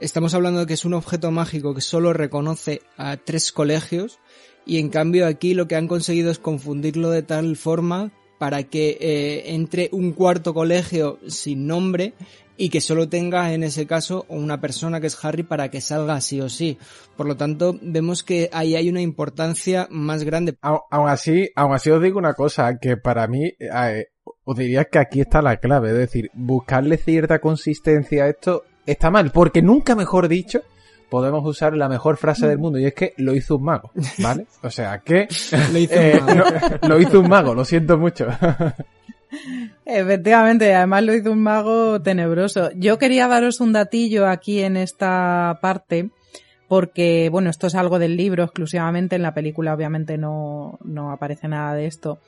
estamos hablando de que es un objeto mágico que solo reconoce a tres colegios y en cambio aquí lo que han conseguido es confundirlo de tal forma para que eh, entre un cuarto colegio sin nombre y que solo tenga en ese caso una persona que es Harry para que salga sí o sí. Por lo tanto, vemos que ahí hay una importancia más grande. Aún así, aún así os digo una cosa, que para mí, eh, os diría que aquí está la clave, es decir, buscarle cierta consistencia a esto está mal, porque nunca mejor dicho, podemos usar la mejor frase del mundo y es que lo hizo un mago, ¿vale? O sea que lo, hizo un mago. Eh, lo hizo un mago, lo siento mucho. Efectivamente, además lo hizo un mago tenebroso. Yo quería daros un datillo aquí en esta parte, porque, bueno, esto es algo del libro exclusivamente, en la película obviamente no, no aparece nada de esto.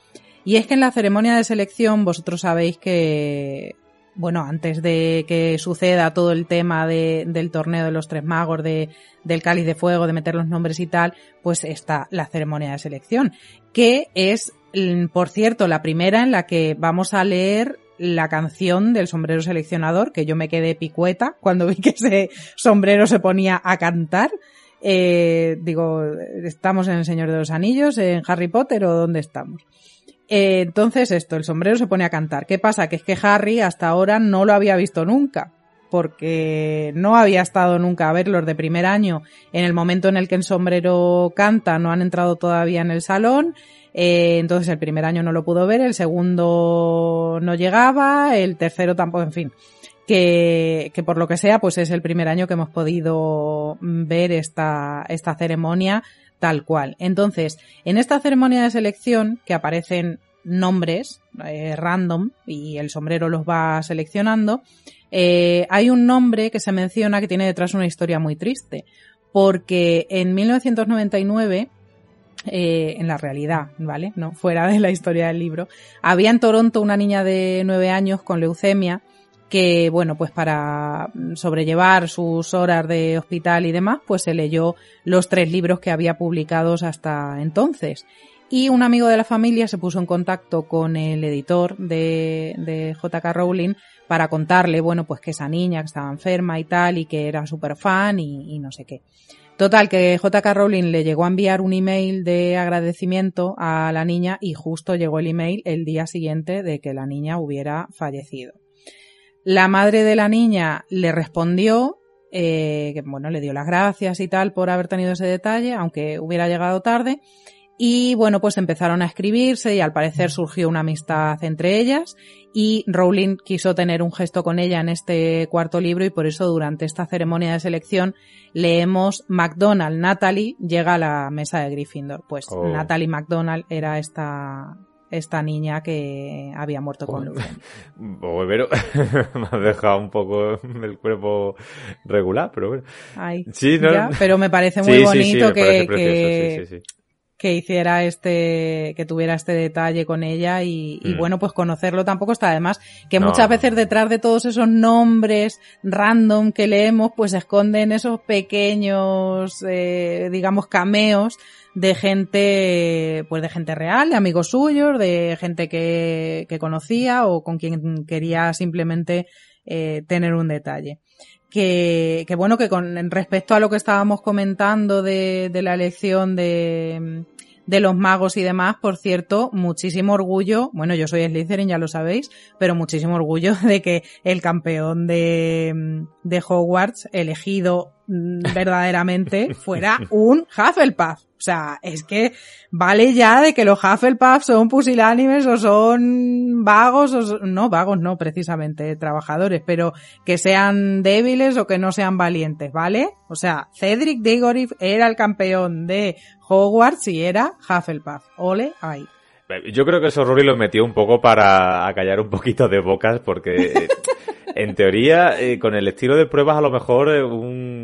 Y es que en la ceremonia de selección vosotros sabéis que, bueno, antes de que suceda todo el tema de, del torneo de los tres magos, de, del cáliz de fuego, de meter los nombres y tal, pues está la ceremonia de selección, que es Mm, por cierto, la primera en la que vamos a leer la canción del sombrero seleccionador, que yo me quedé picueta cuando vi que ese sombrero se ponía a cantar. Eh, digo, ¿estamos en El Señor de los Anillos, en Harry Potter o dónde estamos? Eh, entonces esto, el sombrero se pone a cantar. ¿Qué pasa? Que es que Harry hasta ahora no lo había visto nunca, porque no había estado nunca a verlos de primer año. En el momento en el que el sombrero canta, no han entrado todavía en el salón eh, entonces el primer año no lo pudo ver, el segundo no llegaba, el tercero tampoco, en fin. Que, que, por lo que sea, pues es el primer año que hemos podido ver esta, esta ceremonia tal cual. Entonces, en esta ceremonia de selección, que aparecen nombres eh, random y el sombrero los va seleccionando, eh, hay un nombre que se menciona que tiene detrás una historia muy triste, porque en 1999 eh, en la realidad, ¿vale? No fuera de la historia del libro. Había en Toronto una niña de nueve años con leucemia que, bueno, pues para sobrellevar sus horas de hospital y demás, pues se leyó los tres libros que había publicados hasta entonces. Y un amigo de la familia se puso en contacto con el editor de, de JK Rowling para contarle, bueno, pues que esa niña que estaba enferma y tal, y que era súper fan y, y no sé qué. Total, que JK Rowling le llegó a enviar un email de agradecimiento a la niña y justo llegó el email el día siguiente de que la niña hubiera fallecido. La madre de la niña le respondió eh, que, bueno, le dio las gracias y tal por haber tenido ese detalle, aunque hubiera llegado tarde, y bueno, pues empezaron a escribirse y al parecer surgió una amistad entre ellas y Rowling quiso tener un gesto con ella en este cuarto libro y por eso durante esta ceremonia de selección leemos McDonald, Natalie llega a la mesa de Gryffindor. Pues oh. Natalie McDonald era esta esta niña que había muerto con leucemia. Pero me ha dejado un poco el cuerpo regular, pero bueno. Ay, sí, pero me parece muy bonito que, que hiciera este, que tuviera este detalle con ella y, y mm. bueno, pues conocerlo tampoco está además que muchas veces detrás de todos esos nombres random que leemos, pues se esconden esos pequeños, eh, digamos, cameos de gente, pues de gente real, de amigos suyos, de gente que, que conocía o con quien quería simplemente eh, tener un detalle que, que bueno, que con respecto a lo que estábamos comentando de, de la elección de, de los magos y demás, por cierto, muchísimo orgullo, bueno, yo soy Slytherin, ya lo sabéis, pero muchísimo orgullo de que el campeón de, de Hogwarts, elegido mm, verdaderamente fuera un Hufflepuff. O sea, es que vale ya de que los Hufflepuff son pusilánimes o son vagos, o no vagos, no precisamente trabajadores, pero que sean débiles o que no sean valientes, ¿vale? O sea, Cedric Diggory era el campeón de Hogwarts y era Hufflepuff. Ole, ahí. Yo creo que eso Rory lo metió un poco para acallar un poquito de bocas porque en teoría, eh, con el estilo de pruebas, a lo mejor eh, un,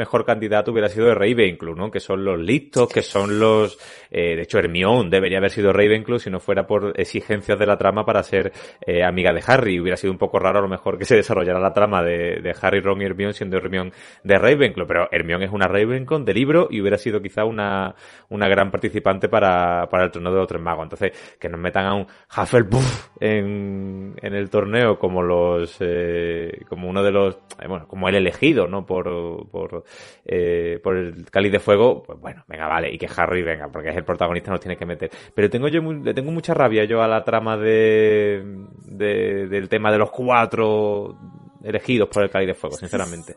mejor candidato hubiera sido de Ravenclaw, ¿no? Que son los listos, que son los... Eh, de hecho, Hermione debería haber sido Ravenclaw si no fuera por exigencias de la trama para ser amiga de Harry. Hubiera sido un poco raro a lo mejor que se desarrollara la trama de, de Harry, Ron y Hermione siendo Hermione de Ravenclaw. Pero Hermione es una Ravenclaw de libro y hubiera sido quizá una, una gran participante para, para el torneo de los tres magos. Entonces, que nos metan a un Hufflepuff en, en el torneo como los... Eh, como uno de los, eh, bueno, como el elegido, ¿no? Por, por, eh, por el cáliz de fuego, pues bueno, venga, vale, y que Harry venga, porque es el protagonista, nos tiene que meter. Pero tengo yo, le tengo mucha rabia yo a la trama de, de del tema de los cuatro elegidos por el cáliz de fuego, sinceramente.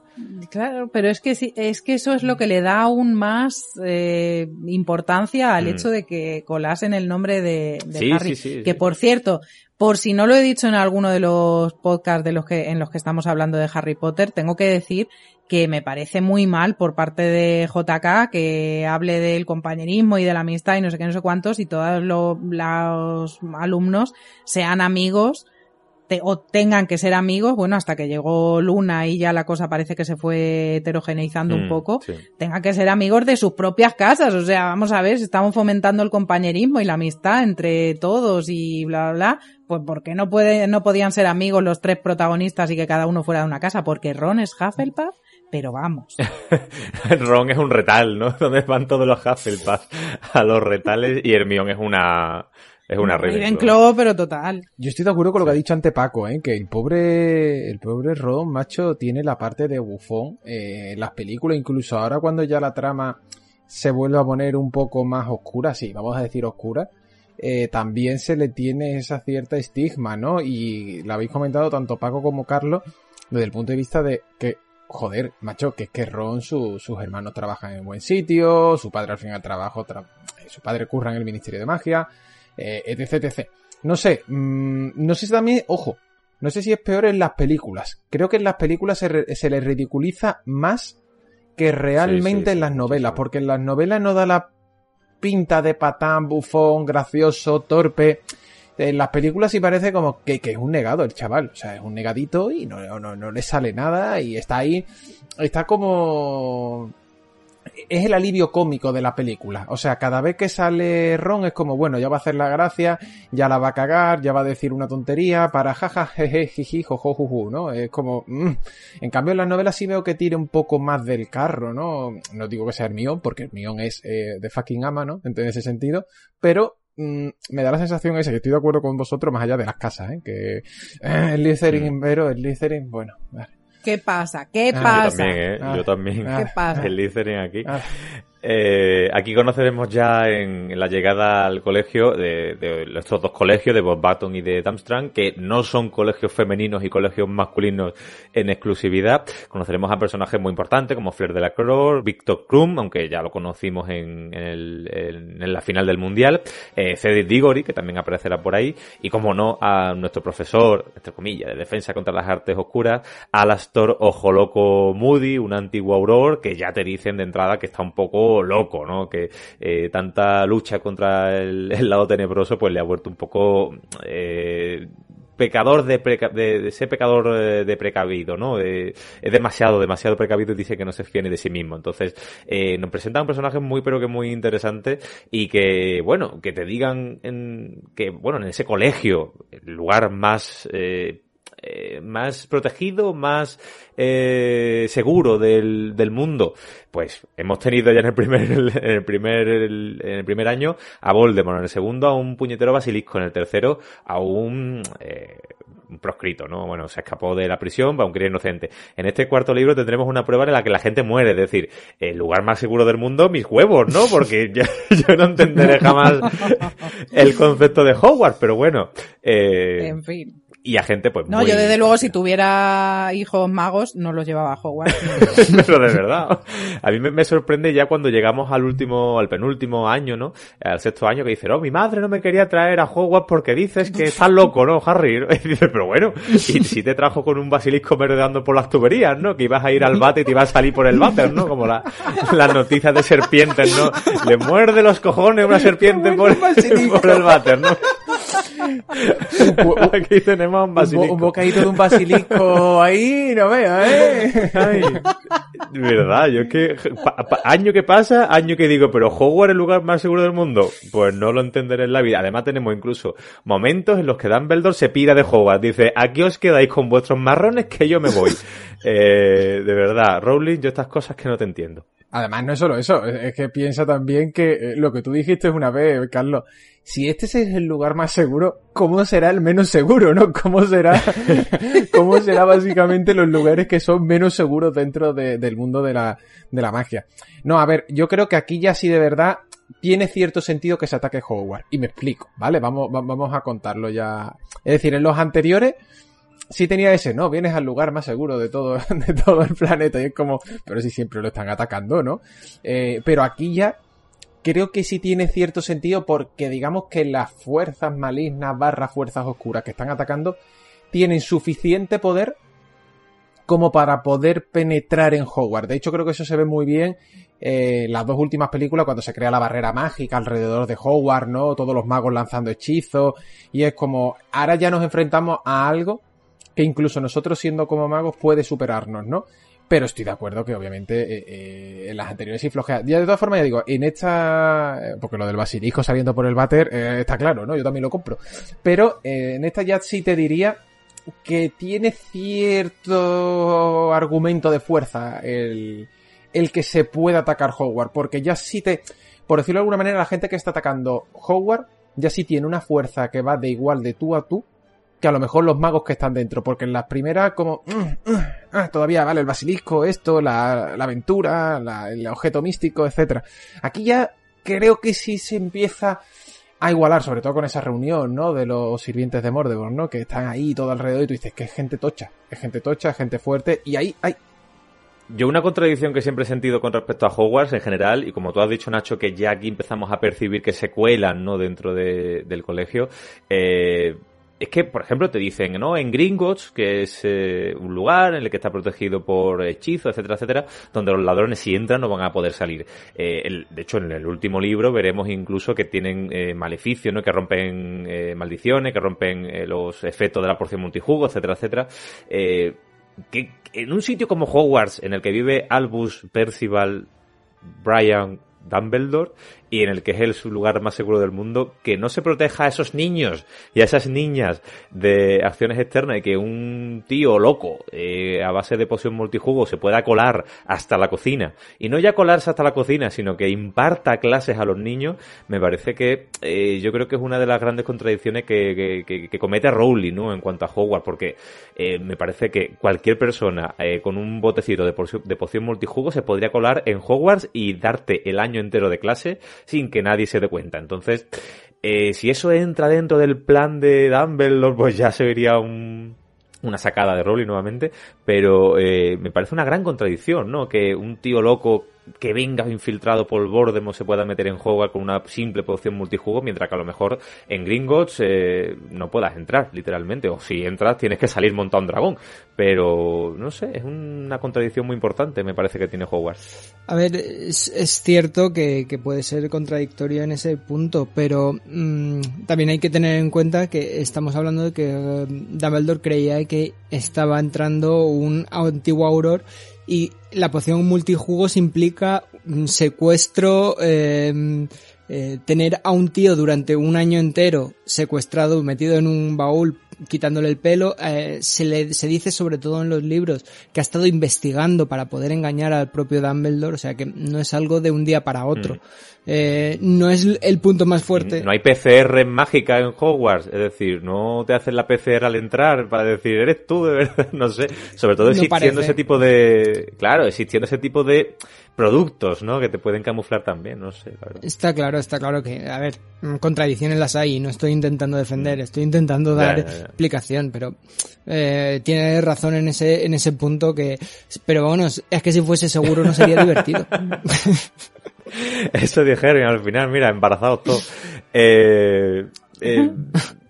Claro, pero es que es que eso es lo que le da aún más eh, importancia al mm. hecho de que colasen el nombre de, Harry. que por cierto, por si no lo he dicho en alguno de los podcasts de los que, en los que estamos hablando de Harry Potter, tengo que decir que me parece muy mal por parte de JK que hable del compañerismo y de la amistad y no sé qué, no sé cuántos y todos los alumnos sean amigos o tengan que ser amigos, bueno, hasta que llegó Luna y ya la cosa parece que se fue heterogeneizando un mm, poco, tengan que ser amigos de sus propias casas. O sea, vamos a ver, si estamos fomentando el compañerismo y la amistad entre todos y bla, bla, bla, pues ¿por qué no, puede, no podían ser amigos los tres protagonistas y que cada uno fuera de una casa? Porque Ron es Hufflepuff pero vamos. Ron es un retal, ¿no? Donde van todos los Hufflepuff a los retales y Hermione es una es una Ravenclaw, pero total. Yo estoy de acuerdo con lo que ha dicho ante Paco, ¿eh? que el pobre, el pobre Ron, macho, tiene la parte de bufón eh, en las películas, incluso ahora cuando ya la trama se vuelve a poner un poco más oscura, sí, vamos a decir oscura, eh, también se le tiene esa cierta estigma, ¿no? Y lo habéis comentado tanto Paco como Carlos, desde el punto de vista de que, joder, macho, que es que Ron, sus hermanos trabajan en buen sitio, su padre al final trabaja, su padre curra en el Ministerio de Magia, eh, etc, No sé, mm, no sé si también, ojo, no sé si es peor en las películas. Creo que en las películas se, se les ridiculiza más que realmente en las novelas, porque en las novelas no da la pinta de patán, bufón, gracioso, torpe. En las películas sí parece como que, que es un negado el chaval, o sea, es un negadito y no, no, no le sale nada y está ahí, está como es el alivio cómico de la película. O sea, cada vez que sale Ron es como, bueno, ya va a hacer la gracia, ya la va a cagar, ya va a decir una tontería para jaja, jeje, jiji, jojo, ¿no? Es como, mm. en cambio en las novelas sí veo que tire un poco más del carro, ¿no? No digo que sea Hermione, porque Hermione es eh, de fucking ama, ¿no? En ese sentido, pero mm, me da la sensación esa que estoy de acuerdo con vosotros más allá de las casas, ¿eh? Que eh, el Littering, pero el Littering, bueno, vale. ¿Qué pasa? ¿Qué pasa? Yo también, ¿eh? Yo también. ¿Qué pasa? El listening aquí. Eh, aquí conoceremos ya en, la llegada al colegio de, estos dos colegios, de Bob Button y de Damstrang, que no son colegios femeninos y colegios masculinos en exclusividad. Conoceremos a personajes muy importantes como Flair de la Croix, Victor Krum, aunque ya lo conocimos en, la final del Mundial, eh, Cedric Diggory, que también aparecerá por ahí, y como no, a nuestro profesor, entre comillas, de defensa contra las artes oscuras, Alastor Ojoloco Moody, un antiguo auror, que ya te dicen de entrada que está un poco loco, ¿no? Que eh, tanta lucha contra el, lado tenebroso pues le ha vuelto un poco eh, pecador de, ser pecador eh, de precavido, ¿no? es demasiado, demasiado precavido y dice que no se fía ni de sí mismo. Entonces, nos presenta un personaje muy, pero que muy interesante y que, bueno, que te digan que, bueno, en ese colegio, el lugar más, más protegido, más eh, seguro del, del mundo, pues hemos tenido ya en el primer, en el primer, en el primer año a Voldemort, en el segundo a un puñetero basilisco, en el tercero a un, eh, proscrito, ¿no? Bueno, se escapó de la prisión, va un cría inocente. En este cuarto libro tendremos una prueba en la que la gente muere, es decir, el lugar más seguro del mundo, mis huevos, ¿no? Porque yo no entenderé jamás el concepto de Hogwarts, pero bueno. Eh, en fin y a gente pues No, muy- yo desde luego si tuviera hijos magos no los llevaba a Hogwarts. pero de verdad. A mí me, me sorprende ya cuando llegamos al último al penúltimo año no al sexto año que dice no mi madre no me quería traer a Hogwarts porque dices que estás loco no Harry y dice pero bueno y si te trajo con un basilisco merodeando por las tuberías no que ibas a ir al bate y te ibas a salir por el váter no como la, las noticias de serpientes no le muerde los cojones una serpiente por, por el váter no aquí tenemos un Un, bo- basilisco un bocadito de un basilisco ahí, no veas, ¿eh? Ay, verdad, yo es que año que pasa, año que digo, pero Hogwarts es el lugar más seguro del mundo, pues no lo entenderé en la vida. Además tenemos incluso momentos en los que Dumbledore se pira de Hogwarts, dice, aquí os quedáis con vuestros marrones que yo me voy. Eh, de verdad, Rowling, yo estas cosas que no te entiendo. Además, no es solo eso, es que piensa también que eh, lo que tú dijiste una vez, Carlos, si este es el lugar más seguro, ¿cómo será el menos seguro, no? ¿Cómo será, cómo será básicamente los lugares que son menos seguros dentro de- del mundo de la, de la magia? No, a ver, yo creo que aquí ya sí de verdad tiene cierto sentido que se ataque Hogwarts. Y me explico, ¿vale? Vamos, va- vamos a contarlo ya. Es decir, en los anteriores, sí tenía ese, ¿no? Vienes al lugar más seguro de todo, de todo el planeta y es como, pero si siempre lo están atacando, ¿no? Eh, pero aquí ya creo que sí tiene cierto sentido porque digamos que las fuerzas malignas barra fuerzas oscuras que están atacando tienen suficiente poder como para poder penetrar en Hogwarts. De hecho, creo que eso se ve muy bien eh, las dos últimas películas cuando se crea la barrera mágica alrededor de Hogwarts, ¿no? Todos los magos lanzando hechizos y es como, ahora ya nos enfrentamos a algo que incluso nosotros siendo como magos puede superarnos, ¿no? Pero estoy de acuerdo que obviamente eh, eh, en las anteriores sí flojea. Ya de todas formas ya digo, en esta, eh, porque lo del basilisco saliendo por el váter está claro, ¿no? Yo también lo compro. Pero en esta ya sí te diría que tiene cierto argumento de fuerza el, el que se pueda atacar Hogwarts, porque ya sí te, por decirlo de alguna manera, la gente que está atacando Hogwarts ya sí tiene una fuerza que va de igual de tú a tú que a lo mejor los magos que están dentro, porque en las primeras como mm, mm, ah, todavía vale el basilisco, esto, la, aventura, el objeto místico, etcétera. Aquí ya creo que sí se empieza a igualar, sobre todo con esa reunión, ¿no? De los sirvientes de Mordor, ¿no? Que están ahí todo alrededor y tú dices que es gente tocha, es gente tocha, es gente fuerte y ahí, hay Yo una contradicción que siempre he sentido con respecto a Hogwarts en general, y como tú has dicho Nacho, que ya aquí empezamos a percibir que se cuelan ¿no? dentro de- del colegio, eh, es que, por ejemplo, te dicen, ¿no? En Gringotts, que es eh, un lugar en el que está protegido por hechizos, etcétera, etcétera, donde los ladrones si entran no van a poder salir. Eh, de hecho, en el último libro veremos incluso que tienen eh, maleficios, ¿no? Que rompen maldiciones, que rompen los efectos de la porción multijugo, etcétera, etcétera. Que en un sitio como Hogwarts, en el que vive Albus, Percival, Brian, Dumbledore, y en el que es el lugar más seguro del mundo, que no se proteja a esos niños y a esas niñas de acciones externas y que un tío loco eh, a base de poción multijugo se pueda colar hasta la cocina. Y no ya colarse hasta la cocina, sino que imparta clases a los niños, me parece que eh, yo creo que es una de las grandes contradicciones que, que, que- que comete Rowling, ¿no? En cuanto a Hogwarts, porque eh, me parece que cualquier persona eh, con un botecito de, poción- de se podría colar en Hogwarts y darte el año entero de clase sin que nadie se dé cuenta. Entonces, eh, si eso entra dentro del plan de Dumbledore, pues ya se vería un, una sacada de Rowling nuevamente, pero eh, me parece una gran contradicción, ¿no? Que un tío loco que venga infiltrado por Voldemort se pueda meter en Hogwarts con una simple poción multijugo, mientras que a lo mejor en Gringotts eh, no puedas entrar, literalmente, o si entras tienes que salir montado un dragón, pero no sé, es una contradicción muy importante, me parece que tiene Hogwarts. A ver, es, cierto que, que puede ser contradictorio en ese punto, pero mm, también hay que tener en cuenta que estamos hablando de que eh, Dumbledore creía que estaba entrando un antiguo Auror y la poción multijugos implica secuestro, eh, eh, tener a un tío durante un año entero secuestrado, metido en un baúl, quitándole el pelo, eh, se le se dice sobre todo en los libros que ha estado investigando para poder engañar al propio Dumbledore, o sea que no es algo de un día para otro. Eh, no es el punto más fuerte. No hay PCR mágica en Hogwarts, es decir, no te hacen la PCR al entrar para decir, eres tú, de verdad, no sé. Sobre todo existiendo ese tipo de, claro, existiendo ese tipo de productos, ¿no? Que te pueden camuflar también, no sé. Está claro, está claro que, a ver, contradicciones las hay, no estoy intentando defender, mm. estoy intentando dar explicación, pero eh, tiene razón en ese, en ese punto que, pero bueno, es que si fuese seguro no sería divertido. Eso dijeron al final, mira, embarazados todos. Eh, eh,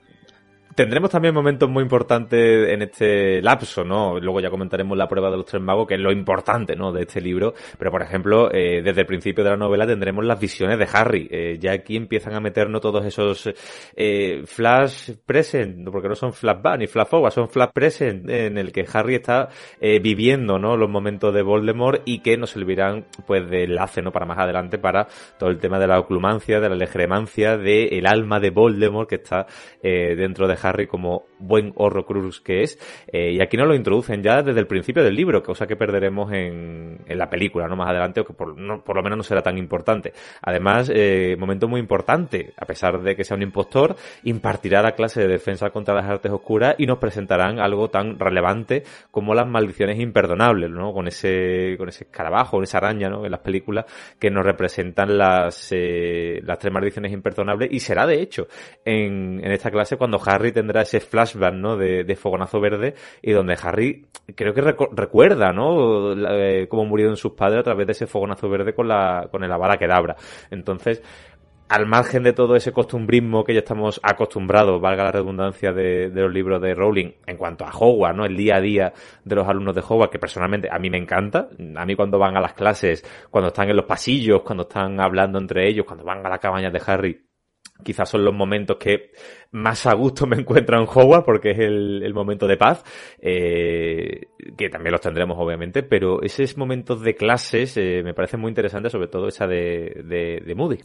Tendremos también momentos muy importantes en este lapso, ¿no? Luego ya comentaremos la prueba de los tres magos, que es lo importante, ¿no? De este libro. Pero, por ejemplo, eh, desde el principio de la novela tendremos las visiones de Harry. Eh, ya aquí empiezan a meternos todos esos eh, flash present, porque no son flashback ni flash forward, son flash present, en el que Harry está eh, viviendo, ¿no? Los momentos de Voldemort y que nos servirán, pues, de enlace, ¿no? Para más adelante, para todo el tema de la oclumancia, de la legeremancia, del el alma de Voldemort que está dentro de Harry como buen Horrocrux que es. Eh, y aquí nos lo introducen ya desde el principio del libro, cosa que perderemos en, en la película, ¿no? Más adelante, o que por, por lo menos no será tan importante. Además, eh, momento muy importante, a pesar de que sea un impostor, impartirá la clase de defensa contra las artes oscuras y nos presentarán algo tan relevante como las maldiciones imperdonables, ¿no? Con ese, con ese escarabajo, esa araña, ¿no? En las películas que nos representan las, eh, las tres maldiciones imperdonables y será de hecho en, en esta clase cuando Harry tendrá ese flashback. De, de Fogonazo Verde y donde Harry creo que recuerda, ¿no? Eh, cómo murieron sus padres a través de ese Fogonazo Verde con la, con el Avara Kedabra. Entonces, al margen de todo ese costumbrismo que ya estamos acostumbrados, valga la redundancia de, de, los libros de Rowling, en cuanto a Hogwarts, ¿no? El día a día de los alumnos de Hogwarts, que personalmente a mí me encanta. A mí cuando van a las clases, cuando están en los pasillos, cuando están hablando entre ellos, cuando van a la cabaña de Harry, quizás son los momentos que más a gusto me encuentro en Hogwarts porque es el, momento de paz, eh, que también los tendremos obviamente, pero esos momentos de clases eh, me parecen muy interesantes, sobre todo esa de, Moody.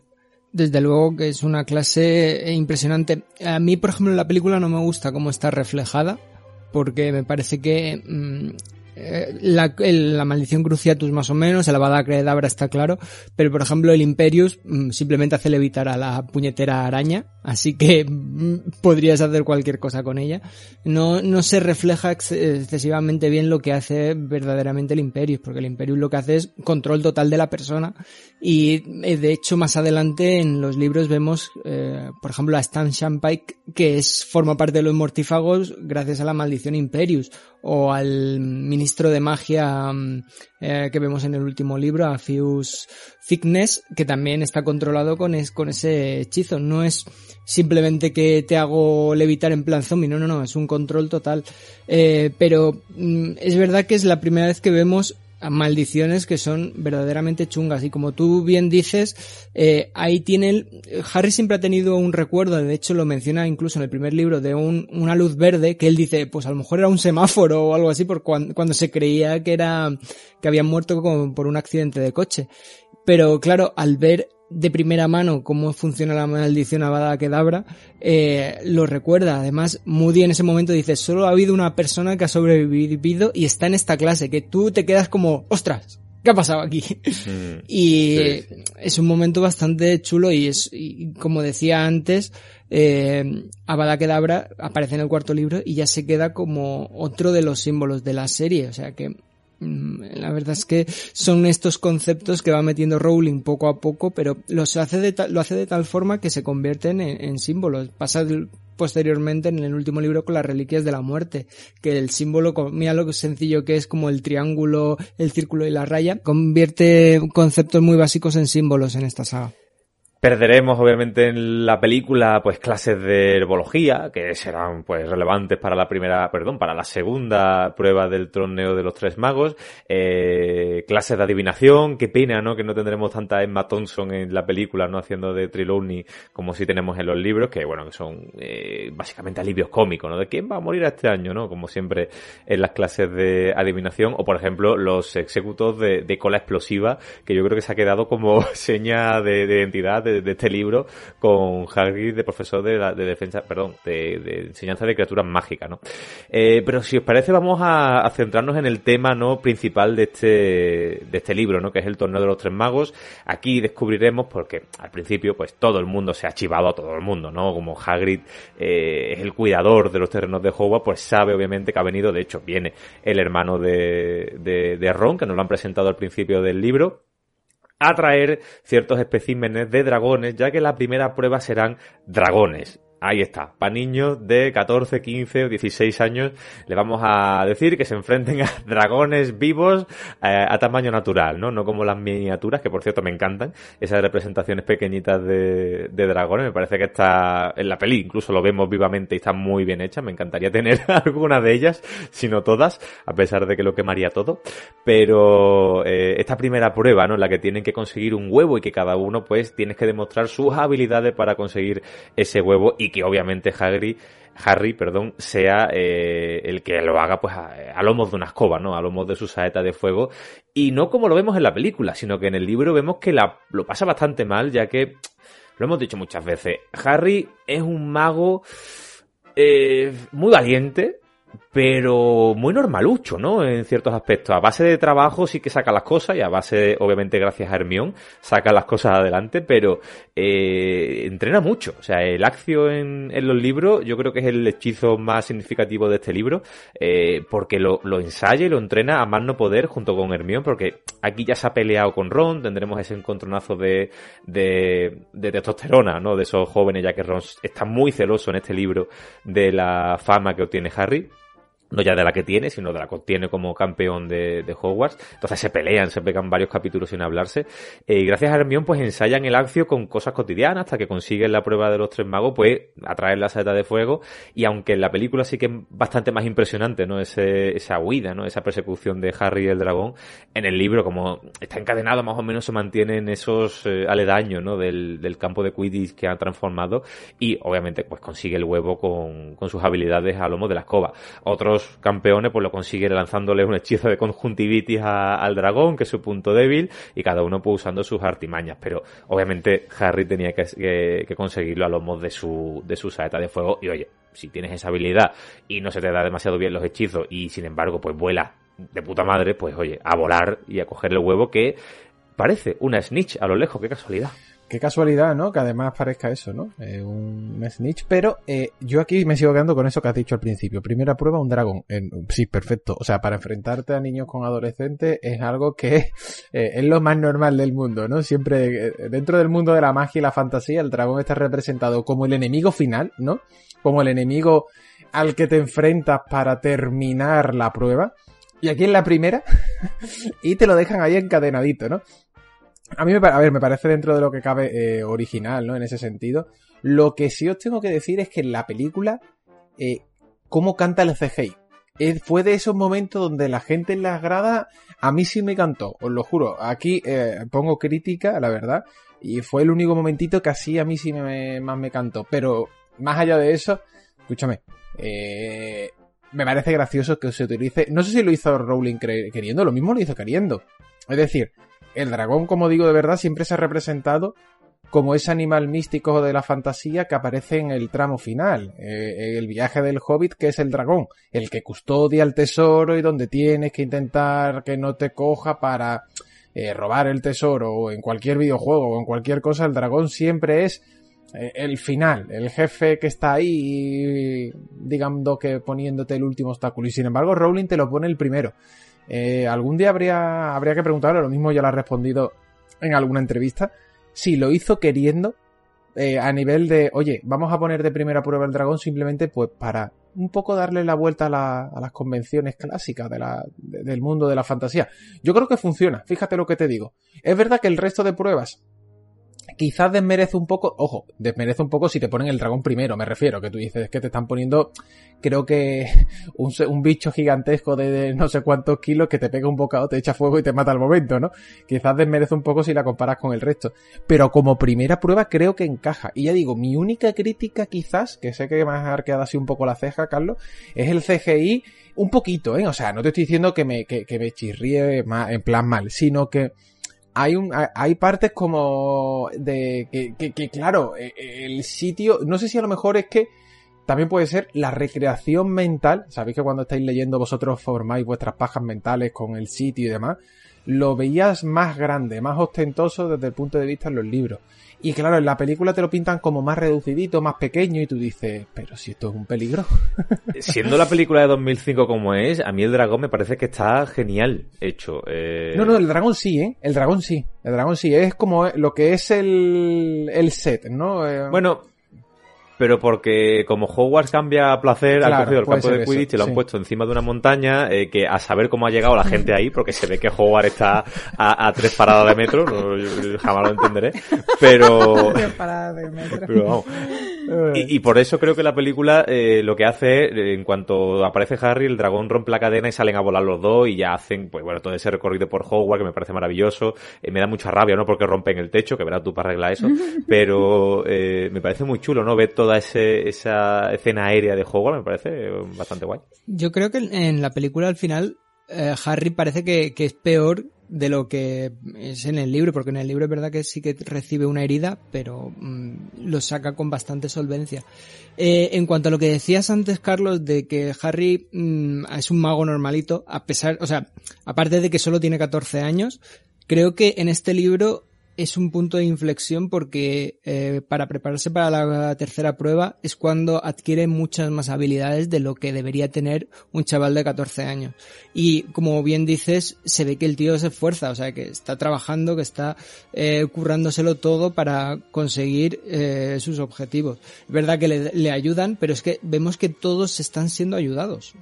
Desde luego que es una clase impresionante. A mí, por ejemplo, la película no me gusta cómo está reflejada, porque me parece que mm, eh, la, la, maldición Cruciatus más o menos, el Avada Kedavra está claro, pero por ejemplo el Imperius mm, simplemente hace levitar a la puñetera araña, así que mm, podrías hacer cualquier cosa con ella. No, no se refleja excesivamente bien lo que hace verdaderamente el Imperius, porque el Imperius lo que hace es control total de la persona y eh, de hecho más adelante en los libros vemos, eh, por ejemplo, a Stan Shampike que es, forma parte de los mortífagos gracias a la maldición Imperius, o al de magia mm, eh, que vemos en el último libro, a Thickness, que también está controlado con, con ese hechizo. No es simplemente que te hago levitar en plan zombie, no, no, no, es un control total. Eh, pero mm, es verdad que es la primera vez que vemos maldiciones que son verdaderamente chungas. Y como tú bien dices eh, ahí tiene el, Harry siempre ha tenido un recuerdo de hecho lo menciona incluso en el primer libro de un, una luz verde que él dice pues a lo mejor era un semáforo o algo así por cuando, cuando se creía que era que habían muerto por un accidente de coche. Pero claro al ver de primera mano cómo funciona la maldición Avada Kedavra, eh, lo recuerda. Además, Moody en ese momento dice, solo ha habido una persona que ha sobrevivido y está en esta clase, que tú te quedas como, ostras, ¿qué ha pasado aquí? Mm, y es un momento bastante chulo y es, como decía antes, eh, Avada Kedavra aparece en el cuarto libro y ya se queda como otro de los símbolos de la serie, o sea que la verdad es que son estos conceptos que va metiendo Rowling poco a poco, pero los hace de lo hace de tal forma que se convierten en, símbolos. Pasa posteriormente en el último libro con las reliquias de la muerte, que el símbolo, mira lo sencillo que es como el triángulo, el círculo y la raya, convierte conceptos muy básicos en símbolos en esta saga. Perderemos, obviamente, en la película, pues, clases de herbología, que serán, pues, relevantes para la primera, perdón, para la segunda prueba del torneo de los tres magos. Eh, clases de adivinación, qué pena, ¿no? Que no tendremos tanta Emma Thompson en la película, ¿no? Haciendo de Trelawney como si tenemos en los libros, que, bueno, que son, eh, básicamente alivios cómicos, ¿no? De quién va a morir este año, ¿no? Como siempre en las clases de adivinación. O, por ejemplo, los executos de, cola explosiva, que yo creo que se ha quedado como seña de identidad de, este libro con Hagrid de profesor de, de defensa, perdón, de, enseñanza de criaturas mágicas, ¿no? Eh, pero si os parece vamos a, centrarnos en el tema, ¿no? Principal de este, de este libro, ¿no? Que es el torneo de los tres magos. Aquí descubriremos porque al principio pues todo el mundo se ha chivado a todo el mundo, ¿no? Como Hagrid eh, es el cuidador de los terrenos de Hogwarts, pues sabe obviamente que ha venido, de hecho viene el hermano de, de, de Ron, que nos lo han presentado al principio del libro, a traer ciertos especímenes de dragones, ya que la primera prueba serán dragones. Ahí está, para niños de 14, 15 o 16 años le vamos a decir que se enfrenten a dragones vivos eh, a tamaño natural, ¿no? No como las miniaturas, que por cierto me encantan, esas representaciones pequeñitas de, dragones, me parece que está en la peli, incluso lo vemos vivamente y está muy bien hecha, me encantaría tener alguna de ellas, si no todas, a pesar de que lo quemaría todo, pero eh, esta primera prueba, ¿no? En la que tienen que conseguir un huevo y que cada uno pues tienes que demostrar sus habilidades para conseguir ese huevo y que obviamente Harry, Harry, perdón, sea eh, el que lo haga pues a, lomos de una escoba, ¿no? A lomos de su saeta de fuego. Y no como lo vemos en la película, sino que en el libro vemos que la, lo pasa bastante mal, ya que, lo hemos dicho muchas veces, Harry es un mago eh, muy valiente, pero muy normalucho, ¿no? En ciertos aspectos. A base de trabajo sí que saca las cosas y a base, obviamente, gracias a Hermión, saca las cosas adelante, pero eh, entrena mucho. O sea, el accio en, los libros yo creo que es el hechizo más significativo de este libro, eh, porque lo, lo, ensaya y lo entrena a más no poder junto con Hermión, porque aquí ya se ha peleado con Ron, tendremos ese encontronazo de, de, de testosterona, ¿no? De esos jóvenes, ya que Ron está muy celoso en este libro de la fama que obtiene Harry no ya de la que tiene, sino de la que obtiene como campeón de, de, Hogwarts. Entonces se pelean, se pegan varios capítulos sin hablarse. Eh, y gracias a Hermione, pues ensayan el accio con cosas cotidianas hasta que consiguen la prueba de los tres magos, pues atraer la saeta de fuego. Y aunque en la película sí que es bastante más impresionante, ¿no? Ese, esa huida, ¿no? Esa persecución de Harry y el dragón. En el libro, como está encadenado, más o menos se mantienen esos eh, aledaños, ¿no? Del, del, campo de Quidditch que ha transformado. Y obviamente, pues consigue el huevo con, con sus habilidades a lomo de la escoba. Otros campeones pues lo consiguen lanzándole un hechizo de conjuntivitis al dragón, que es su punto débil, y cada uno pues usando sus artimañas. Pero obviamente Harry tenía que, conseguirlo a lomos de su, de su saeta de fuego. Y oye, si tienes esa habilidad y no se te da demasiado bien los hechizos y sin embargo pues vuela de puta madre, pues oye, a volar y a coger el huevo que parece una snitch a lo lejos, qué casualidad. Qué casualidad, ¿no? Que además parezca eso, ¿no? Eh, un snitch. Pero eh, yo aquí me sigo quedando con eso que has dicho al principio. Primera prueba, un dragón. sí, perfecto. O sea, para enfrentarte a niños con adolescentes es algo que eh, es lo más normal del mundo, ¿no? Siempre dentro del mundo de la magia y la fantasía, el dragón está representado como el enemigo final, ¿no? Como el enemigo al que te enfrentas para terminar la prueba. Y aquí en la primera, y te lo dejan ahí encadenadito, ¿no? A mí me, a ver, me parece dentro de lo que cabe eh, original, ¿no? En ese sentido. Lo que sí os tengo que decir es que en la película, eh, cómo canta el CGI. Eh, fue de esos momentos donde la gente en las gradas, a mí sí me cantó, os lo juro. Aquí eh, pongo crítica, la verdad, y fue el único momentito que así a mí sí me, más me cantó. Pero más allá de eso, escúchame, eh, me parece gracioso que se utilice. No sé si lo hizo Rowling queriendo, lo mismo lo hizo queriendo. Es decir, el dragón, como digo de verdad, siempre se ha representado como ese animal místico de la fantasía que aparece en el tramo final, eh, el viaje del hobbit que es el dragón, el que custodia el tesoro y donde tienes que intentar que no te coja para eh, robar el tesoro o en cualquier videojuego o en cualquier cosa, el dragón siempre es eh, el final, el jefe que está ahí, digamos que poniéndote el último obstáculo y sin embargo Rowling te lo pone el primero. Eh, algún día habría, habría que preguntarle, lo mismo ya lo ha respondido en alguna entrevista, si lo hizo queriendo eh, a nivel de, oye, vamos a poner de primera prueba el dragón simplemente pues para un poco darle la vuelta a, las convenciones clásicas de la, del mundo de la fantasía. Yo creo que funciona, fíjate lo que te digo. Es verdad que el resto de pruebas quizás desmerece un poco, ojo, desmerece un poco si te ponen el dragón primero, me refiero, que tú dices que te están poniendo, creo que un, bicho gigantesco de, no sé cuántos kilos que te pega un bocado, te echa fuego y te mata al momento, ¿no? Quizás desmerece un poco si la comparas con el resto. Pero como primera prueba creo que encaja. Y ya digo, mi única crítica quizás, que sé que me has arqueado así un poco la ceja, Carlos, es el CGI un poquito, ¿eh? O sea, no te estoy diciendo que me, que, me chirríe en plan mal, sino que hay un hay partes como de que, que, que, claro e, e, el sitio no sé si a lo mejor es que también puede ser la recreación mental. Sabéis que cuando estáis leyendo vosotros formáis vuestras pajas mentales con el sitio y demás lo veías más grande más ostentoso desde el punto de vista de los libros y claro, en la película te lo pintan como más reducidito, más pequeño y tú dices, pero si esto es un peligro. Siendo la película de 2005 como es, a mí el dragón me parece que está genial hecho. Eh... No, no, el dragón sí, ¿eh? El dragón sí. El dragón sí. Es como lo que es el, el set, ¿no? Eh... Bueno, pero porque como Hogwarts cambia a placer, han cogido el campo de Quidditch y lo han puesto encima de una montaña, eh, que a saber cómo ha llegado la gente ahí, porque se ve que Hogwarts está a, tres paradas de metro, no, yo jamás lo entenderé, pero... Tres paradas de metro. Pero vamos. Y, y, por eso creo que la película eh, lo que hace es, en cuanto aparece Harry, el dragón rompe la cadena y salen a volar los dos y ya hacen, pues bueno, todo ese recorrido por Hogwarts que me parece maravilloso. Eh, me da mucha rabia, ¿no? Porque rompen el techo, que verás tú para arreglar eso. Pero eh, me parece muy chulo, ¿no? Ver toda ese, esa escena aérea de Hogwarts, me parece bastante guay. Yo creo que en la película al final eh, Harry parece que, que es peor de lo que es en el libro, porque en el libro es verdad que sí que recibe una herida, pero mm, lo saca con bastante solvencia. Eh, en cuanto a lo que decías antes, Carlos, de que Harry mm, es un mago normalito, a pesar, o sea, aparte de que solo tiene 14 años, creo que en este libro es un punto de inflexión porque eh, para prepararse para la tercera prueba es cuando adquiere muchas más habilidades de lo que debería tener un chaval de 14 años. Y como bien dices, se ve que el tío se esfuerza, o sea, que está trabajando, que está eh, currándoselo todo para conseguir eh, sus objetivos. Es verdad que le, le ayudan, pero es que vemos que todos están siendo ayudados.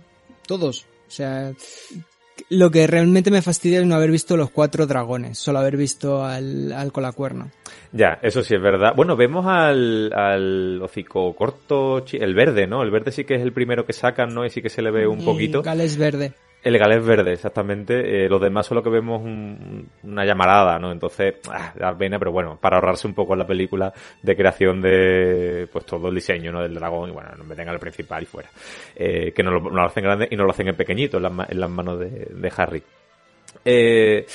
Todos. O sea, lo que realmente me fastidia es no haber visto los cuatro dragones, solo haber visto al, al colacuerno. Ya, eso sí es verdad. Bueno, vemos al, al hocico corto, el verde, ¿no? El verde sí que es el primero que sacan, ¿no? Y sí que se le ve un poquito. Gales verde. El galés verde, exactamente. Eh, los demás solo que vemos una llamarada, ¿no? Entonces, ah, da pena, pero bueno, para ahorrarse un poco en la película de creación de, pues todo el diseño, ¿no? Del dragón, y bueno, no me tengan el principal y fuera. Eh, que no lo, hacen grande y no lo hacen en pequeñito en las, en las manos de, de Harry. Eh,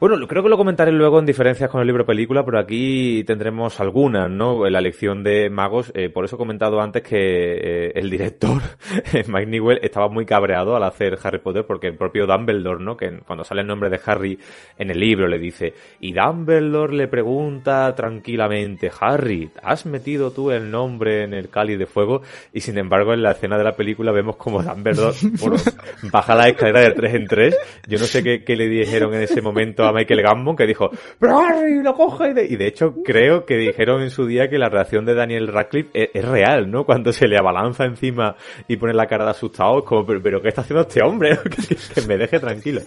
bueno, creo que lo comentaré luego en diferencias con el libro película, pero aquí tendremos algunas, ¿no? La lección de magos, eh, por eso he comentado antes que eh, el director, Mike Newell, estaba muy cabreado al hacer Harry Potter porque el propio Dumbledore, ¿no? Que cuando sale el nombre de Harry en el libro le dice, y Dumbledore le pregunta tranquilamente, Harry, ¿has metido tú el nombre en el cáliz de fuego? Y sin embargo en la escena de la película vemos como Dumbledore, bueno, baja la escalera de tres en tres. Yo no sé qué, qué le dijeron en ese momento Michael Gambon que dijo, pero Harry lo coge. Y de hecho creo que dijeron en su día que la reacción de Daniel Radcliffe es, real, ¿no? Cuando se le abalanza encima y pone la cara de asustado, es como, pero, ¿qué está haciendo este hombre? que, me deje tranquilo.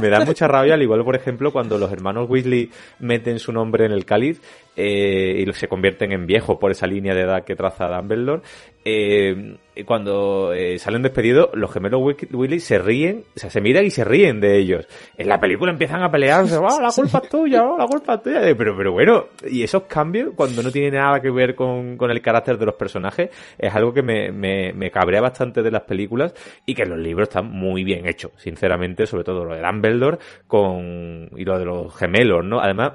Me da mucha rabia, al igual, por ejemplo, cuando los hermanos Weasley meten su nombre en el cáliz eh, y se convierten en viejos por esa línea de edad que traza Dumbledore. Eh, cuando eh, salen despedidos, los gemelos Willy se ríen, o sea, se miran y se ríen de ellos. En la película empiezan a pelearse, oh, la culpa es tuya, oh, la culpa es tuya. Pero, pero bueno, y esos cambios, cuando no tienen nada que ver con, con el carácter de los personajes, es algo que me, me, me cabrea bastante de las películas y que los libros están muy bien hechos, sinceramente, sobre todo lo de Dumbledore con, y lo de los gemelos, ¿no? Además,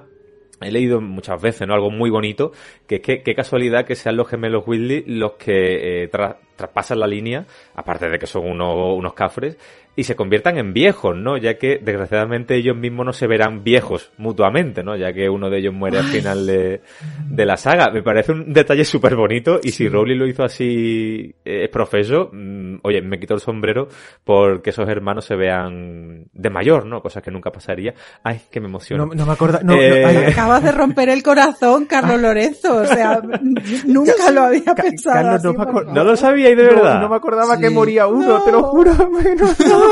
he leído muchas veces, ¿no? Algo muy bonito, que es que qué casualidad que sean los gemelos Whitley los que eh, traspasan la línea, aparte de que son unos, unos cafres, y se conviertan en viejos, ¿no? Ya que desgraciadamente ellos mismos no se verán viejos mutuamente, ¿no? Ya que uno de ellos muere al final de, de la saga. Me parece un detalle súper bonito y si Rowling lo hizo así eh, es profeso, mm, oye, me quito el sombrero porque esos hermanos se vean de mayor, ¿no? Cosa que nunca pasaría. Ay, que me emociona. No, me acuerdo. No, eh... Acabas de romper el corazón, Carlos Lorenzo. O sea, nunca lo había pensado. así, no, no, lo sabía y de verdad. No, me acordaba sí. que moría uno, te lo juro.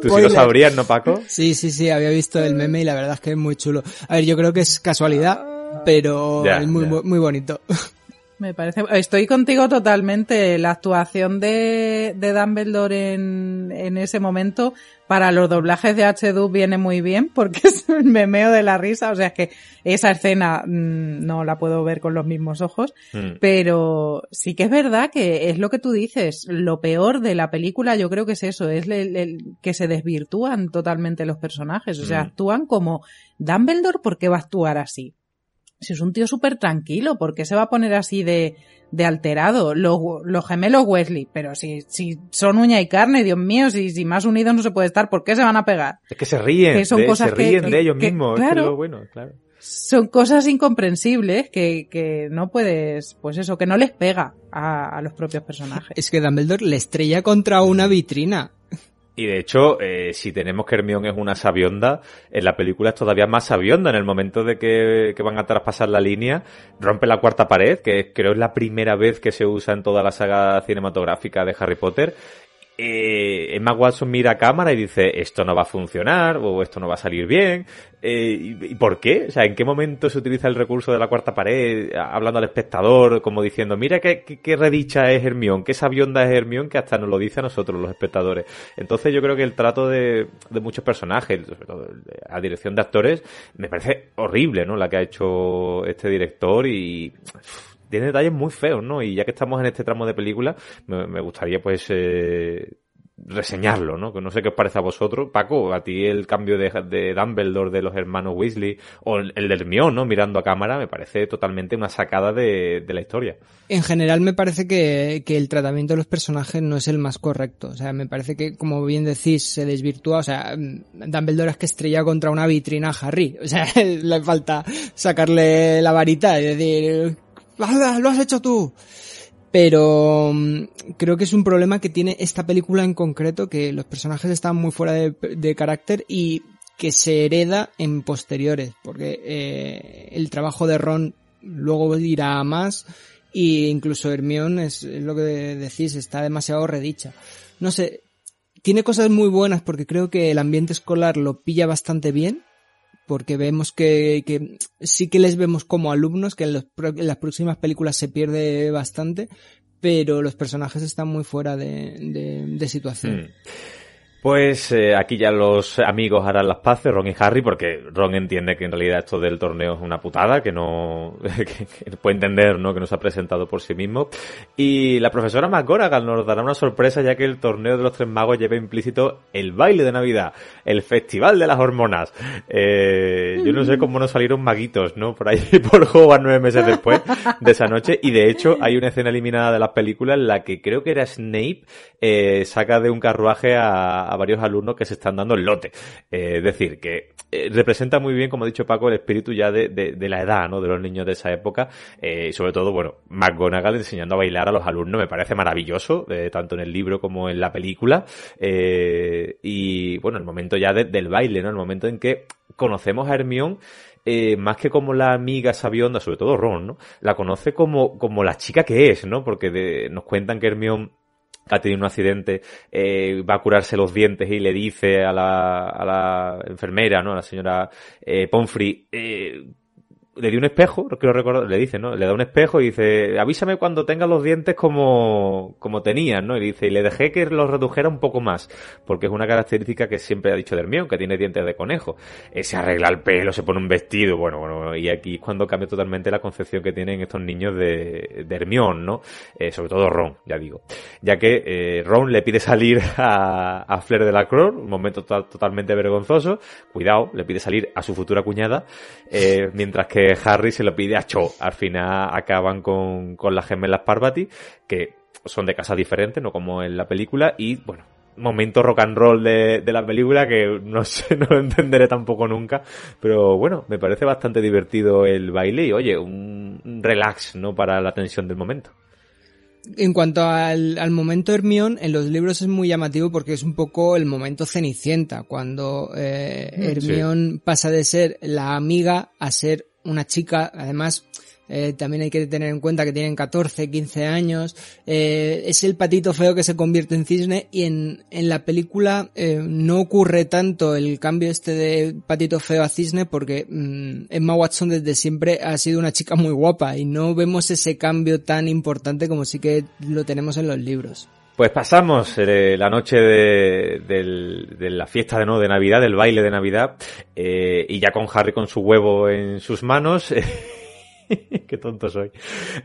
Tú sí lo sabrías, ¿no, Paco? Sí, sí, sí, había visto el meme y la verdad es que es muy chulo. A ver, yo creo que es casualidad, pero es muy, muy bonito. Me parece. Estoy contigo totalmente. La actuación de, de Dumbledore en, en ese momento para los doblajes de H2 viene muy bien porque es un memeo de la risa. O sea, es que esa escena mm, no la puedo ver con los mismos ojos. Mm. Pero sí que es verdad que es lo que tú dices. Lo peor de la película yo creo que es eso. Es el- el- que se desvirtúan totalmente los personajes. O sea, Mm. actúan como Dumbledore, ¿por qué va a actuar así? Si es un tío súper tranquilo, ¿por qué se va a poner así de, de alterado? Los, los gemelos Wesley, pero si, si son uña y carne, Dios mío, si, si más unidos no se puede estar, ¿por qué se van a pegar? Es que se ríen, Que son de, cosas se que- ríen que- de ellos que- mismos. es que claro. es lo bueno, claro. Son cosas incomprensibles que, que no puedes, pues eso, que no les pega a, a los propios personajes. Es que Dumbledore le estrella contra una vitrina. Y de hecho, eh, si tenemos que Hermione es una sabionda, en la película es todavía más sabionda. En el momento de que, que van a traspasar la línea, rompe la cuarta pared, que creo es la primera vez que se usa en toda la saga cinematográfica de Harry Potter. Eh, Emma Watson mira a cámara y dice, esto no va a funcionar, o esto no va a salir bien. Eh, ¿y, por qué? O sea, ¿en qué momento se utiliza el recurso de la cuarta pared, hablando al espectador, como diciendo, mira qué, qué, qué redicha es Hermione, qué sabionda es Hermione, que hasta nos lo dice a nosotros, los espectadores. Entonces yo creo que el trato de, muchos personajes, a dirección de actores, me parece horrible, ¿no? La que ha hecho este director y tiene detalles muy feos, ¿no? Y ya que estamos en este tramo de película, me, gustaría pues eh, reseñarlo, ¿no? Que no sé qué os parece a vosotros. Paco, a ti el cambio de, Dumbledore de los hermanos Weasley o el, el de Hermione, ¿no? Mirando a cámara, me parece totalmente una sacada de, la historia. En general me parece que, el tratamiento de los personajes no es el más correcto. O sea, me parece que, como bien decís, se desvirtúa. O sea, Dumbledore es que estrella contra una vitrina a Harry. O sea, le falta sacarle la varita y decir, "Ah, lo has hecho tú. Pero mm, creo que es un problema que tiene esta película en concreto, que los personajes están muy fuera de, carácter y que se hereda en posteriores, porque eh, el trabajo de Ron luego irá a más y incluso Hermione es, es lo que decís, está demasiado redicha. No sé, tiene cosas muy buenas porque creo que el ambiente escolar lo pilla bastante bien, porque vemos que, que sí que les vemos como alumnos, que en, los en las próximas películas se pierde bastante, pero los personajes están muy fuera de, de, de situación. Hmm. Pues eh, aquí ya los amigos harán las paces, Ron y Harry, porque Ron entiende que en realidad esto del torneo es una putada, que no que, que puede entender, ¿no? Que no se ha presentado por sí mismo. Y la profesora McGonagall nos dará una sorpresa ya que el torneo de los tres magos lleva implícito el baile de Navidad, el festival de las hormonas. Eh, yo no sé cómo nos salieron maguitos, ¿no? Por ahí por Hogwarts nueve meses después de esa noche. Y de hecho hay una escena eliminada de las películas en la que creo que era Snape eh, saca de un carruaje a, a varios alumnos que se están dando el lote. Eh, es decir, que eh, representa muy bien, como ha dicho Paco, el espíritu ya de, la edad, ¿no? De los niños de esa época. Eh, y sobre todo, bueno, McGonagall enseñando a bailar a los alumnos me parece maravilloso, tanto en el libro como en la película. Y bueno, el momento ya de- del baile, ¿no? El momento en que conocemos a Hermione eh, más que como la amiga sabionda, sobre todo Ron, ¿no? La conoce como, como la chica que es, ¿no? Porque nos cuentan que Hermione ha tenido un accidente, eh, va a curarse los dientes y le dice a la, a la enfermera, ¿no? A la señora eh, Pomfrey, eh, le dio un espejo, quiero recordar, le dice, ¿no? Le da un espejo y dice, avísame cuando tengas los dientes como, como tenías, ¿no? Y dice, y le dejé que los redujera un poco más, porque es una característica que siempre ha dicho de Hermione, que tiene dientes de conejo. Eh, se arregla el pelo, se pone un vestido, bueno, bueno, y aquí es cuando cambia totalmente la concepción que tienen estos niños de, de Hermione, ¿no? Eh, sobre todo Ron, ya digo. Ya que eh, Ron le pide salir a, a Flair de la Croix, un momento to- totalmente vergonzoso, cuidado, le pide salir a su futura cuñada, mientras que Harry se lo pide a Cho. Al final acaban con, con las gemelas Parvati, que son de casas diferentes, no como en la película, y bueno, momento rock and roll de, de la película que no sé, no lo entenderé tampoco nunca, pero bueno, me parece bastante divertido el baile y oye, un relax, ¿no? Para la tensión del momento. En cuanto al, al momento Hermione, en los libros es muy llamativo porque es un poco el momento Cenicienta, cuando eh, Hermione pasa de ser la amiga a ser una chica, además, eh, también hay que tener en cuenta que tienen 14, 15 años, eh, es el patito feo que se convierte en cisne y en, en la película eh, no ocurre tanto el cambio este de patito feo a cisne porque mm, Emma Watson desde siempre ha sido una chica muy guapa y no vemos ese cambio tan importante como sí que lo tenemos en los libros. Pues pasamos eh, la noche de, la fiesta de, ¿no? de Navidad, del baile de Navidad, eh, y ya con Harry con su huevo en sus manos. Qué tonto soy.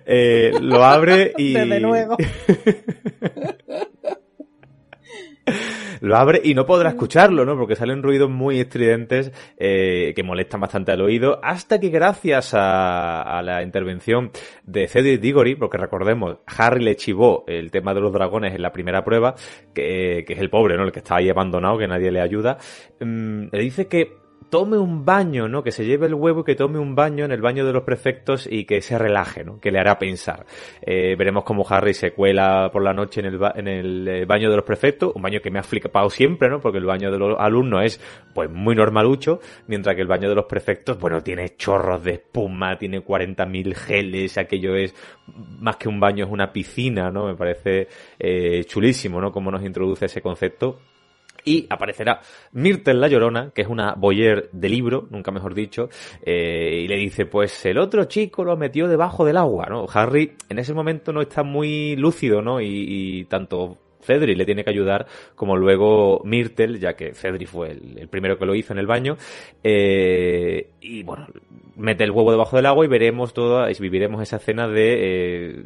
Eh, lo abre y... Desde luego. lo abre y no podrá escucharlo, ¿no? Porque salen ruidos muy estridentes eh, que molestan bastante al oído, hasta que gracias a, a la intervención de Cedric Diggory, porque recordemos, Harry le chivó el tema de los dragones en la primera prueba, que, que es el pobre, ¿no? El que está ahí abandonado, que nadie le ayuda, mm, le dice que tome un baño, ¿no? Que se lleve el huevo y que tome un baño en el baño de los prefectos y que se relaje, ¿no? Que le hará pensar. Eh, veremos cómo Harry se cuela por la noche en el, ba- en el eh, baño de los prefectos, un baño que me ha flipado siempre, ¿no? Porque el baño de los alumnos es, pues, muy normalucho, mientras que el baño de los prefectos, bueno, tiene chorros de espuma, tiene 40.000 geles, aquello es, más que un baño, es una piscina, ¿no? Me parece eh, chulísimo, ¿no? Cómo nos introduce ese concepto. Y aparecerá Myrtle la Llorona, que es una boyer de libro, nunca mejor dicho, eh, y le dice, pues el otro chico lo metió debajo del agua, ¿no? Harry en ese momento no está muy lúcido, ¿no? Y, tanto Cedric le tiene que ayudar, como luego Myrtle, ya que Cedric fue el, el primero que lo hizo en el baño, eh, y bueno, mete el huevo debajo del agua y veremos toda, viviremos esa escena de eh,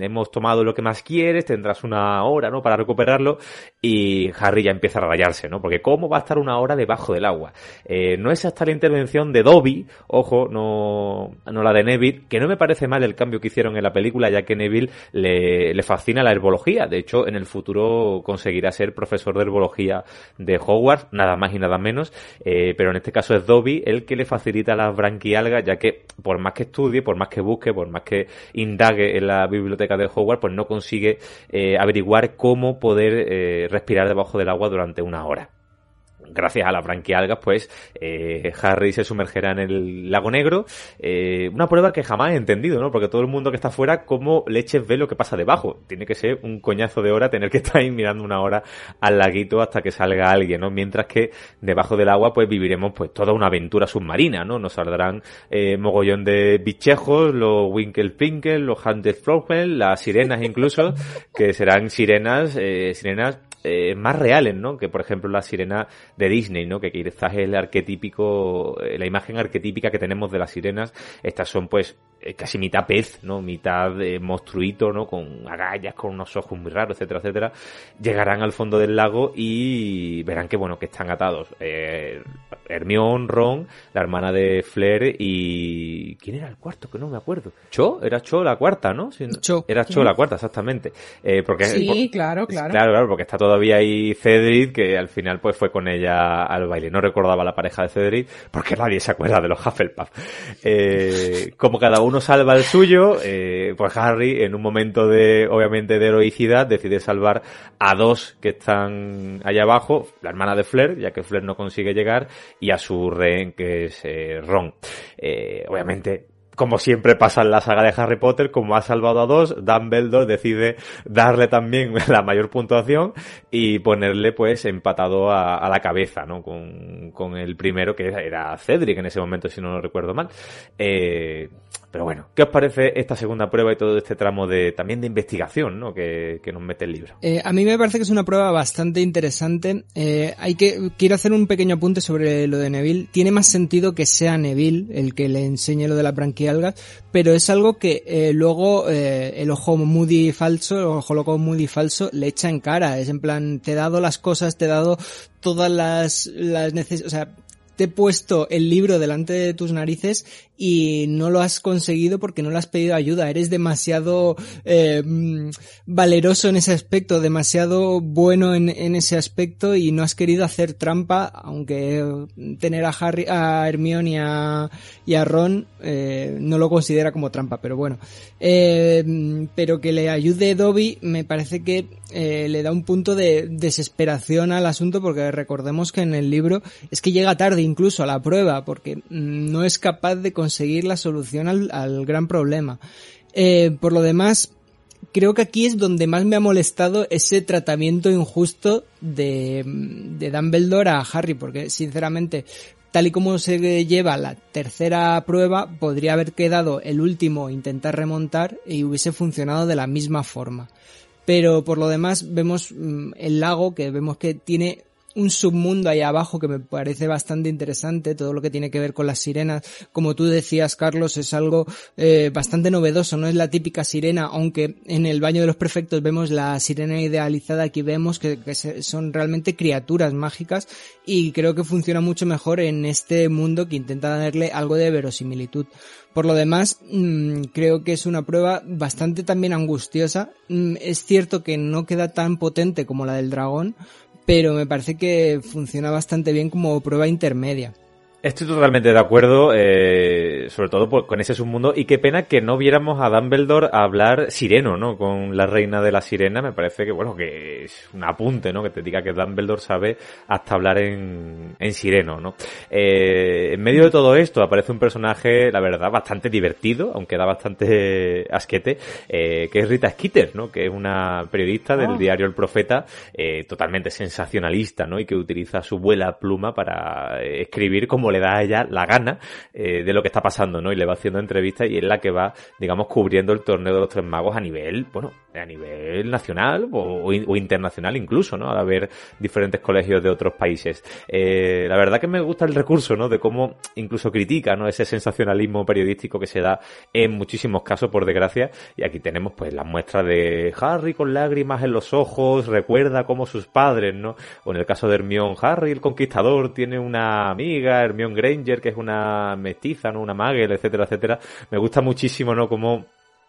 hemos tomado lo que más quieres, tendrás una hora, ¿no? Para recuperarlo y Harry ya empieza a rayarse, ¿no? Porque cómo va a estar una hora debajo del agua. Eh, no es hasta la intervención de Dobby, ojo, no, no la de Neville, que no me parece mal el cambio que hicieron en la película, ya que Neville le, le fascina la herbología. De hecho, en el futuro conseguirá ser profesor de herbología de Hogwarts, nada más y nada menos. Eh, pero en este caso es Dobby el que le facilita las branquialgas, ya que por más que estudie, por más que busque, por más que indague en la biblioteca de Hogwarts, pues no consigue eh, averiguar cómo poder eh, respirar debajo del agua durante una hora gracias a las branquialgas, pues eh, Harry se sumergerá en el lago negro. Eh, una prueba que jamás he entendido, ¿no? Porque todo el mundo que está fuera, ¿cómo leches ve lo que pasa debajo? Tiene que ser un coñazo de hora tener que estar ahí mirando una hora al laguito hasta que salga alguien, ¿no? Mientras que debajo del agua, pues viviremos pues toda una aventura submarina, ¿no? Nos saldrán eh, mogollón de bichejos, los Winkle Pinkle, los Hunted Frogmen, las sirenas incluso, que serán sirenas, eh, sirenas eh, más reales, ¿no? Que por ejemplo la sirena de Disney, ¿no? Que quizás es el arquetípico, eh, la imagen arquetípica que tenemos de las sirenas. Estas son pues eh, casi mitad pez, ¿no? Mitad eh, monstruito, ¿no? Con agallas, con unos ojos muy raros, etcétera, etcétera. Llegarán al fondo del lago y verán que bueno, que están atados. Eh, Hermione, Ron, la hermana de Flair y... ¿Quién era el cuarto? Que no me acuerdo. ¿Cho? Era Cho la cuarta, ¿no? Si no- Cho. Era Cho la cuarta, exactamente. Eh, porque Sí, por- claro, claro. Claro, claro, porque está todavía ahí Cedric, que al final pues fue con ella al baile. No recordaba la pareja de Cedric, porque nadie se acuerda de los Hufflepuff. Eh, como cada uno salva el suyo, eh, pues Harry, en un momento de, obviamente, de heroicidad, decide salvar a dos que están allá abajo, la hermana de Flair, ya que Flair no consigue llegar, y a su rehén, que es eh, Ron. Obviamente, como siempre pasa en la saga de Harry Potter, como ha salvado a dos, Dumbledore decide darle también la mayor puntuación y ponerle pues empatado a, la cabeza, ¿no? Con, con el primero que era Cedric en ese momento, si no lo recuerdo mal. Eh, pero bueno, ¿qué os parece esta segunda prueba y todo este tramo de también de investigación, ¿no? Que, que nos mete el libro. Eh, a mí me parece que es una prueba bastante interesante. Eh, hay que quiero hacer un pequeño apunte sobre lo de Neville. Tiene más sentido que sea Neville el que le enseñe lo de las branquialgas, pero es algo que eh, luego eh, el ojo Moody falso, el ojo loco Moody falso le echa en cara. Es en plan, te he dado las cosas, te he dado todas las las neces o sea, te he puesto el libro delante de tus narices y no lo has conseguido porque no le has pedido ayuda. Eres demasiado eh, mm, valeroso en ese aspecto, demasiado bueno en, en ese aspecto y no has querido hacer trampa, aunque tener a Harry, a Hermione y a, y a Ron eh, no lo considera como trampa, pero bueno. Eh, pero que le ayude Dobby me parece que le da un punto de desesperación al asunto porque recordemos que en el libro es que llega tarde incluso a la prueba porque no es capaz de conseguir la solución al, gran problema. Eh, por lo demás, creo que aquí es donde más me ha molestado ese tratamiento injusto de, de Dumbledore a Harry, porque sinceramente, tal y como se lleva la tercera prueba, podría haber quedado el último intentar remontar y hubiese funcionado de la misma forma. Pero por lo demás vemos mm, el lago que vemos que tiene un submundo ahí abajo que me parece bastante interesante, todo lo que tiene que ver con las sirenas. Como tú decías, Carlos, es algo eh, bastante novedoso, no es la típica sirena, aunque en el baño de los prefectos vemos la sirena idealizada, aquí vemos que, son realmente criaturas mágicas y creo que funciona mucho mejor en este mundo que intenta darle algo de verosimilitud. Por lo demás, mm, creo que es una prueba bastante también angustiosa. Mm, es cierto que no queda tan potente como la del dragón, pero me parece que funciona bastante bien como prueba intermedia. Estoy totalmente de acuerdo, eh, sobre todo con ese submundo, y qué pena que no viéramos a Dumbledore hablar sireno, ¿no? Con la reina de la sirena, me parece que, bueno, que es un apunte, ¿no? Que te diga que Dumbledore sabe hasta hablar en, en sireno, ¿no? Eh, en medio de todo esto aparece un personaje, la verdad, bastante divertido, aunque da bastante asquete, eh, que es Rita Skeeter, ¿no? Que es una periodista del ah. diario El Profeta, totalmente sensacionalista, ¿no? Y que utiliza su vuela pluma para escribir como le da a ella la gana eh, de lo que está pasando, ¿no? Y le va haciendo entrevistas y es la que va, digamos, cubriendo el torneo de los tres magos a nivel, bueno, a nivel nacional o, internacional incluso, ¿no? A ver diferentes colegios de otros países. Eh, la verdad que me gusta el recurso, ¿no? De cómo incluso critica, ¿no? Ese sensacionalismo periodístico que se da en muchísimos casos, por desgracia. Y aquí tenemos, pues, la muestra de Harry con lágrimas en los ojos, recuerda cómo sus padres, ¿no? O en el caso de Hermione, Harry el conquistador tiene una amiga, Hermione Granger, que es una mestiza, ¿no? Una mague, etcétera, etcétera. Me gusta muchísimo, ¿no? Como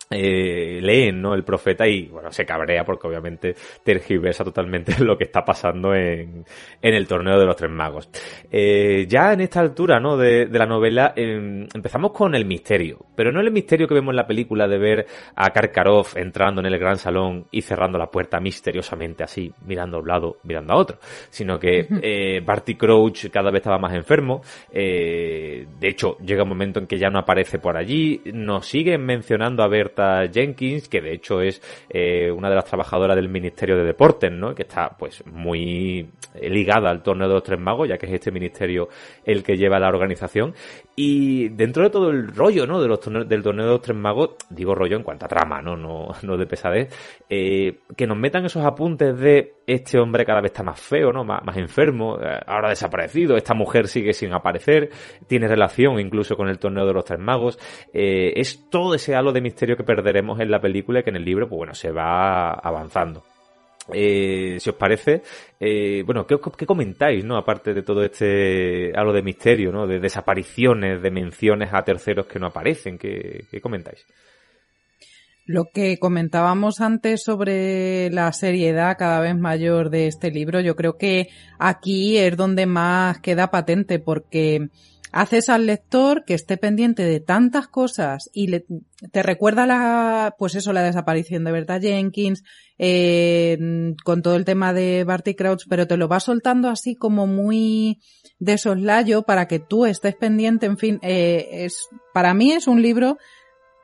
eh, leen ¿no? el profeta y bueno se cabrea porque obviamente tergiversa totalmente lo que está pasando en, en el torneo de los tres magos eh, ya en esta altura ¿no? de, de la novela em, empezamos con el misterio pero no el misterio que vemos en la película de ver a Karkaroff entrando en el gran salón y cerrando la puerta misteriosamente así mirando a un lado mirando a otro sino que eh, Barty Crouch cada vez estaba más enfermo eh, de hecho llega un momento en que ya no aparece por allí nos siguen mencionando a ver Jenkins, que de hecho es eh, una de las trabajadoras del Ministerio de Deportes, ¿no? Que está pues muy ligada al torneo de los tres magos, ya que es este ministerio el que lleva la organización. Y dentro de todo el rollo, ¿no? De los del torneo de los tres magos, digo rollo en cuanto a trama, ¿no? No, no de pesadez, eh, que nos metan esos apuntes de este hombre cada vez está más feo, ¿no? Más, más enfermo, eh, ahora desaparecido, esta mujer sigue sin aparecer, tiene relación incluso con el torneo de los tres magos. es todo ese halo de misterio que perderemos en la película y que en el libro, pues bueno, se va avanzando. Eh, si os parece, eh, bueno, ¿qué, ¿qué, comentáis, no? Aparte de todo este halo de misterio, ¿no? De desapariciones, de menciones a terceros que no aparecen, ¿qué, qué comentáis? Lo que comentábamos antes sobre la seriedad cada vez mayor de este libro, yo creo que aquí es donde más queda patente porque haces al lector que esté pendiente de tantas cosas y le, te recuerda la, pues eso, la desaparición de Berta Jenkins, eh, con todo el tema de Barty Crouch, pero te lo va soltando así como muy de soslayo para que tú estés pendiente, en fin, eh, es, para mí es un libro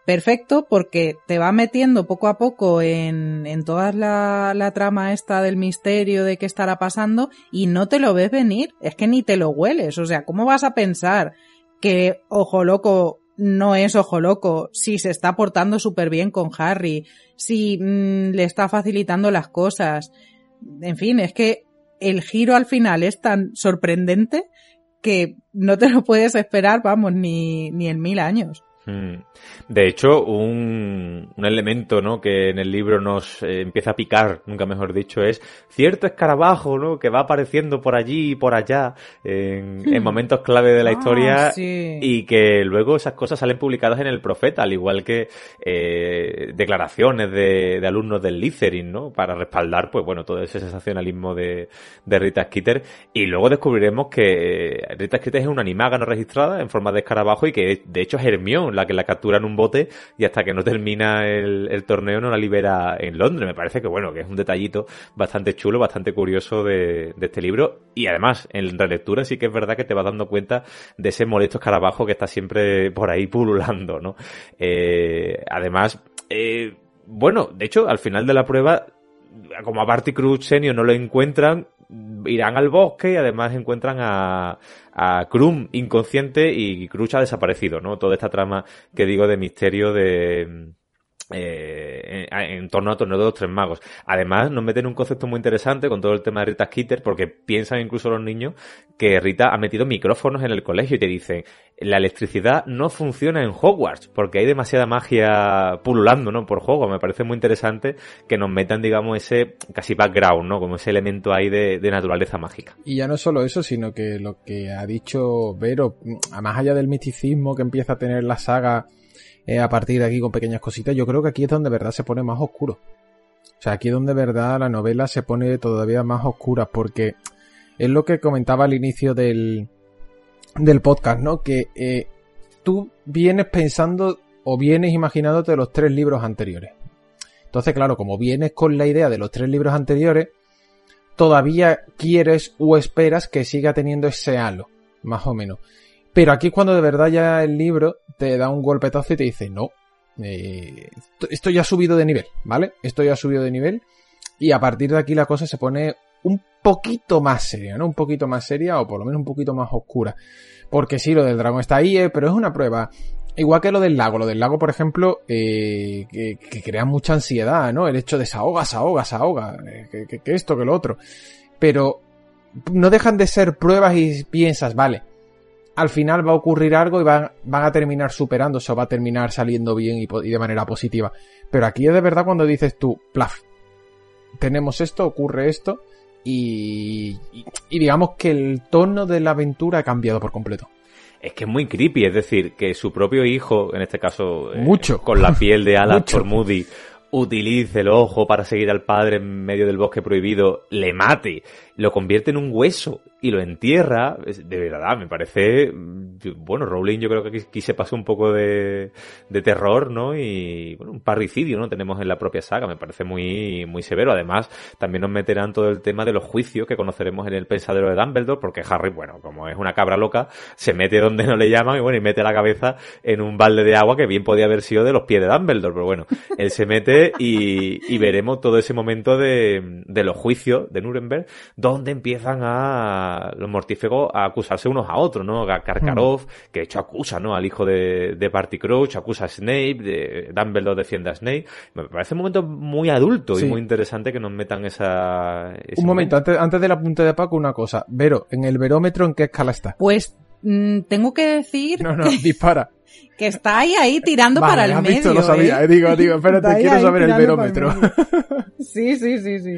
perfecto porque te va metiendo poco a poco en, en toda la, la, trama esta del misterio de qué estará pasando y no te lo ves venir, es que ni te lo hueles, o sea, ¿cómo vas a pensar que Ojo Loco no es Ojo Loco si se está portando súper bien con Harry, si mm, le está facilitando las cosas? En fin, es que el giro al final es tan sorprendente que no te lo puedes esperar, vamos, ni, ni en mil años. Hmm. De hecho, un, un, elemento ¿no? que en el libro nos eh, empieza a picar, nunca mejor dicho, es cierto escarabajo ¿no? que va apareciendo por allí y por allá en, en hmm. momentos clave de la ah, historia y que luego esas cosas salen publicadas en el Profeta, al igual que eh, declaraciones de, de, alumnos del Licerin, ¿no? para respaldar pues bueno todo ese sensacionalismo de, de Rita Skeeter y luego descubriremos que Rita Skeeter es una animaga no registrada en forma de escarabajo y que de hecho es Hermione la que la captura en un bote y hasta que no termina el, torneo no la libera en Londres. Me parece que bueno, que es un detallito bastante chulo, bastante curioso de, este libro y además en relectura sí que es verdad que te vas dando cuenta de ese molesto escarabajo que está siempre por ahí pululando, ¿no? Eh, además, eh, bueno, de hecho, al final de la prueba como a Barty Cruz Senior no lo encuentran, irán al bosque y además encuentran a, a Krum inconsciente y Cruz ha desaparecido, ¿no? Toda esta trama que digo de misterio de, eh, en, torno a torneo de los tres magos. Además, nos meten un concepto muy interesante con todo el tema de Rita Skeeter, porque piensan incluso los niños que Rita ha metido micrófonos en el colegio y te dicen, la electricidad no funciona en Hogwarts, porque hay demasiada magia pululando, ¿no? Por juego. Me parece muy interesante que nos metan, digamos, ese casi background, ¿no? Como ese elemento ahí de, de naturaleza mágica. Y ya no solo eso, sino que lo que ha dicho Vero, a más allá del misticismo que empieza a tener la saga eh, a partir de aquí con pequeñas cositas, yo creo que aquí es donde de verdad se pone más oscuro. O sea, aquí es donde de verdad la novela se pone todavía más oscura porque es lo que comentaba al inicio del, del podcast, ¿no? Que eh, tú vienes pensando o vienes imaginándote los tres libros anteriores. Entonces, claro, como vienes con la idea de los tres libros anteriores, todavía quieres o esperas que siga teniendo ese halo, más o menos. Pero aquí es cuando de verdad ya el libro te da un golpetazo y te dice, no, eh, esto ya ha subido de nivel, ¿vale? Esto ya ha subido de nivel y a partir de aquí la cosa se pone un poquito más seria, ¿no? Un poquito más seria o por lo menos un poquito más oscura. Porque sí, lo del dragón está ahí, eh, pero es una prueba. Igual que lo del lago. Lo del lago, por ejemplo, eh, que, crea mucha ansiedad, ¿no? El hecho de se ahoga, se ahoga, se ahoga. Eh, que, que esto, que lo otro. Pero no dejan de ser pruebas y piensas, vale, al final va a ocurrir algo y van, van a terminar superándose o va a terminar saliendo bien y, de manera positiva. Pero aquí es de verdad cuando dices tú, plaf, tenemos esto, ocurre esto y, y, digamos que el tono de la aventura ha cambiado por completo. Es que es muy creepy, es decir, que su propio hijo, en este caso, eh, mucho, con la piel de ala por Moody, utilice el ojo para seguir al padre en medio del bosque prohibido, le mate, lo convierte en un hueso y lo entierra, de verdad, me parece, bueno, Rowling yo creo que aquí, se pasó un poco de, de, terror, ¿no? Y, bueno, un parricidio, ¿no? Tenemos en la propia saga, me parece muy, muy severo. Además, también nos meterán todo el tema de los juicios que conoceremos en el pensadero de Dumbledore, porque Harry, bueno, como es una cabra loca, se mete donde no le llaman y bueno, y mete la cabeza en un balde de agua que bien podía haber sido de los pies de Dumbledore, pero bueno, él se mete y, y veremos todo ese momento de, de los juicios de Nuremberg, donde empiezan a los mortífagos a acusarse unos a otros, ¿no? Karkarov, que de hecho acusa, ¿no? Al hijo de, de Barty Crouch, acusa a Snape, de, Dumbledore defiende a Snape. Me parece un momento muy adulto y muy interesante que nos metan esa... Un momento, Antes, antes del apunte de Paco, una cosa. Vero, ¿en el verómetro en qué escala está? Pues mm, tengo que decir... No, no, dispara. Que está ahí, ahí tirando para el medio. Visto, lo sabía. ¿eh? Digo, digo, espérate, quiero saber el verómetro. sí, sí, sí, sí.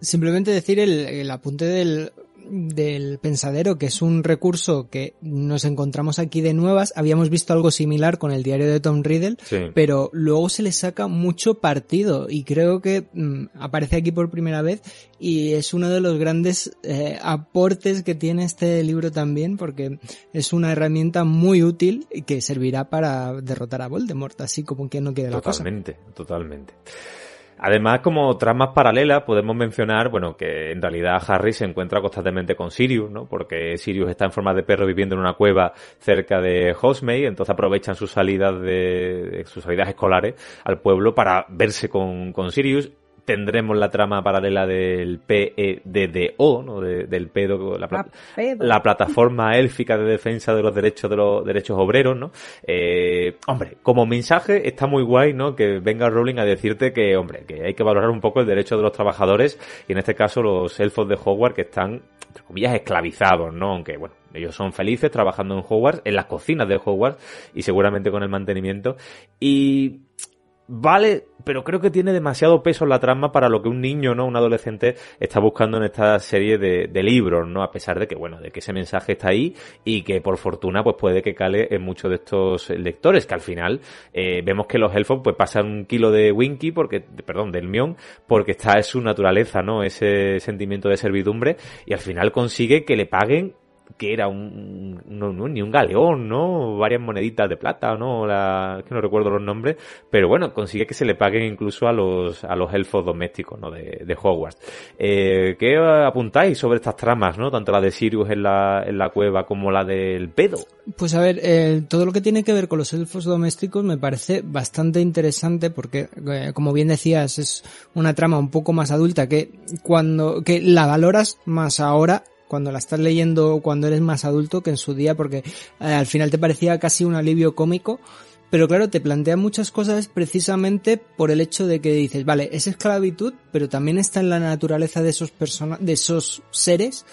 Simplemente decir el, el apunte del del pensadero, que es un recurso que nos encontramos aquí de nuevas. Habíamos visto algo similar con el diario de Tom Riddle, pero luego se le saca mucho partido y creo que mm, aparece aquí por primera vez y es uno de los grandes eh, aportes que tiene este libro también porque es una herramienta muy útil que servirá para derrotar a Voldemort, así como quien no quiere la cosa. Totalmente, totalmente. Además, como tramas paralelas, podemos mencionar, bueno, que en realidad Harry se encuentra constantemente con Sirius, ¿no? Porque Sirius está en forma de perro viviendo en una cueva cerca de Hogsmeade, entonces aprovechan sus salidas de, sus salidas escolares al pueblo para verse con, con Sirius tendremos la trama paralela del PEDDO, ¿no? del pedo, la, la, plataforma élfica de defensa de los derechos de los derechos obreros, ¿no? Eh, hombre, como mensaje está muy guay, ¿no? Que venga Rowling a decirte que, hombre, que hay que valorar un poco el derecho de los trabajadores y en este caso los elfos de Hogwarts que están, entre comillas, esclavizados, ¿no? Aunque, bueno, ellos son felices trabajando en Hogwarts, en las cocinas de Hogwarts y seguramente con el mantenimiento. Y vale, pero creo que tiene demasiado peso en la trama para lo que un niño, ¿no? Un adolescente está buscando en esta serie de, libros, ¿no? A pesar de que, bueno, de que ese mensaje está ahí y que por fortuna, pues puede que cale en muchos de estos lectores, que al final eh, vemos que los elfos, pues pasan un kilo de Winky, porque, perdón, del Mion, porque está en su naturaleza, ¿no? Ese sentimiento de servidumbre y al final consigue que le paguen que era un, no, ni un galeón, ¿no? Varias moneditas de plata, ¿no? La, que no recuerdo los nombres, pero bueno, consigue que se le paguen incluso a los, a los elfos domésticos, ¿no? De, de Hogwarts. Eh, ¿Qué apuntáis sobre estas tramas, ¿no? Tanto la de Sirius en la, en la cueva como la del pedo. Pues a ver, eh, todo lo que tiene que ver con los elfos domésticos me parece bastante interesante porque, eh, como bien decías, es una trama un poco más adulta que cuando, que la valoras más ahora cuando la estás leyendo cuando eres más adulto que en su día porque eh, al final te parecía casi un alivio cómico pero claro, te plantea muchas cosas precisamente por el hecho de que dices, vale, es esclavitud, pero también está en la naturaleza de esos personas, de esos seres.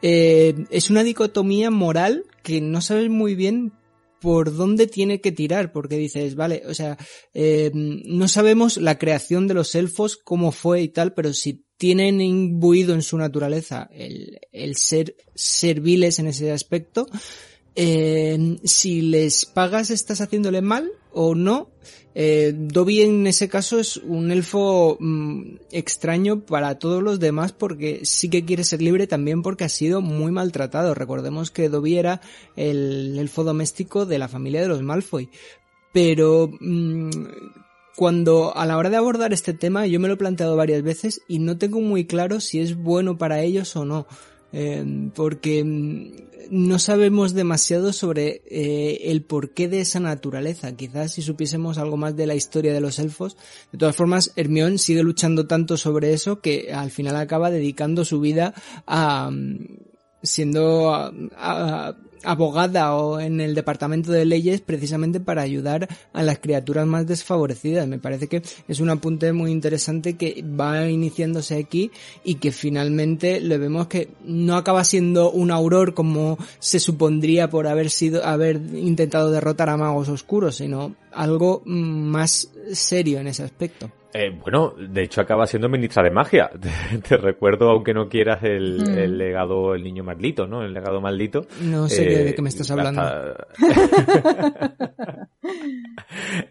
Eh, es una dicotomía moral que no sabes muy bien por dónde tiene que tirar, porque dices, vale, o sea, eh, no sabemos la creación de los elfos, cómo fue y tal, pero si tienen imbuido en su naturaleza el, ser serviles en ese aspecto, eh, si les pagas estás haciéndole mal o no. Eh, Dobby en ese caso es un elfo mm, extraño para todos los demás porque sí que quiere ser libre también porque ha sido muy maltratado. Recordemos que Dobby era el elfo doméstico de la familia de los Malfoy. Pero mm, cuando a la hora de abordar este tema yo me lo he planteado varias veces y no tengo muy claro si es bueno para ellos o no. Eh, porque mm, no sabemos demasiado sobre eh, el porqué de esa naturaleza. Quizás si supiésemos algo más de la historia de los elfos. De todas formas, Hermione sigue luchando tanto sobre eso que al final acaba dedicando su vida a mm, siendo a, abogada o en el departamento de leyes precisamente para ayudar a las criaturas más desfavorecidas. Me parece que es un apunte muy interesante que va iniciándose aquí y que finalmente le vemos que no acaba siendo un auror como se supondría por haber sido, haber intentado derrotar a magos oscuros, sino algo más serio en ese aspecto. Eh, bueno, de hecho acaba siendo ministra de magia. Te, recuerdo, aunque no quieras, el, mm. el, legado, el niño maldito, ¿no? El legado maldito. No sé de qué me estás hablando.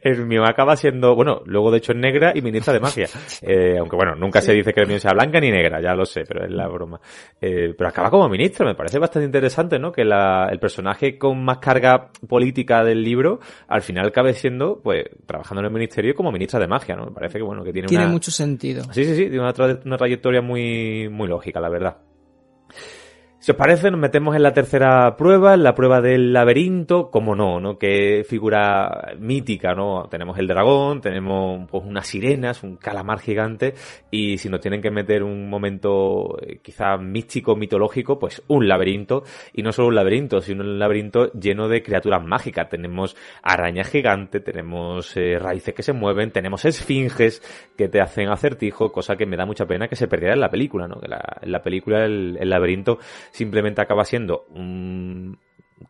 el mío acaba siendo, bueno, luego de hecho es negra y ministra de magia. Eh, aunque bueno, nunca se dice que el mío sea blanca ni negra, ya lo sé, pero es la broma. Eh, pero acaba como ministra, me parece bastante interesante, ¿no? Que la, el personaje con más carga política del libro, al final acabe siendo, pues, trabajando en el ministerio como ministra de magia, ¿no? Me parece que bueno, que tiene, tiene mucho sentido. Sí, sí, sí, tiene una, tra una trayectoria muy, muy lógica, la verdad. Si os parece, nos metemos en la tercera prueba, en la prueba del laberinto, como no, ¿no? Qué figura mítica, ¿no? Tenemos el dragón, tenemos pues unas sirenas, un calamar gigante, y si nos tienen que meter un momento eh, quizá místico, mitológico, pues un laberinto, y no solo un laberinto, sino un laberinto lleno de criaturas mágicas. Tenemos arañas gigantes, tenemos eh, raíces que se mueven, tenemos esfinges que te hacen acertijo, cosa que me da mucha pena que se perdiera en la película, ¿no? Que la, en la película el, el laberinto simplemente acaba siendo un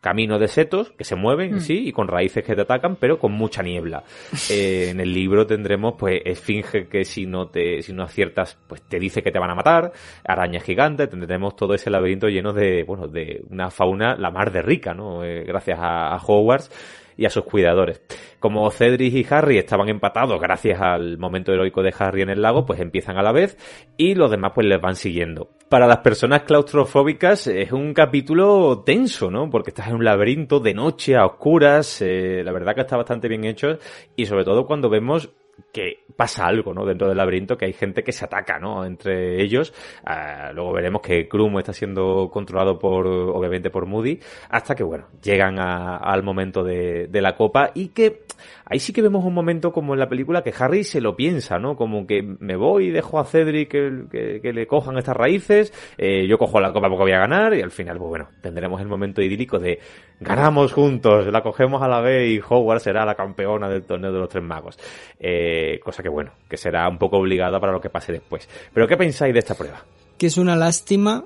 camino de setos que se mueven, mm. sí, y con raíces que te atacan, pero con mucha niebla. Eh, en el libro tendremos, pues, esfinge que si no te, si no aciertas, pues te dice que te van a matar, araña gigante, tendremos todo ese laberinto lleno de, bueno, de una fauna la más de rica, ¿no? Eh, gracias a, a Hogwarts y a sus cuidadores. Como Cedric y Harry estaban empatados gracias al momento heroico de Harry en el lago, pues empiezan a la vez y los demás pues les van siguiendo. Para las personas claustrofóbicas es un capítulo tenso, ¿no? Porque estás en un laberinto de noche a oscuras, eh, la verdad que está bastante bien hecho y sobre todo cuando vemos que pasa algo, ¿no? Dentro del laberinto, que hay gente que se ataca, ¿no? Entre ellos. Uh, luego veremos que Krumo está siendo controlado por, obviamente, por Moody, hasta que, bueno, llegan a, al momento de, la copa y que ahí sí que vemos un momento como en la película que Harry se lo piensa, ¿no? Como que me voy y dejo a Cedric que, que, le cojan estas raíces, eh, yo cojo la copa porque voy a ganar y al final, pues bueno, tendremos el momento idílico de ganamos juntos, la cogemos a la vez y Hogwarts será la campeona del torneo de los tres magos. Eh, cosa que bueno, que será un poco obligada para lo que pase después. Pero ¿qué pensáis de esta prueba? Que es una lástima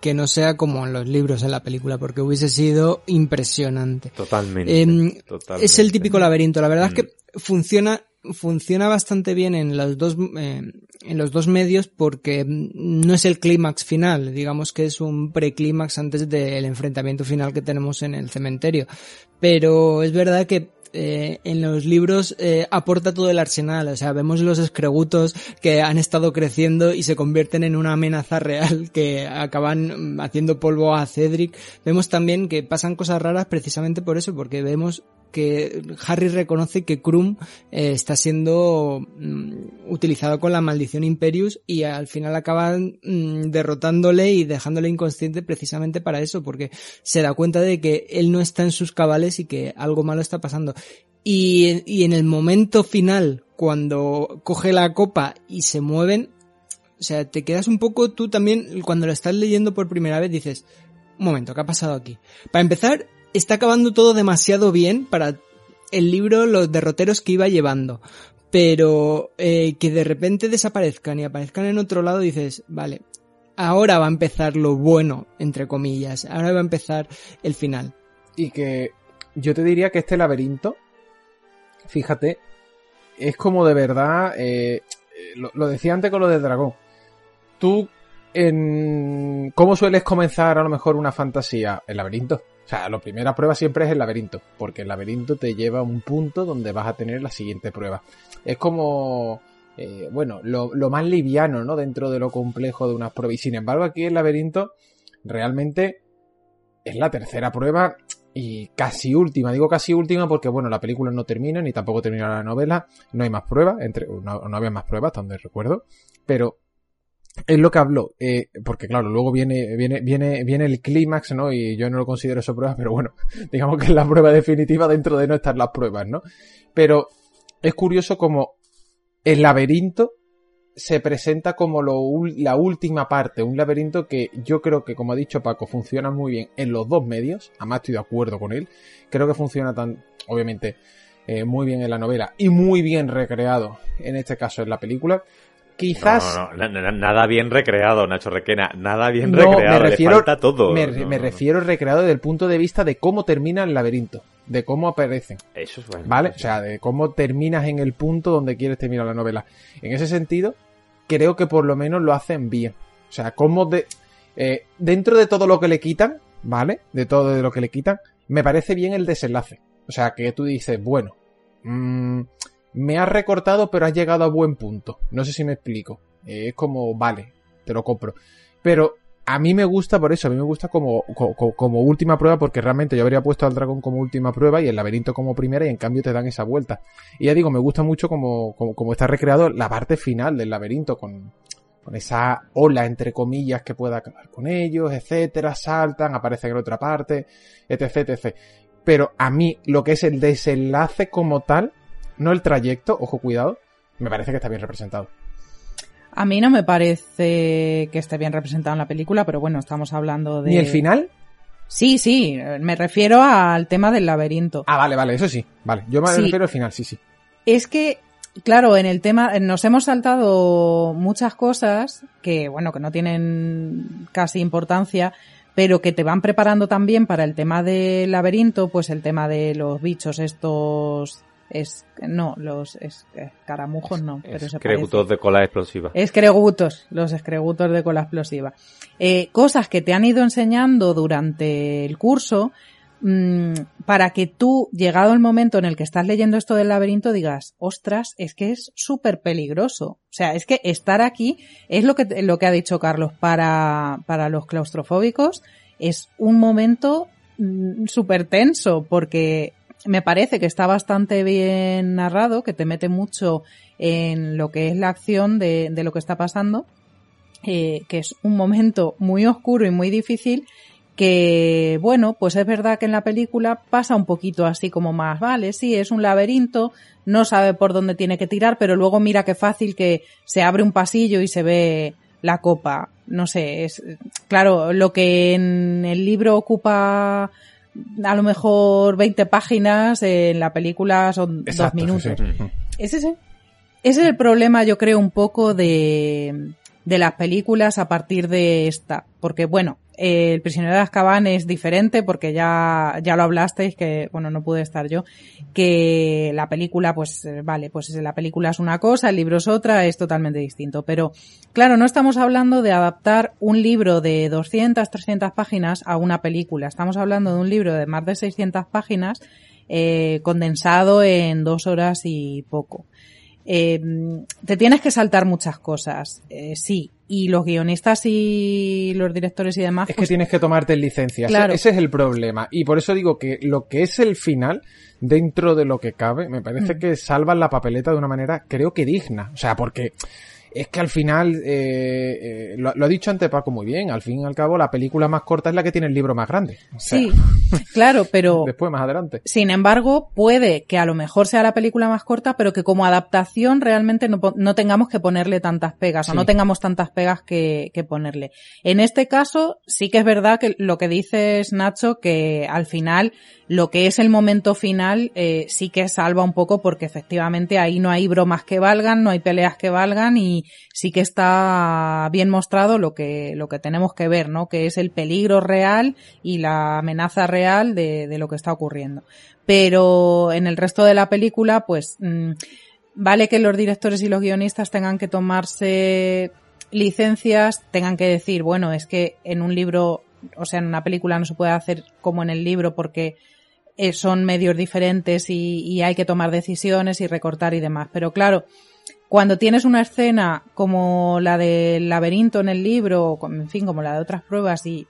que no sea como en los libros en la película, porque hubiese sido impresionante. Totalmente. Eh, totalmente. Es el típico laberinto. La verdad mm. es que funciona funciona bastante bien en los dos eh, en los dos medios porque no es el clímax final digamos que es un preclímax antes del enfrentamiento final que tenemos en el cementerio pero es verdad que eh, en los libros eh, aporta todo el arsenal. O sea, vemos los escregutos que han estado creciendo y se convierten en una amenaza real que acaban haciendo polvo a Cedric. Vemos también que pasan cosas raras precisamente por eso, porque vemos que Harry reconoce que Krum eh, está siendo mm, utilizado con la maldición Imperius y al final acaban mm, derrotándole y dejándole inconsciente precisamente para eso, porque se da cuenta de que él no está en sus cabales y que algo malo está pasando. Y, y en el momento final, cuando coge la copa y se mueven, o sea, te quedas un poco tú también, cuando lo estás leyendo por primera vez, dices, un momento, ¿qué ha pasado aquí? Para empezar, está acabando todo demasiado bien para el libro, los derroteros que iba llevando. Pero eh, que de repente desaparezcan y aparezcan en otro lado, dices, vale, ahora va a empezar lo bueno, entre comillas, ahora va a empezar el final. Y que yo te diría que este laberinto, fíjate, es como de verdad, eh, lo, lo, decía antes con lo del dragón. Tú, en cómo sueles comenzar a lo mejor una fantasía, el laberinto. O sea, la primera prueba siempre es el laberinto, porque el laberinto te lleva a un punto donde vas a tener la siguiente prueba. Es como, eh, bueno, lo, más liviano, ¿no? Dentro de lo complejo de unas pruebas. Y sin embargo, aquí el laberinto realmente es la tercera prueba y casi última. Digo casi última porque, bueno, la película no termina, ni tampoco termina la novela. No hay más pruebas, entre, no había más pruebas, hasta donde recuerdo. Pero es lo que habló, eh, porque claro, luego viene, viene, viene, viene el clímax, ¿no? Y yo no lo considero eso prueba, pero bueno, digamos que es la prueba definitiva dentro de no estar las pruebas, ¿no? Pero es curioso como el laberinto se presenta como lo, la última parte, un laberinto que yo creo que, como ha dicho Paco, funciona muy bien en los dos medios, además estoy de acuerdo con él, creo que funciona tan, obviamente, eh, muy bien en la novela y muy bien recreado, en este caso en la película, quizás. No, no, no, nada bien recreado, Nacho Requena. Nada bien recreado. Me refiero, Le falta todo. Me, me refiero recreado desde el punto de vista de cómo termina el laberinto. De cómo aparecen. Eso es bueno. ¿Vale? O sea, de cómo terminas en el punto donde quieres terminar la novela. En ese sentido, creo que por lo menos lo hacen bien. O sea, cómo de. Eh, dentro de todo lo que le quitan, ¿vale? De todo de lo que le quitan, me parece bien el desenlace. O sea, que tú dices, bueno. Mmm, me has recortado pero has llegado a buen punto. No sé si me explico. Eh, es como, vale, te lo compro. Pero a mí me gusta por eso, a mí me gusta como, como, como, última prueba porque realmente yo habría puesto al dragón como última prueba y el laberinto como primera y en cambio te dan esa vuelta. Y ya digo, me gusta mucho como, como, como está recreado la parte final del laberinto con, con esa ola entre comillas que pueda acabar con ellos, etcétera, saltan, aparecen en otra parte, etc, etc. Pero a mí lo que es el desenlace como tal, no el trayecto, ojo cuidado, me parece que está bien representado. A mí no me parece que esté bien representado en la película, pero bueno, estamos hablando de... ¿Ni el final? Sí, sí, me refiero al tema del laberinto. Ah, vale, vale, eso sí, vale. Yo me sí. refiero al final, sí, sí. Es que, claro, en el tema, nos hemos saltado muchas cosas que, bueno, que no tienen casi importancia, pero que te van preparando también para el tema del laberinto, pues el tema de los bichos estos es no los es, escaramujos no pero escregutos de cola explosiva. Escregutos los escregutos de cola explosiva. Eh, cosas que te han ido enseñando durante el curso mmm, para que tú llegado el momento en el que estás leyendo esto del laberinto digas ostras es que es súper peligroso o sea es que estar aquí es lo que lo que ha dicho Carlos para para los claustrofóbicos es un momento mm, súper tenso porque me parece que está bastante bien narrado, que te mete mucho en lo que es la acción de, de lo que está pasando, eh, que es un momento muy oscuro y muy difícil, que bueno, pues es verdad que en la película pasa un poquito así como más, vale, sí, es un laberinto, no sabe por dónde tiene que tirar, pero luego mira qué fácil que se abre un pasillo y se ve la copa. No sé, es claro, lo que en el libro ocupa a lo mejor 20 páginas, en la película son Exacto, dos minutos. Sí, sí. ¿Es ese? Ese es el problema, yo creo, un poco de, de las películas a partir de esta. Porque, bueno, El prisionero de Azkaban es diferente porque ya, ya lo hablasteis, que, bueno, no pude estar yo, que la película, pues, eh, vale, pues la película es una cosa, el libro es otra, es totalmente distinto. Pero, claro, no estamos hablando de adaptar un libro de 200, 300 páginas a una película. Estamos hablando de un libro de más de 600 páginas eh, condensado en dos horas y poco. Eh, te tienes que saltar muchas cosas, eh, sí. Y los guionistas y los directores y demás. Es que pues tienes que tomarte licencias. Claro. Ese es el problema. Y por eso digo que lo que es el final, dentro de lo que cabe, me parece mm. que salvan la papeleta de una manera, creo que digna. O sea, porque es que al final, eh, eh, lo, ha dicho antes Paco muy bien, al fin y al cabo la película más corta es la que tiene el libro más grande. sí, claro, pero... Después, más adelante. Sin embargo, puede que a lo mejor sea la película más corta, pero que como adaptación realmente no, no tengamos que ponerle tantas pegas o no tengamos tantas pegas que, que ponerle. En este caso, sí que es verdad que lo que dices, Nacho, que al final lo que es el momento final eh, sí que salva un poco porque efectivamente ahí no hay bromas que valgan, no hay peleas que valgan y sí que está bien mostrado lo que, lo que tenemos que ver, ¿no? Que es el peligro real y la amenaza real de, de lo que está ocurriendo. Pero en el resto de la película, pues, mmm, vale que los directores y los guionistas tengan que tomarse licencias, tengan que decir, bueno, es que en un libro, o sea, en una película no se puede hacer como en el libro porque eh, son medios diferentes y, hay que tomar decisiones y recortar y demás. Pero claro, cuando tienes una escena como la del laberinto en el libro, en fin, como la de otras pruebas y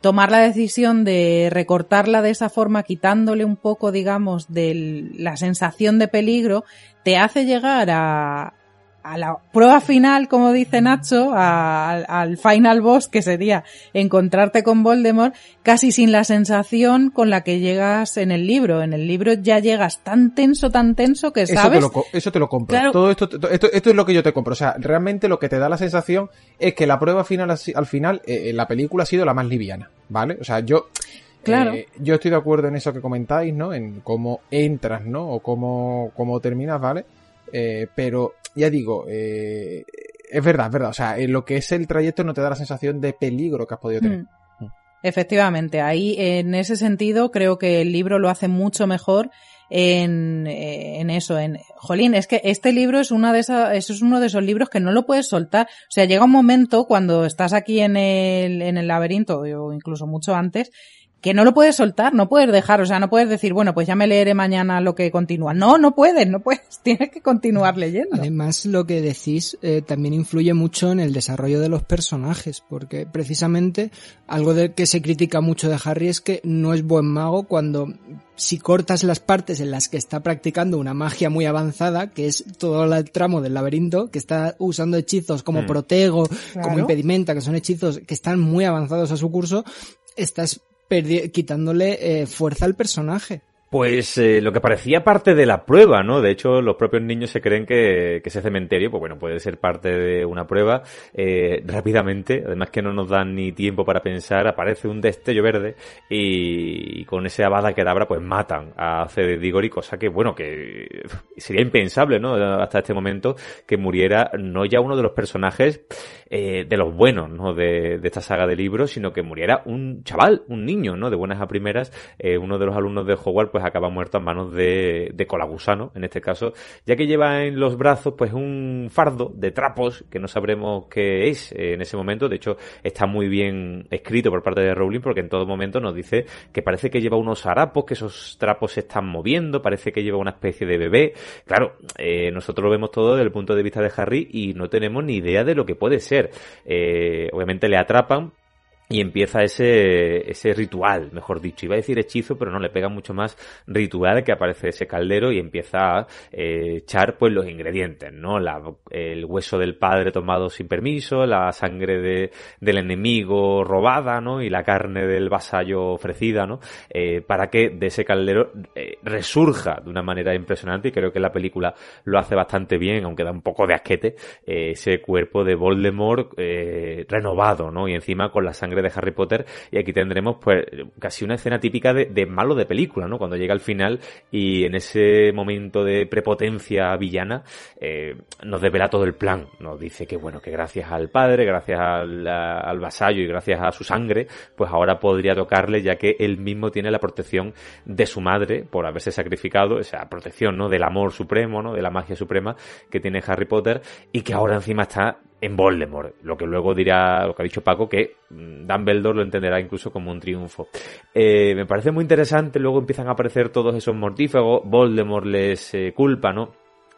tomar la decisión de recortarla de esa forma, quitándole un poco, digamos, de la sensación de peligro, te hace llegar a, a la prueba final, como dice Nacho, al final boss, que sería encontrarte con Voldemort, casi sin la sensación con la que llegas en el libro. En el libro ya llegas tan tenso, tan tenso que sabes... Eso te lo, eso te lo compro. Todo esto, esto, esto, es lo que yo te compro. O sea, realmente lo que te da la sensación es que la prueba final, al final, eh, la película ha sido la más liviana, ¿vale? O sea, yo... Claro. Eh, yo estoy de acuerdo en eso que comentáis, ¿no? En cómo entras, ¿no? O cómo, cómo terminas, ¿vale? Eh, pero ya digo, eh, es verdad, es verdad. O sea, en lo que es el trayecto no te da la sensación de peligro que has podido tener. Mm. Efectivamente, ahí en ese sentido creo que el libro lo hace mucho mejor en, eh, en eso, en, jolín, es que este libro es una de esas, es uno de esos libros que no lo puedes soltar. O sea, llega un momento cuando estás aquí en el, en el laberinto, o incluso mucho antes, que no lo puedes soltar, no puedes dejar, o sea, no puedes decir, bueno, pues ya me leeré mañana lo que continúa. No, no puedes, no puedes, tienes que continuar leyendo. Además, lo que decís eh, también influye mucho en el desarrollo de los personajes, porque precisamente algo de que se critica mucho de Harry es que no es buen mago cuando si cortas las partes en las que está practicando una magia muy avanzada, que es todo el tramo del laberinto, que está usando hechizos como mm. protego, como impedimenta, que son hechizos que están muy avanzados a su curso, estás quitándole eh, fuerza al personaje. Pues eh, lo que parecía parte de la prueba, ¿no? De hecho, los propios niños se creen que, ese cementerio, pues bueno, puede ser parte de una prueba eh, rápidamente. Además que no nos dan ni tiempo para pensar. Aparece un destello verde y, con ese abada quedabra, pues matan a Cede Digori, cosa que, bueno, que sería impensable, ¿no? Hasta este momento que muriera no ya uno de los personajes eh, de los buenos, ¿no? De, esta saga de libros, sino que muriera un chaval, un niño, ¿no? De buenas a primeras, uno de los alumnos de Hogwarts, pues acaba muerto a manos de, de Colagusano, en este caso, ya que lleva en los brazos pues un fardo de trapos que no sabremos qué es en ese momento. De hecho, está muy bien escrito por parte de Rowling porque en todo momento nos dice que parece que lleva unos harapos, que esos trapos se están moviendo, parece que lleva una especie de bebé. Claro, eh, nosotros lo vemos todo desde el punto de vista de Harry y no tenemos ni idea de lo que puede ser. Eh, obviamente le atrapan, y empieza ese, ese ritual, mejor dicho. Iba a decir hechizo, pero no, le pega mucho más ritual que aparece ese caldero y empieza a eh, echar pues los ingredientes, ¿no? La, el hueso del padre tomado sin permiso, la sangre de, del enemigo robada, ¿no? Y la carne del vasallo ofrecida, ¿no? Eh, para que de ese caldero eh, resurja de una manera impresionante y creo que la película lo hace bastante bien, aunque da un poco de asquete, eh, ese cuerpo de Voldemort renovado, ¿no? Y encima con la sangre de Harry Potter y aquí tendremos pues casi una escena típica de, malo de película, ¿no? Cuando llega al final y en ese momento de prepotencia villana eh, nos devela todo el plan, nos dice que bueno, que gracias al padre, gracias al, al vasallo y gracias a su sangre, pues ahora podría tocarle ya que él mismo tiene la protección de su madre por haberse sacrificado, esa protección, ¿no? Del amor supremo, ¿no? De la magia suprema que tiene Harry Potter y que ahora encima está en Voldemort, lo que luego dirá, lo que ha dicho Paco, que mm, Dumbledore lo entenderá incluso como un triunfo. Eh, me parece muy interesante, luego empiezan a aparecer todos esos mortífagos, Voldemort les eh, culpa, ¿no?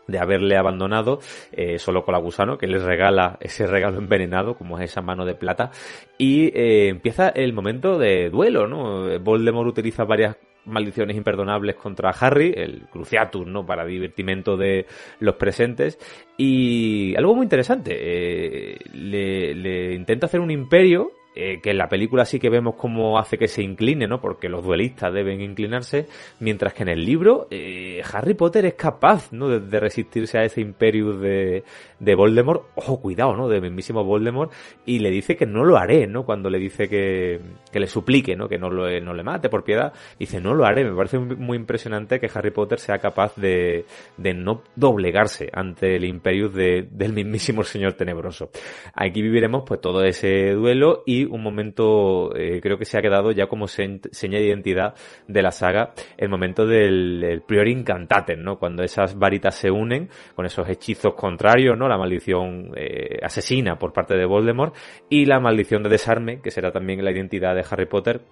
de haberle abandonado eh, solo con la gusano que les regala ese regalo envenenado como es esa mano de plata y empieza el momento de duelo no Voldemort utiliza varias maldiciones imperdonables contra Harry, el Cruciatus, ¿no? Para divertimento de los presentes. Y algo muy interesante, eh, le, le intenta hacer un imperio eh, que en la película sí que vemos cómo hace que se incline, ¿no? Porque los duelistas deben inclinarse, mientras que en el libro eh, Harry Potter es capaz, ¿no? De, resistirse a ese imperio de, de Voldemort, ojo, cuidado, ¿no? De mismísimo Voldemort, y le dice que no lo haré, ¿no? Cuando le dice que, que le suplique, ¿no? Que no, lo, no le mate por piedad, dice, no lo haré. Me parece muy impresionante que Harry Potter sea capaz de, de no doblegarse ante el imperio de, del mismísimo Señor Tenebroso. Aquí viviremos pues todo ese duelo y un momento, eh, creo que se ha quedado ya como seña de identidad de la saga, el momento del Prior Incantatem, ¿no? Cuando esas varitas se unen con esos hechizos contrarios, ¿no? La maldición eh, asesina por parte de Voldemort y la maldición de desarme, que será también la identidad de Harry Potter,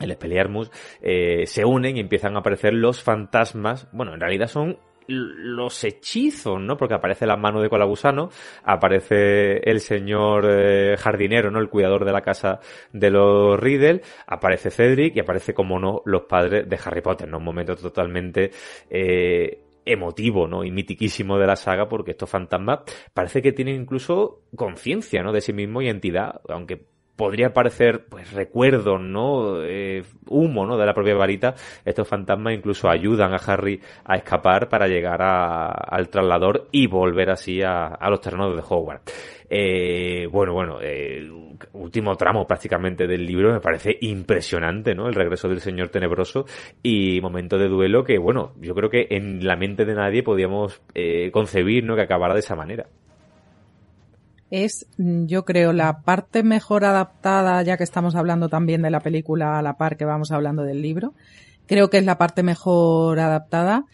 el Expelliarmus, eh, se unen y empiezan a aparecer los fantasmas. Bueno, en realidad son los hechizos, ¿no? Porque aparece la mano de Colagusano, aparece el señor eh, jardinero, ¿no? El cuidador de la casa de los Riddle, aparece Cedric y aparece, como no, los padres de Harry Potter, ¿no? Un momento totalmente eh, emotivo, ¿no? Y mitiquísimo de la saga, porque estos fantasmas parece que tienen incluso conciencia, ¿no? De sí mismo y entidad, aunque podría parecer pues recuerdo, ¿no? Eh, humo, ¿no? De la propia varita. Estos fantasmas incluso ayudan a Harry a escapar para llegar al traslador y volver así a, los terrenos de Hogwarts. Eh, bueno, bueno, eh, último tramo prácticamente del libro me parece impresionante, ¿no? El regreso del Señor Tenebroso y momento de duelo que, bueno, yo creo que en la mente de nadie podíamos eh, concebir, ¿no? Que acabara de esa manera es, mm, yo creo, la parte mejor adaptada, ya que estamos hablando también de la película a la par que vamos hablando del libro. Creo que es la parte mejor adaptada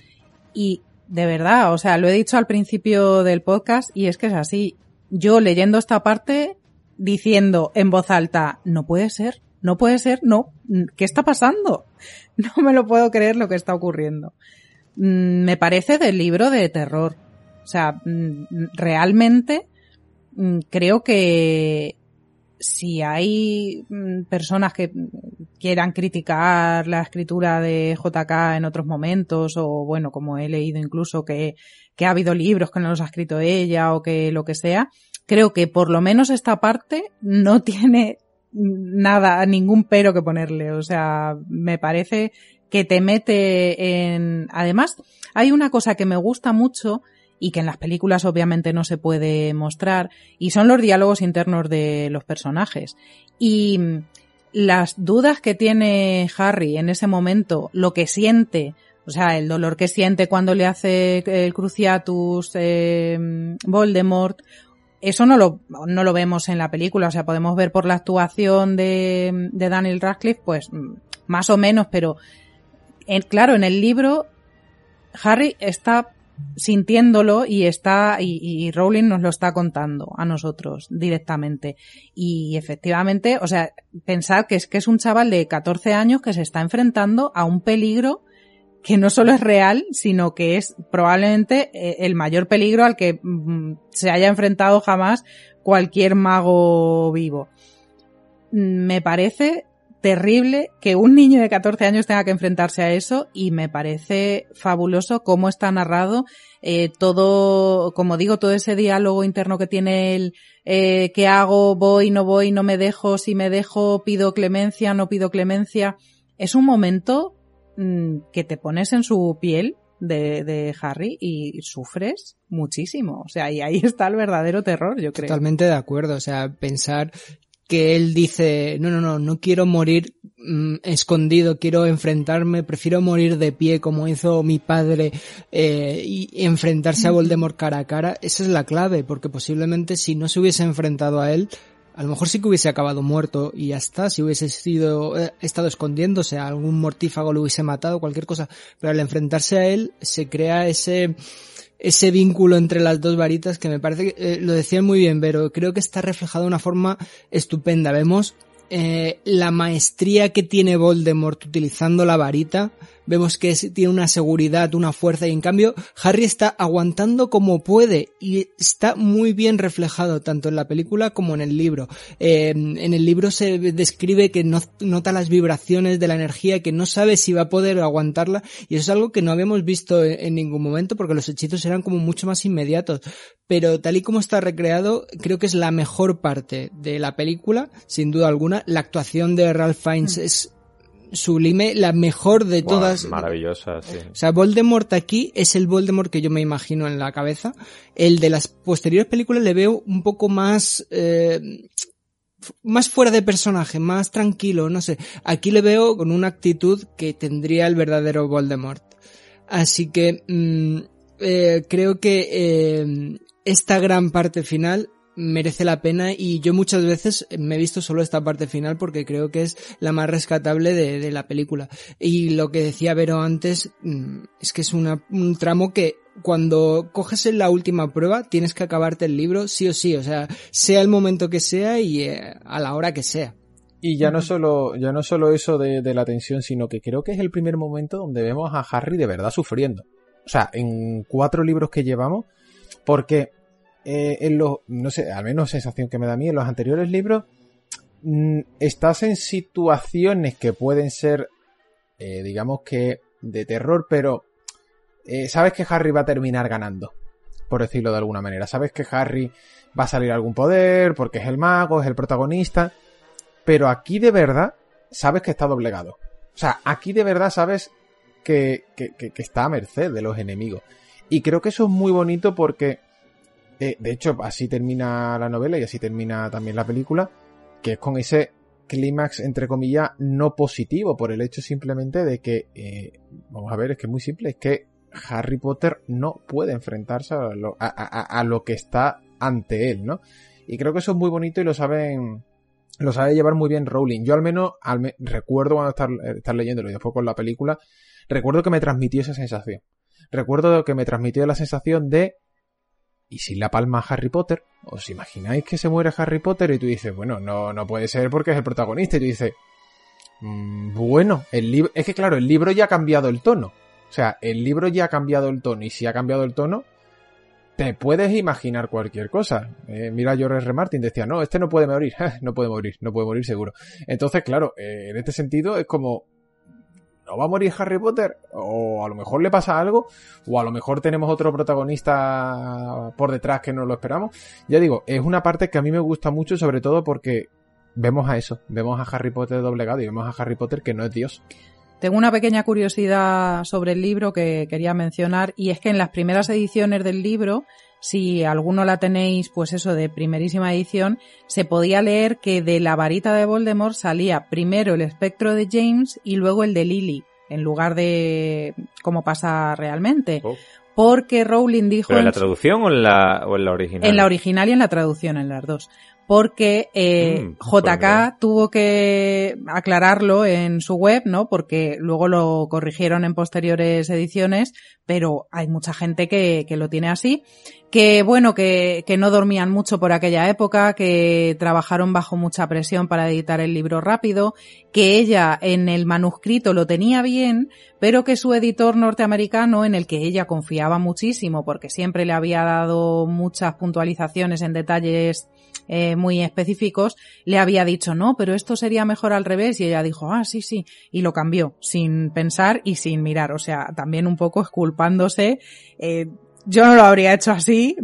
y de verdad, o sea, lo he dicho al principio del podcast y es que es así. Yo leyendo esta parte diciendo en voz alta, no puede ser, no puede ser, no, ¿qué está pasando? No me lo puedo creer lo que está ocurriendo. Mm, me parece del libro de terror. O sea, mm, realmente Mm, creo que si hay mm, personas que quieran criticar la escritura de JK en otros momentos, o bueno, como he leído incluso que ha habido libros que no los ha escrito ella o que lo que sea, creo que por lo menos esta parte no tiene nada, ningún pero que ponerle. O sea, me parece que te mete en... Además, hay una cosa que me gusta mucho y que en las películas obviamente no se puede mostrar, y son los diálogos internos de los personajes. Y las dudas que tiene Harry en ese momento, lo que siente, o sea, el dolor que siente cuando le hace el Cruciatus eh, Voldemort, eso no lo, no lo vemos en la película, o sea, podemos ver por la actuación de, de Daniel Radcliffe, pues más o menos, pero claro, en el libro Harry está sintiéndolo y está y, Rowling nos lo está contando a nosotros directamente. Y efectivamente o sea pensad que es que es un chaval de 14 años que se está enfrentando a un peligro que no solo es real sino que es probablemente eh, el mayor peligro al que mm, se haya enfrentado jamás cualquier mago vivo. Me parece terrible que un niño de 14 años tenga que enfrentarse a eso y me parece fabuloso cómo está narrado eh, todo, como digo, todo ese diálogo interno que tiene él, eh, qué hago, voy, no voy, no me dejo, si me dejo, pido clemencia, no pido clemencia. Es un momento mm, que te pones en su piel de, de, Harry y sufres muchísimo. O sea, y ahí está el verdadero terror, yo creo. Totalmente de acuerdo. O sea, pensar que él dice, no, no, no, no quiero morir mm, escondido, quiero enfrentarme, prefiero morir de pie como hizo mi padre eh, y enfrentarse a Voldemort cara a cara, esa es la clave, porque posiblemente si no se hubiese enfrentado a él, a lo mejor sí que hubiese acabado muerto y ya está, si hubiese sido, eh, estado escondiéndose, algún mortífago lo hubiese matado, cualquier cosa, pero al enfrentarse a él se crea ese, ese vínculo entre las dos varitas que me parece que eh, lo decían muy bien, pero creo que está reflejado de una forma estupenda. Vemos eh, la maestría que tiene Voldemort utilizando la varita, vemos que tiene una seguridad, una fuerza y en cambio Harry está aguantando como puede y está muy bien reflejado tanto en la película como en el libro. Eh, en el libro se describe que no, nota las vibraciones de la energía, que no sabe si va a poder aguantarla y eso es algo que no habíamos visto en, ningún momento porque los hechizos eran como mucho más inmediatos. Pero tal y como está recreado, creo que es la mejor parte de la película, sin duda alguna. La actuación de Ralph Fiennes mm. es sublime, la mejor de todas. Maravillosa, sí. O sea, Voldemort aquí es el Voldemort que yo me imagino en la cabeza. El de las posteriores películas le veo un poco más, eh, más fuera de personaje, más tranquilo, no sé. Aquí le veo con una actitud que tendría el verdadero Voldemort. Así que mm, eh, creo que eh, esta gran parte final merece la pena y yo muchas veces me he visto solo esta parte final porque creo que es la más rescatable de, la película. Y lo que decía Vero antes mm, es que es un tramo que cuando coges en la última prueba tienes que acabarte el libro sí o sí, o sea, sea el momento que sea y eh, a la hora que sea. Y ya no solo, ya no solo eso de, de la tensión, sino que creo que es el primer momento donde vemos a Harry de verdad sufriendo. O sea, en cuatro libros que llevamos, porque eh, en los, no sé, al menos sensación que me da a mí, en los anteriores libros, mm, estás en situaciones que pueden ser, eh, digamos que, de terror, pero eh, sabes que Harry va a terminar ganando, por decirlo de alguna manera. Sabes que Harry va a salir algún poder, porque es el mago, es el protagonista, pero aquí de verdad sabes que está doblegado. O sea, aquí de verdad sabes que, que está a merced de los enemigos. Y creo que eso es muy bonito porque eh, de hecho, así termina la novela y así termina también la película, que es con ese clímax, entre comillas, no positivo, por el hecho simplemente de que, eh, vamos a ver, es que es muy simple, es que Harry Potter no puede enfrentarse a lo, que está ante él, ¿no? Y creo que eso es muy bonito y lo saben, lo sabe llevar muy bien Rowling. Yo al menos al recuerdo cuando estar, estar leyéndolo y después con la película, recuerdo que me transmitió esa sensación. Recuerdo que me transmitió la sensación de ¿y si la palma Harry Potter? ¿Os imagináis que se muere Harry Potter? Y tú dices, bueno, no, no puede ser porque es el protagonista. Y tú dices, mm, bueno, el libro, es que claro, el libro ya ha cambiado el tono. O sea, el libro ya ha cambiado el tono. Y si ha cambiado el tono, te puedes imaginar cualquier cosa. Eh, mira, George R. Martin decía, no, este no puede morir. no puede morir, no puede morir seguro. Entonces, claro, eh, en este sentido es como, ¿no va a morir Harry Potter? O a lo mejor le pasa algo, o a lo mejor tenemos otro protagonista por detrás que no lo esperamos. Ya digo, es una parte que a mí me gusta mucho, sobre todo porque vemos a eso, vemos a Harry Potter doblegado y vemos a Harry Potter que no es Dios. Tengo una pequeña curiosidad sobre el libro que quería mencionar y es que en las primeras ediciones del libro si alguno la tenéis, pues eso, de primerísima edición, se podía leer que de la varita de Voldemort salía primero el espectro de James y luego el de Lily, en lugar de como pasa realmente. Oh. Porque Rowling dijo... en la traducción o en la, o en la original? En la original y en la traducción, en las dos porque eh, mm, JK tuvo que aclararlo en su web, ¿no? Porque luego lo corrigieron en posteriores ediciones, pero hay mucha gente que, que lo tiene así. Que bueno, que, que no dormían mucho por aquella época, que trabajaron bajo mucha presión para editar el libro rápido, que ella en el manuscrito lo tenía bien, pero que su editor norteamericano, en el que ella confiaba muchísimo, porque siempre le había dado muchas puntualizaciones en detalles eh, muy específicos, le había dicho, no, pero esto sería mejor al revés, y ella dijo, ah, sí, sí, y lo cambió, sin pensar y sin mirar, o sea, también un poco esculpándose, eh, yo no lo habría hecho así,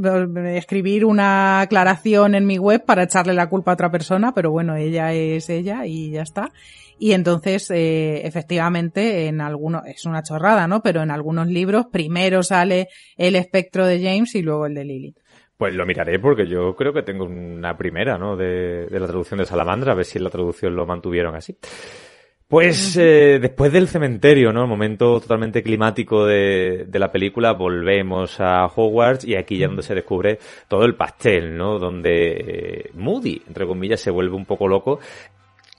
escribir una aclaración en mi web para echarle la culpa a otra persona, pero bueno, ella es ella y ya está. Y entonces, eh, efectivamente, en algunos, es una chorrada, ¿no? Pero en algunos libros primero sale el espectro de James y luego el de Lily. Pues lo miraré porque yo creo que tengo una primera, ¿no? De, la traducción de Salamandra, a ver si en la traducción lo mantuvieron así. Pues eh, después del cementerio, ¿no? El momento totalmente climático de, de, la película, volvemos a Hogwarts y aquí ya donde se descubre todo el pastel, ¿no? Donde eh, Moody, entre comillas, se vuelve un poco loco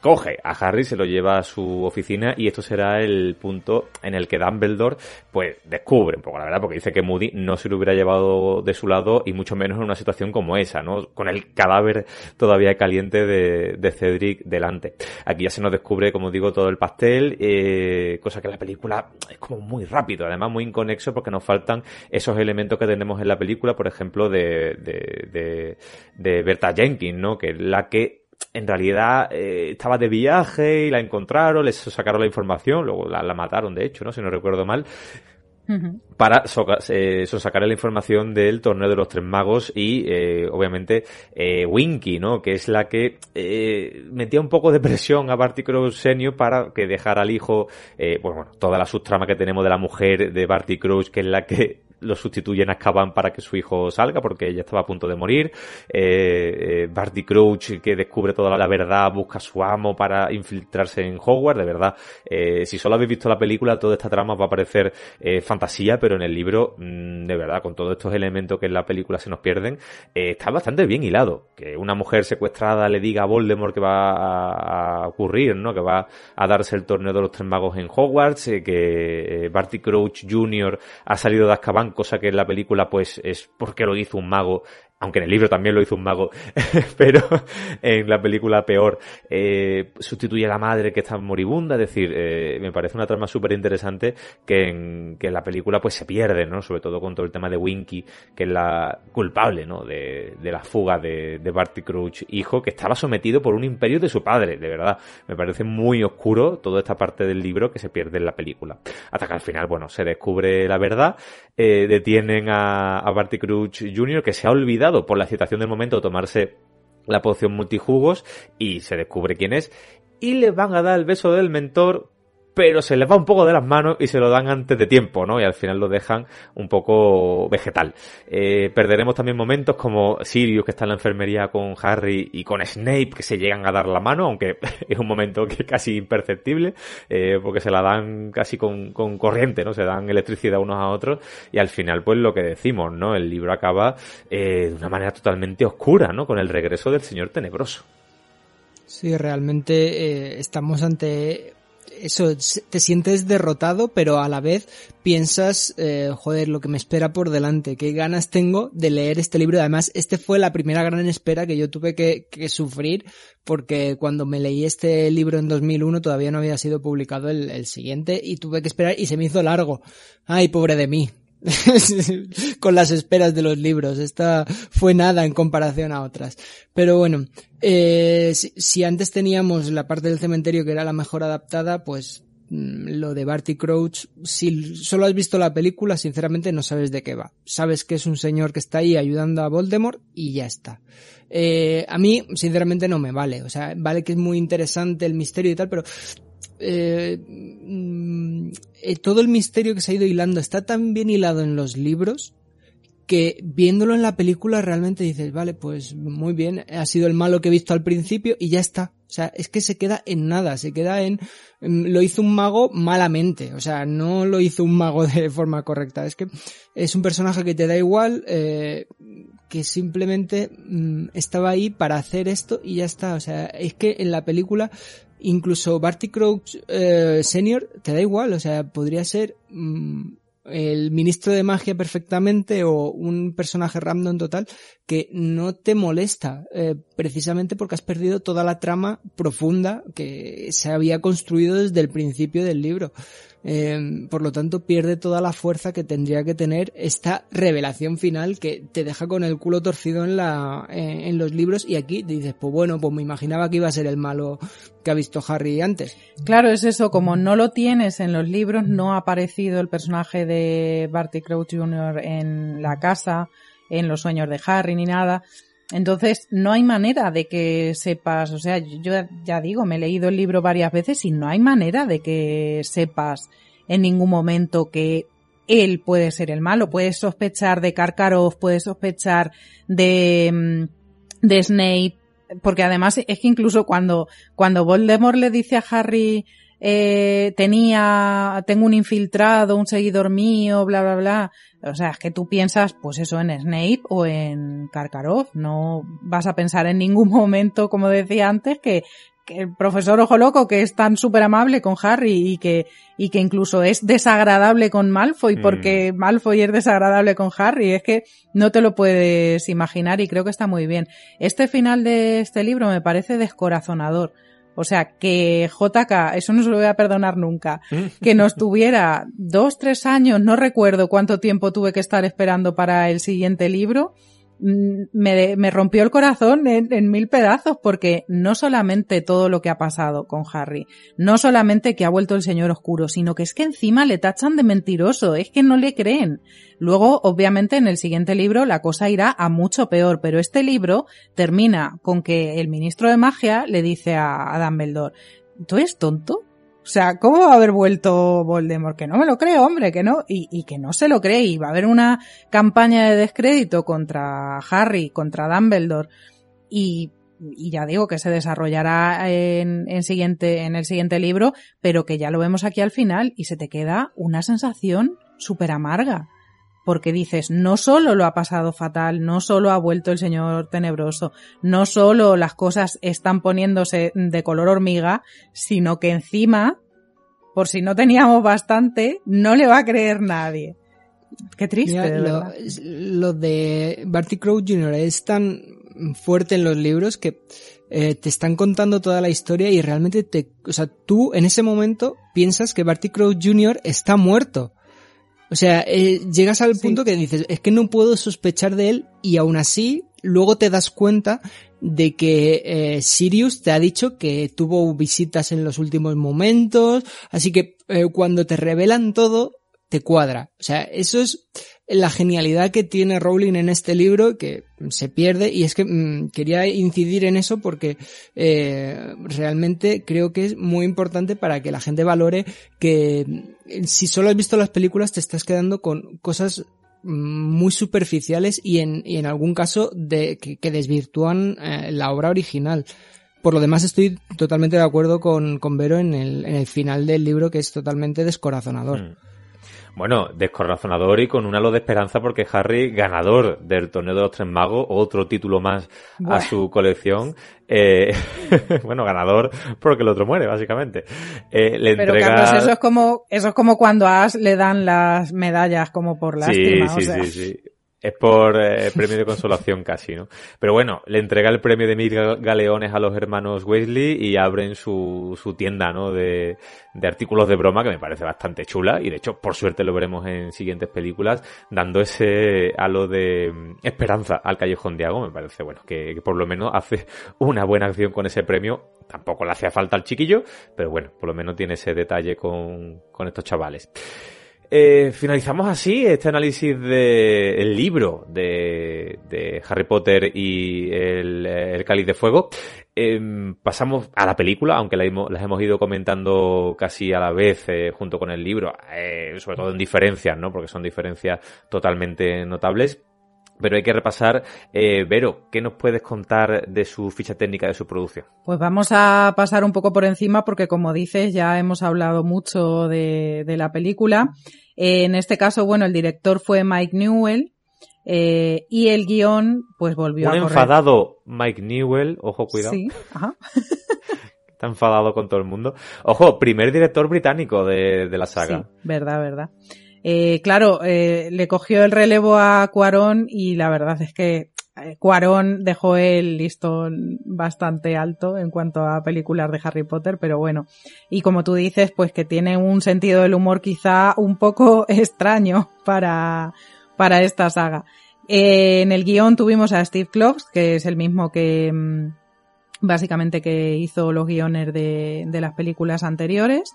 coge a Harry, se lo lleva a su oficina y esto será el punto en el que Dumbledore pues descubre un poco la verdad porque dice que Moody no se lo hubiera llevado de su lado y mucho menos en una situación como esa, ¿no? Con el cadáver todavía caliente de, de Cedric delante. Aquí ya se nos descubre, como digo, todo el pastel, eh, cosa que la película es como muy rápido, además muy inconexo porque nos faltan esos elementos que tenemos en la película, por ejemplo, de, de, de, de Berta Jenkins, ¿no? Que es la que en realidad eh, estaba de viaje y la encontraron, les sacaron la información, luego la, la mataron de hecho, ¿no? Si no recuerdo mal para eh, sacar la información del torneo de los tres magos y eh, obviamente eh, Winky, ¿no? Que es la que eh, metía un poco de presión a Barty Crouch Senior para que dejara al hijo, eh, pues bueno, toda la subtrama que tenemos de la mujer de Barty Crouch, que es la que lo sustituyen a Azkaban para que su hijo salga porque ella estaba a punto de morir. Eh, eh, Barty Crouch que descubre toda la verdad, busca a su amo para infiltrarse en Hogwarts. De verdad, eh, si solo habéis visto la película, toda esta trama va a parecer eh, fantasía, pero en el libro, mmm, de verdad, con todos estos elementos que en la película se nos pierden, eh, está bastante bien hilado. Que una mujer secuestrada le diga a Voldemort que va a, a ocurrir, ¿no? Que va a darse el torneo de los tres magos en Hogwarts, que Barty Crouch Jr. ha salido de Azkaban cosa que en la película pues es porque lo hizo un mago aunque en el libro también lo hizo un mago, pero en la película peor, eh, sustituye a la madre que está moribunda, es decir, eh, me parece una trama súper interesante que en, que la película pues se pierde, ¿no? Sobre todo con todo el tema de Winky, que es la culpable, ¿no? De, de la fuga de, de Barty Crouch, hijo, que estaba sometido por un imperio de su padre, de verdad. Me parece muy oscuro toda esta parte del libro que se pierde en la película. Hasta que al final, bueno, se descubre la verdad, eh, detienen a, a Barty Crouch Jr., que se ha olvidado por la excitación del momento tomarse la poción multijugos y se descubre quién es y le van a dar el beso del mentor pero se les va un poco de las manos y se lo dan antes de tiempo, ¿no? Y al final lo dejan un poco vegetal. Eh, perderemos también momentos como Sirius que está en la enfermería con Harry y con Snape que se llegan a dar la mano, aunque es un momento que casi imperceptible, eh, porque se la dan casi con, con, corriente, ¿no? Se dan electricidad unos a otros y al final pues lo que decimos, ¿no? El libro acaba eh, de una manera totalmente oscura, ¿no? Con el regreso del Señor Tenebroso. Sí, realmente estamos ante eso, te sientes derrotado, pero a la vez piensas, eh, joder, lo que me espera por delante, qué ganas tengo de leer este libro. Además, este fue la primera gran espera que yo tuve que, que sufrir, porque cuando me leí este libro en 2001 todavía no había sido publicado el, el siguiente y tuve que esperar y se me hizo largo. Ay, pobre de mí, con las esperas de los libros. Esta fue nada en comparación a otras. Pero bueno, eh, si, antes teníamos la parte del cementerio que era la mejor adaptada, pues mm, lo de Barty Crouch, si solo has visto la película, sinceramente no sabes de qué va. Sabes que es un señor que está ahí ayudando a Voldemort y ya está. Eh, a mí, sinceramente, no me vale. O sea, vale que es muy interesante el misterio y tal, pero eh, eh, todo el misterio que se ha ido hilando está tan bien hilado en los libros que viéndolo en la película realmente dices, vale, pues muy bien, ha sido el malo que he visto al principio y ya está. O sea, es que se queda en nada, se queda en, lo hizo un mago malamente, o sea, no lo hizo un mago de forma correcta. Es que es un personaje que te da igual, eh, que simplemente mmm, estaba ahí para hacer esto y ya está. O sea, es que en la película incluso Barty Crouch eh, Senior te da igual, o sea, podría ser mmm, el ministro de magia perfectamente o un personaje random total que no te molesta eh, precisamente porque has perdido toda la trama profunda que se había construido desde el principio del libro. Eh, por lo tanto, pierde toda la fuerza que tendría que tener esta revelación final que te deja con el culo torcido en la en los libros y aquí dices, pues bueno, pues me imaginaba que iba a ser el malo que ha visto Harry antes. Claro, es eso, como no lo tienes en los libros, no ha aparecido el personaje de Barty Crouch Jr. en la casa, en los sueños de Harry ni nada. Entonces, no hay manera de que sepas, o sea, yo ya digo, me he leído el libro varias veces y no hay manera de que sepas en ningún momento que él puede ser el malo. Puedes sospechar de Karkaroff, puedes sospechar de, de Snape, porque además es que incluso cuando, cuando Voldemort le dice a Harry, eh, tenía, tengo un infiltrado, un seguidor mío, bla, bla, bla. O sea, es que tú piensas, pues eso, en Snape o en Karkaroff. No vas a pensar en ningún momento, como decía antes, que, el profesor Ojo Loco que es tan súper amable con Harry y que, y que incluso es desagradable con Malfoy Mm. porque Malfoy es desagradable con Harry. Es que no te lo puedes imaginar y creo que está muy bien. Este final de este libro me parece descorazonador. O sea, que JK, eso no se lo voy a perdonar nunca, que nos tuviera dos, tres años, no recuerdo cuánto tiempo tuve que estar esperando para el siguiente libro, me, me rompió el corazón en, en mil pedazos porque no solamente todo lo que ha pasado con Harry, no solamente que ha vuelto el señor oscuro, sino que es que encima le tachan de mentiroso, es que no le creen. Luego, obviamente, en el siguiente libro la cosa irá a mucho peor, pero este libro termina con que el ministro de magia le dice a, a Dumbledore, ¿tú eres tonto? O sea, ¿cómo va a haber vuelto Voldemort? Que no me lo creo, hombre, que no, y, que no se lo cree, y va a haber una campaña de descrédito contra Harry, contra Dumbledore, y, y ya digo que se desarrollará en, en el siguiente libro, pero que ya lo vemos aquí al final, y se te queda una sensación súper amarga porque dices, no solo lo ha pasado fatal, no solo ha vuelto el señor tenebroso, no solo las cosas están poniéndose de color hormiga, sino que encima, por si no teníamos bastante, no le va a creer nadie. Qué triste, Mira, de lo, de Barty Crouch Jr. es tan fuerte en los libros que eh, te están contando toda la historia y realmente te, o sea, tú en ese momento piensas que Barty Crouch Jr. está muerto. O sea, eh, llegas al Sí. punto que dices, es que no puedo sospechar de él y aún así luego te das cuenta de que eh, Sirius te ha dicho que tuvo visitas en los últimos momentos, así que eh, cuando te revelan todo, te cuadra. O sea, eso es la genialidad que tiene Rowling en este libro que se pierde y es que mm, quería incidir en eso porque eh, realmente creo que es muy importante para que la gente valore que mm, si solo has visto las películas te estás quedando con cosas mm, muy superficiales y en, en algún caso de, que, que desvirtúan eh, la obra original. Por lo demás estoy totalmente de acuerdo con, con Vero en el, en el final del libro que es totalmente descorazonador. Mm. Bueno, descorazonador y con un halo de esperanza porque Harry, ganador del torneo de los tres magos, otro título más a su colección. eh, bueno, ganador porque el otro muere, básicamente. Eh, le Pero entrega... Carlos, eso es como, eso es como cuando a Ash le dan las medallas como por lástima. Sí, o sí, sea. sí, sí. Es por eh, premio de consolación casi, ¿no? Pero bueno, le entrega el premio de mil ga- galeones a los hermanos Weasley y abren su, su tienda, ¿no? De, de artículos de broma que me parece bastante chula y de hecho, por suerte lo veremos en siguientes películas, dando ese halo de mm, esperanza al Callejón de Ago. Me parece, bueno, que, que por lo menos hace una buena acción con ese premio. Tampoco le hacía falta al chiquillo, pero bueno, por lo menos tiene ese detalle con, con estos chavales. Eh, finalizamos así este análisis del libro de, Harry Potter y el, el Cáliz de Fuego. Em, pasamos a la película, aunque las hemos ido comentando casi a la vez eh, junto con el libro, eh, sobre todo en diferencias, ¿no? Porque son diferencias totalmente notables. Pero hay que repasar, eh, Vero, ¿qué nos puedes contar de su ficha técnica de su producción? Pues vamos a pasar un poco por encima porque como dices ya hemos hablado mucho de, de la película. Eh, en este caso, bueno, el director fue Mike Newell eh, y el guion pues volvió Un a correr. enfadado Mike Newell, ojo, cuidado. Sí, ajá. Está enfadado con todo el mundo. Ojo, primer director británico de, de la saga. Sí, verdad, verdad. Eh, claro, eh, le cogió el relevo a Cuarón y la verdad es que eh, Cuarón dejó el listón bastante alto en cuanto a películas de Harry Potter, pero bueno. Y como tú dices, pues que tiene un sentido del humor quizá un poco extraño para, para esta saga. Eh, en el guion tuvimos a Steve Kloves, que es el mismo que mm, básicamente que hizo los guiones de, de las películas anteriores.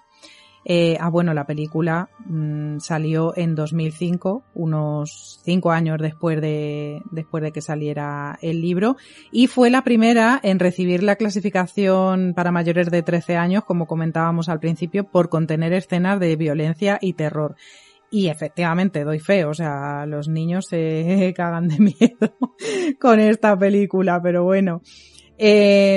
Eh, ah, bueno, la película mm, salió en 2005, unos cinco años después de, después de que saliera el libro, y fue la primera en recibir la clasificación para mayores de 13 años, como comentábamos al principio, por contener escenas de violencia y terror. Y efectivamente, doy fe, o sea, los niños se cagan de miedo con esta película, pero bueno. Eh,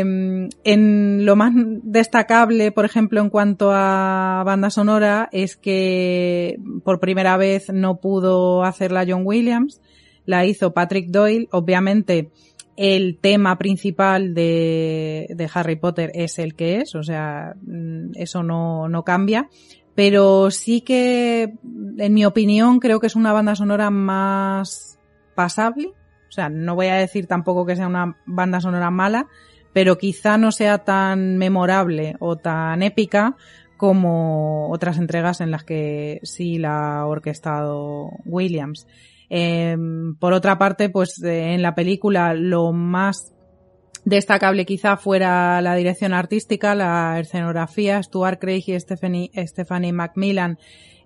en lo más destacable, por ejemplo, en cuanto a banda sonora, es que por primera vez no pudo hacerla John Williams, la hizo Patrick Doyle, obviamente el tema principal de, de, Harry Potter es el que es, o sea, mm, eso no, no cambia. Pero sí que, en mi opinión, creo que es una banda sonora más pasable. O sea, no voy a decir tampoco que sea una banda sonora mala, pero quizá no sea tan memorable o tan épica como otras entregas en las que sí la ha orquestado Williams. Eh, por otra parte, pues eh, en la película lo más destacable quizá fuera la dirección artística, la escenografía. Stuart Craig y Stephanie, Stephanie Macmillan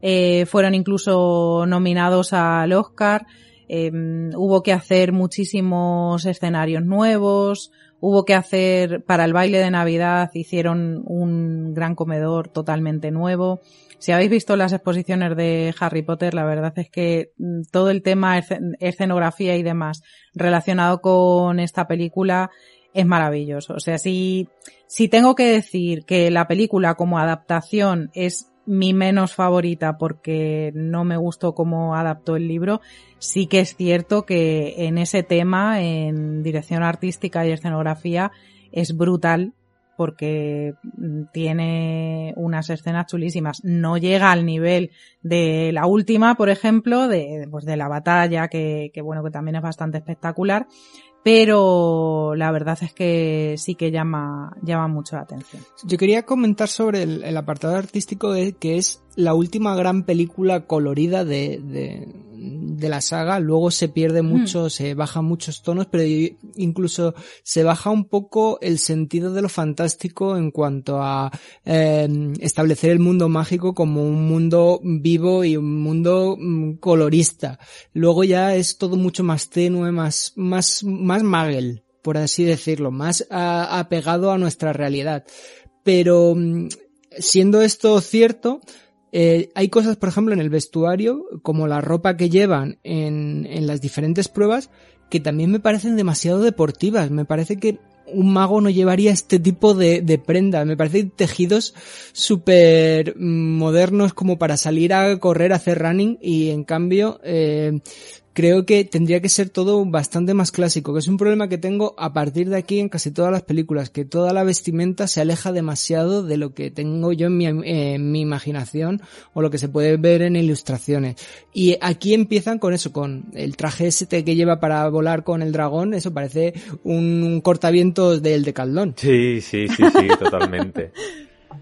eh, fueron incluso nominados al Oscar. Hubo que hacer muchísimos escenarios nuevos, hubo que hacer para el baile de Navidad, hicieron un gran comedor totalmente nuevo. Si habéis visto las exposiciones de Harry Potter, la verdad es que mm, todo el tema escenografía y demás relacionado con esta película es maravilloso. O sea, si, si tengo que decir que la película como adaptación es mi menos favorita porque no me gustó cómo adaptó el libro, sí que es cierto que en ese tema, en dirección artística y escenografía, es brutal porque tiene unas escenas chulísimas. No llega al nivel de la última, por ejemplo, de, pues de la batalla, que, bueno, que también es bastante espectacular, pero la verdad es que sí que llama, llama mucho la atención. Yo quería comentar sobre el, apartado artístico que es la última gran película colorida de, la saga. Luego se pierde hmm. mucho, se bajan muchos tonos, pero incluso se baja un poco el sentido de lo fantástico en cuanto a em, establecer el mundo mágico como un mundo vivo y un mundo mm, colorista. Luego ya es todo mucho más tenue, más, más, más magel, por así decirlo, más apegado a nuestra realidad. Pero mm, siendo esto cierto, eh, hay cosas, por ejemplo, en el vestuario, como la ropa que llevan en, las diferentes pruebas, que también me parecen demasiado deportivas. Me parece que un mago no llevaría este tipo de, de prenda. Me parecen tejidos súper modernos como para salir a correr, a hacer running y en cambio eh, creo que tendría que ser todo bastante más clásico, que es un problema que tengo a partir de aquí en casi todas las películas, que toda la vestimenta se aleja demasiado de lo que tengo yo en mi, en mi imaginación o lo que se puede ver en ilustraciones. Y aquí empiezan con eso, con el traje ese que lleva para volar con el dragón, eso parece un, cortavientos del de Caldón. Sí, sí, sí, sí, totalmente.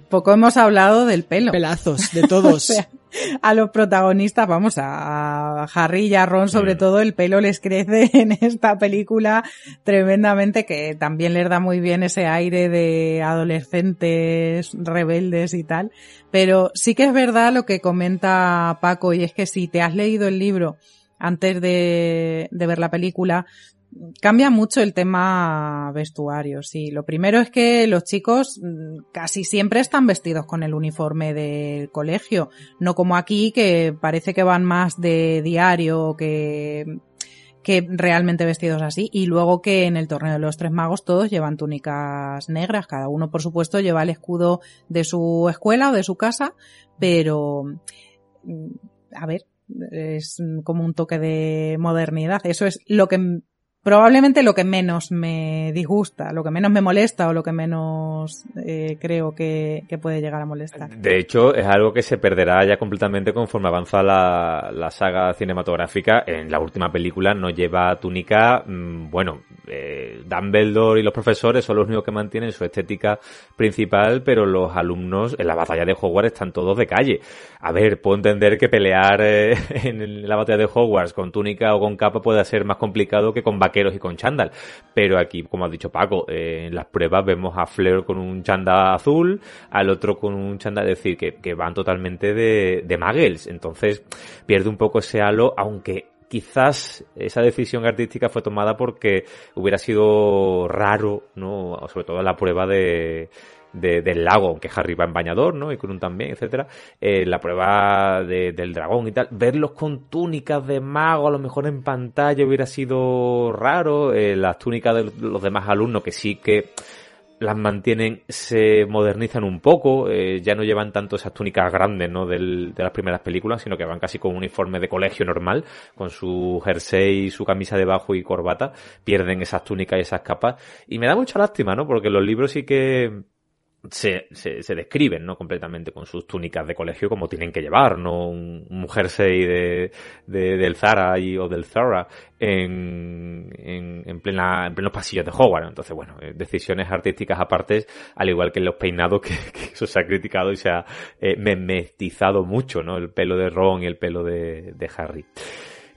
Poco hemos hablado del pelo. Pelazos, de todos. a los protagonistas, vamos, a Harry y a Ron sobre todo el pelo les crece en esta película tremendamente que también les da muy bien ese aire de adolescentes rebeldes y tal. Pero sí que es verdad lo que comenta Paco y es que si te has leído el libro antes de, de ver la película, cambia mucho el tema vestuario, sí. Lo primero es que los chicos mm, casi siempre están vestidos con el uniforme del colegio, no como aquí que parece que van más de diario que que realmente vestidos así y luego que en el torneo de los tres magos todos llevan túnicas negras, cada uno por supuesto lleva el escudo de su escuela o de su casa, pero mm, a ver, es como un toque de modernidad. Eso es lo que probablemente lo que menos me disgusta, lo que menos me molesta o lo que menos eh, creo que, puede llegar a molestar. De hecho, es algo que se perderá ya completamente conforme avanza la, la saga cinematográfica. En la última película no lleva túnica, mm, bueno, eh, Dumbledore y los profesores son los únicos que mantienen su estética principal, pero los alumnos en la batalla de Hogwarts están todos de calle. A ver, puedo entender que pelear eh, en la batalla de Hogwarts con túnica o con capa puede ser más complicado que con vaqueros y con chándal. Pero aquí, como ha dicho Paco, eh, en las pruebas vemos a Fleur con un chándal azul, al otro con un chándal, es decir, que, que van totalmente de, de muggles. Entonces, pierde un poco ese halo, aunque quizás esa decisión artística fue tomada porque hubiera sido raro, ¿no? Sobre todo la prueba de, del lago, aunque Harry va en bañador, ¿no? Y Krum también, etcétera. Eh, la prueba del dragón y tal. Verlos con túnicas de mago, a lo mejor en pantalla hubiera sido raro. Eh, las túnicas de los demás alumnos, que sí que las mantienen, se modernizan un poco, eh, ya no llevan tanto esas túnicas grandes, ¿no? De las primeras películas, sino que van casi con un uniforme de colegio normal, con su jersey, su camisa debajo y corbata, pierden esas túnicas y esas capas. Y me da mucha lástima, ¿no? Porque los libros sí que se, se, se, describen, ¿no? Completamente con sus túnicas de colegio como tienen que llevar, ¿no? Un, un jersey de, de, del Zara y, o del Zara en, en, en, plena, en plenos pasillos de Hogwarts. Entonces, bueno, eh, decisiones artísticas aparte, al igual que los peinados, que, que, eso se ha criticado y se ha eh, memetizado mucho, ¿no? El pelo de Ron y el pelo de, de Harry.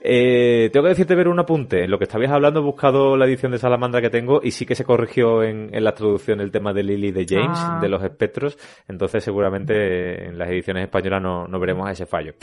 Eh, tengo que decirte ver un apunte. En lo que estabas hablando he buscado la edición de Salamandra que tengo y sí que se corrigió en, en la traducción el tema de Lily de James, ah. de los espectros. Entonces seguramente en las ediciones españolas no, no veremos ese fallo.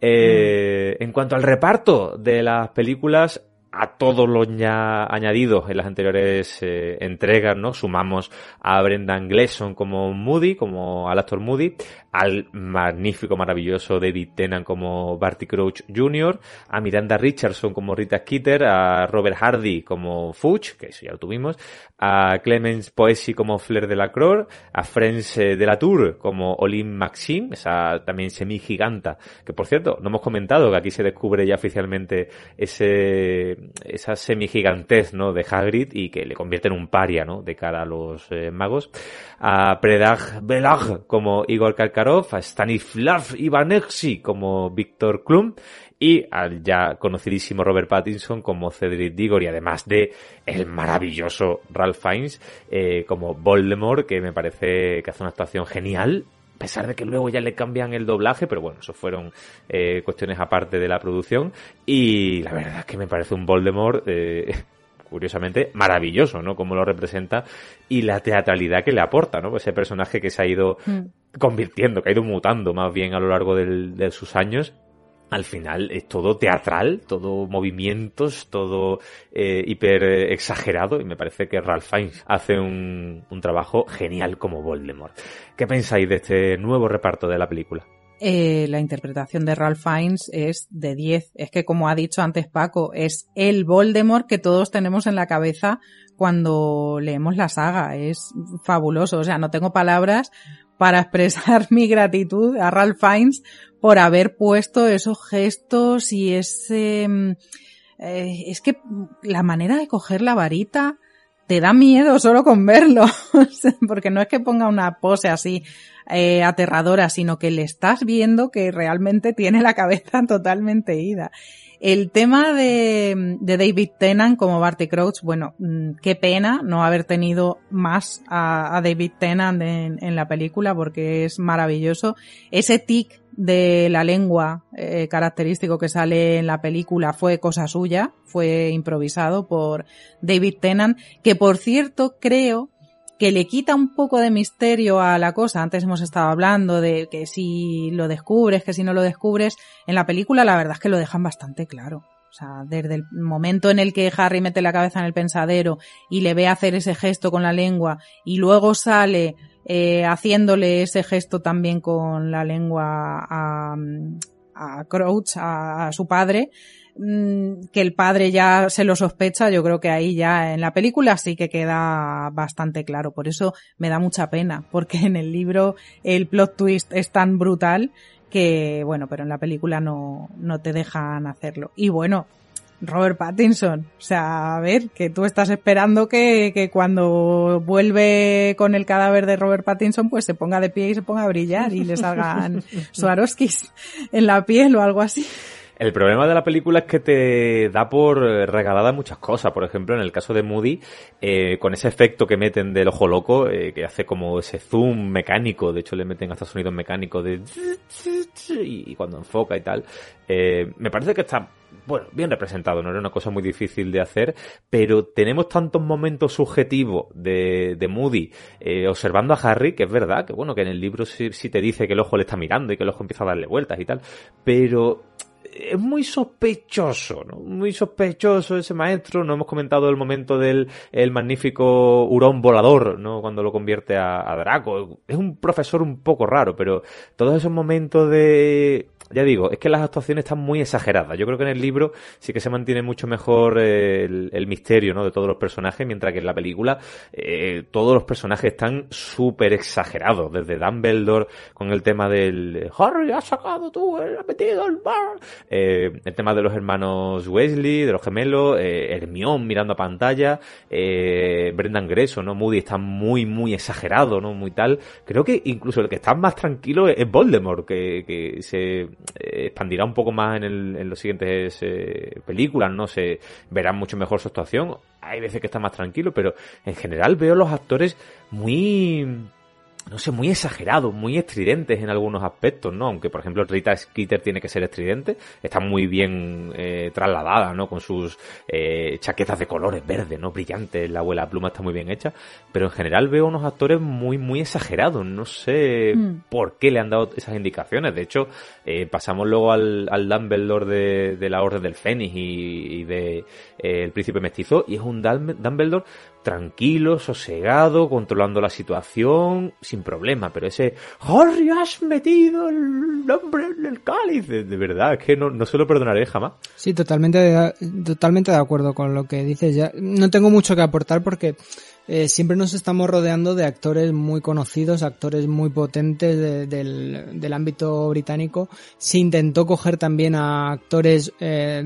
Eh, mm. En cuanto al reparto de las películas, a todos los ya añadidos en las anteriores eh, entregas, ¿no? Sumamos a Brendan Gleeson como Moody, como al actor Moody, al magnífico, maravilloso David Tennant como Barty Crouch Jr., a Miranda Richardson como Rita Skeeter, a Robert Hardy como Fuchs, que eso ya lo tuvimos, a Clemens Poesy como Flair de la Croix, a Friends eh, de la Tour como Olin Maxim, esa también semigiganta, que por cierto, no hemos comentado que aquí se descubre ya oficialmente ese, esa semigigantez, ¿no? De Hagrid y que le convierte en un paria, ¿no? De cara a los eh, magos, a Predag Belag como Igor Kalkar a Stanislav Ivanexi como Víctor Klum y al ya conocidísimo Robert Pattinson como Cedric Diggory, además de el maravilloso Ralph Fiennes eh, como Voldemort, que me parece que hace una actuación genial, a pesar de que luego ya le cambian el doblaje, pero bueno, eso fueron eh, cuestiones aparte de la producción. Y la verdad es que me parece un Voldemort eh, curiosamente, maravilloso, ¿no? Como lo representa y la teatralidad que le aporta, ¿no? Ese personaje que se ha ido mm. convirtiendo, que ha ido mutando más bien a lo largo del, de sus años al final es todo teatral, todo movimientos, todo eh, hiper exagerado y me parece que Ralph Fiennes hace un, un trabajo genial como Voldemort. ¿Qué pensáis de este nuevo reparto de la película? eh, la interpretación de Ralph Fiennes es de 10. Es que, como ha dicho antes Paco, es el Voldemort que todos tenemos en la cabeza cuando leemos la saga. Es fabuloso. O sea, no tengo palabras para expresar mi gratitud a Ralph Fiennes por haber puesto esos gestos y ese... Mm, eh, es que la manera de coger la varita te da miedo solo con verlo, porque no es que ponga una pose así eh, aterradora, sino que le estás viendo que realmente tiene la cabeza totalmente ida. El tema de, David Tennant como Barty Crouch, bueno, mm, qué pena no haber tenido más a, David Tennant en, en, la película porque es maravilloso. Ese tic de la lengua eh, característico que sale en la película fue cosa suya, fue improvisado por David Tennant, que por cierto creo que le quita un poco de misterio a la cosa. Antes hemos estado hablando de que si lo descubres, que si no lo descubres. En la película la verdad es que lo dejan bastante claro. O sea, desde el momento en el que Harry mete la cabeza en el pensadero y le ve hacer ese gesto con la lengua y luego sale eh, haciéndole ese gesto también con la lengua a, a Crouch, a, a su padre, Mm, que el padre ya se lo sospecha, yo creo que ahí ya en la película sí que queda bastante claro. Por eso me da mucha pena, porque en el libro el plot twist es tan brutal que, bueno, pero en la película no, no te dejan hacerlo. Y bueno, Robert Pattinson. O sea, a ver, que tú estás esperando que, que, cuando vuelve con el cadáver de Robert Pattinson, pues se ponga de pie y se ponga a brillar y le salgan Swarovskis en la piel o algo así. El problema de la película es que te da por regalada muchas cosas. Por ejemplo, en el caso de Moody, eh, con ese efecto que meten del ojo loco, eh, que hace como ese zoom mecánico, de hecho le meten hasta sonidos mecánicos de... y cuando enfoca y tal, eh, me parece que está bueno, bien representado, no era una cosa muy difícil de hacer, pero tenemos tantos momentos subjetivos de, de Moody eh, observando a Harry, que es verdad, que bueno, que en el libro sí, sí, te dice que el ojo le está mirando y que el ojo empieza a darle vueltas y tal, pero es muy sospechoso, ¿no? Muy sospechoso ese maestro. No hemos comentado el momento del el magnífico hurón volador, ¿no? Cuando lo convierte a, a, Draco. Es un profesor un poco raro, pero todos esos momentos de ya digo, es que las actuaciones están muy exageradas. Yo creo que en el libro sí que se mantiene mucho mejor eh, el, misterio, ¿no? De todos los personajes, mientras que en la película eh, todos los personajes están súper exagerados. Desde Dumbledore con el tema del Harry, has sacado tú, has metido el bar. Eh, el tema de los hermanos Wesley, de los gemelos, eh, Hermione mirando a pantalla, eh, Brendan Greso, ¿no? Moody está muy, muy exagerado, ¿no? Muy tal. Creo que incluso el que está más tranquilo es Voldemort, que, que se eh, expandirá un poco más en, el, en los siguientes eh, películas, ¿no? Se verá mucho mejor su actuación. Hay veces que está más tranquilo, pero en general veo los actores muy no sé, muy exagerados, muy estridentes en algunos aspectos, ¿no? Aunque, por ejemplo, Rita Skeeter tiene que ser estridente, está muy bien eh, trasladada, ¿no? Con sus eh, chaquetas de colores verdes, ¿no? Brillantes, la abuela pluma está muy bien hecha, pero en general veo unos actores muy, muy exagerados, no sé mm. por qué le han dado esas indicaciones. De hecho, eh, pasamos luego al, al Dumbledore de, de, la Orden del Fénix y, y de eh, El Príncipe Mestizo, y es un Dumbledore tranquilo, sosegado, controlando la situación, sin problema, pero ese Harry has metido el nombre en el cáliz, de, verdad, es que no, no se lo perdonaré jamás. Sí, totalmente, de, totalmente de acuerdo con lo que dices. Ya no tengo mucho que aportar porque eh, siempre nos estamos rodeando de actores muy conocidos, actores muy potentes de, del, del ámbito británico. Se intentó coger también a actores eh,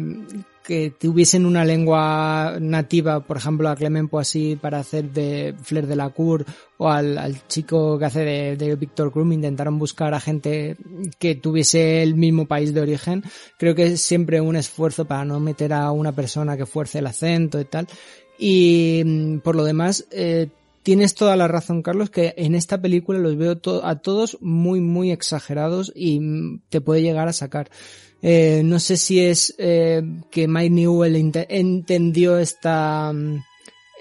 que tuviesen una lengua nativa, por ejemplo a Clement Poissy para hacer de Flair de la Cour o al, al chico que hace de, de Victor Krum, intentaron buscar a gente que tuviese el mismo país de origen. Creo que es siempre un esfuerzo para no meter a una persona que fuerce el acento y tal. Y mm, por lo demás, eh, tienes toda la razón, Carlos, que en esta película los veo a todos muy, muy exagerados y mm, te puede llegar a sacar. Eh, no sé si es eh, que Mike Newell entendió esta, mm,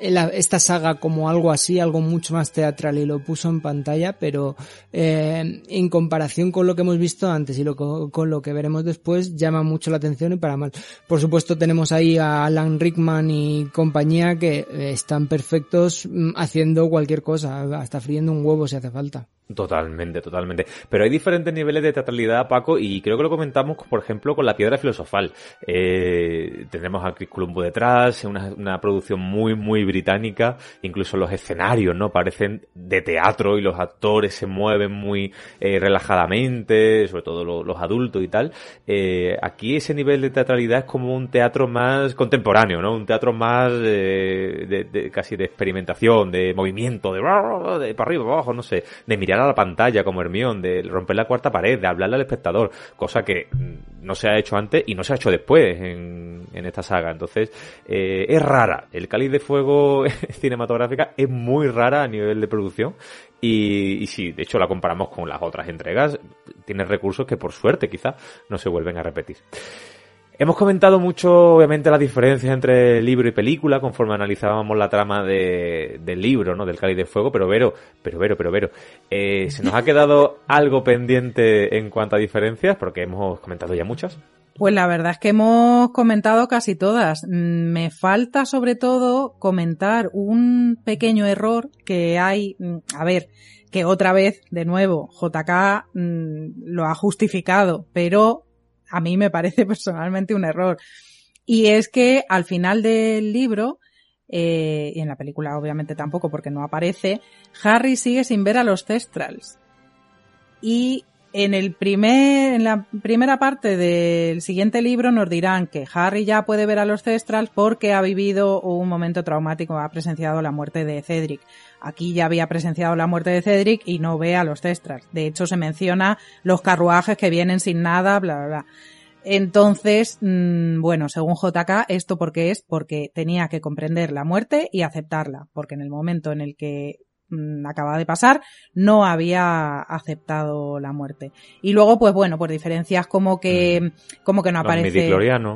esta saga como algo así, algo mucho más teatral y lo puso en pantalla, pero eh, en comparación con lo que hemos visto antes y lo, con lo que veremos después, llama mucho la atención y para mal. Por supuesto tenemos ahí a Alan Rickman y compañía que están perfectos mm, haciendo cualquier cosa, hasta friendo un huevo si hace falta. Totalmente, totalmente. Pero hay diferentes niveles de teatralidad, Paco, y creo que lo comentamos, por ejemplo, con la piedra filosofal. Eh, tendremos a Chris Columbo detrás, una, una, producción muy, muy británica, incluso los escenarios, ¿no? Parecen de teatro y los actores se mueven muy eh, relajadamente, sobre todo lo, los adultos y tal. Eh, aquí ese nivel de teatralidad es como un teatro más contemporáneo, ¿no? Un teatro más eh, de, de, casi de experimentación, de movimiento, de, de para arriba, para abajo, no sé, de mirar a la pantalla como Hermión, de romper la cuarta pared, de hablarle al espectador, cosa que no se ha hecho antes y no se ha hecho después en, esta saga. Entonces, eh, es rara. El cáliz de fuego cinematográfica es muy rara a nivel de producción. Y, si de hecho la comparamos con las otras entregas, tiene recursos que por suerte quizá no se vuelven a repetir. Hemos comentado mucho, obviamente, las diferencias entre libro y película conforme analizábamos la trama de, del libro, ¿no? Del Cáliz de Fuego, pero Vero, pero Vero, pero Vero, eh, ¿se nos ha quedado algo pendiente en cuanto a diferencias? Porque hemos comentado ya muchas. Pues la verdad es que hemos comentado casi todas. Mm, me falta sobre todo comentar un pequeño error que hay, mm, a ver, que otra vez, de nuevo, JK mmm, lo ha justificado, pero a mí me parece personalmente un error. Y es que al final del libro, eh, y en la película obviamente tampoco porque no aparece, Harry sigue sin ver a los Cestrals. Y en el primer, en la primera parte del siguiente libro nos dirán que Harry ya puede ver a los Cestrals porque ha vivido un momento traumático, ha presenciado la muerte de Cedric. Aquí ya había presenciado la muerte de Cedric y no ve a los Cestrals. De hecho, se menciona los carruajes que vienen sin nada, bla, bla, bla. Entonces, mmm, bueno, según JK, esto porque es porque tenía que comprender la muerte y aceptarla, porque en el momento en el que mmm, acaba de pasar, no había aceptado la muerte. Y luego, pues bueno, por diferencias como que, como que no aparece.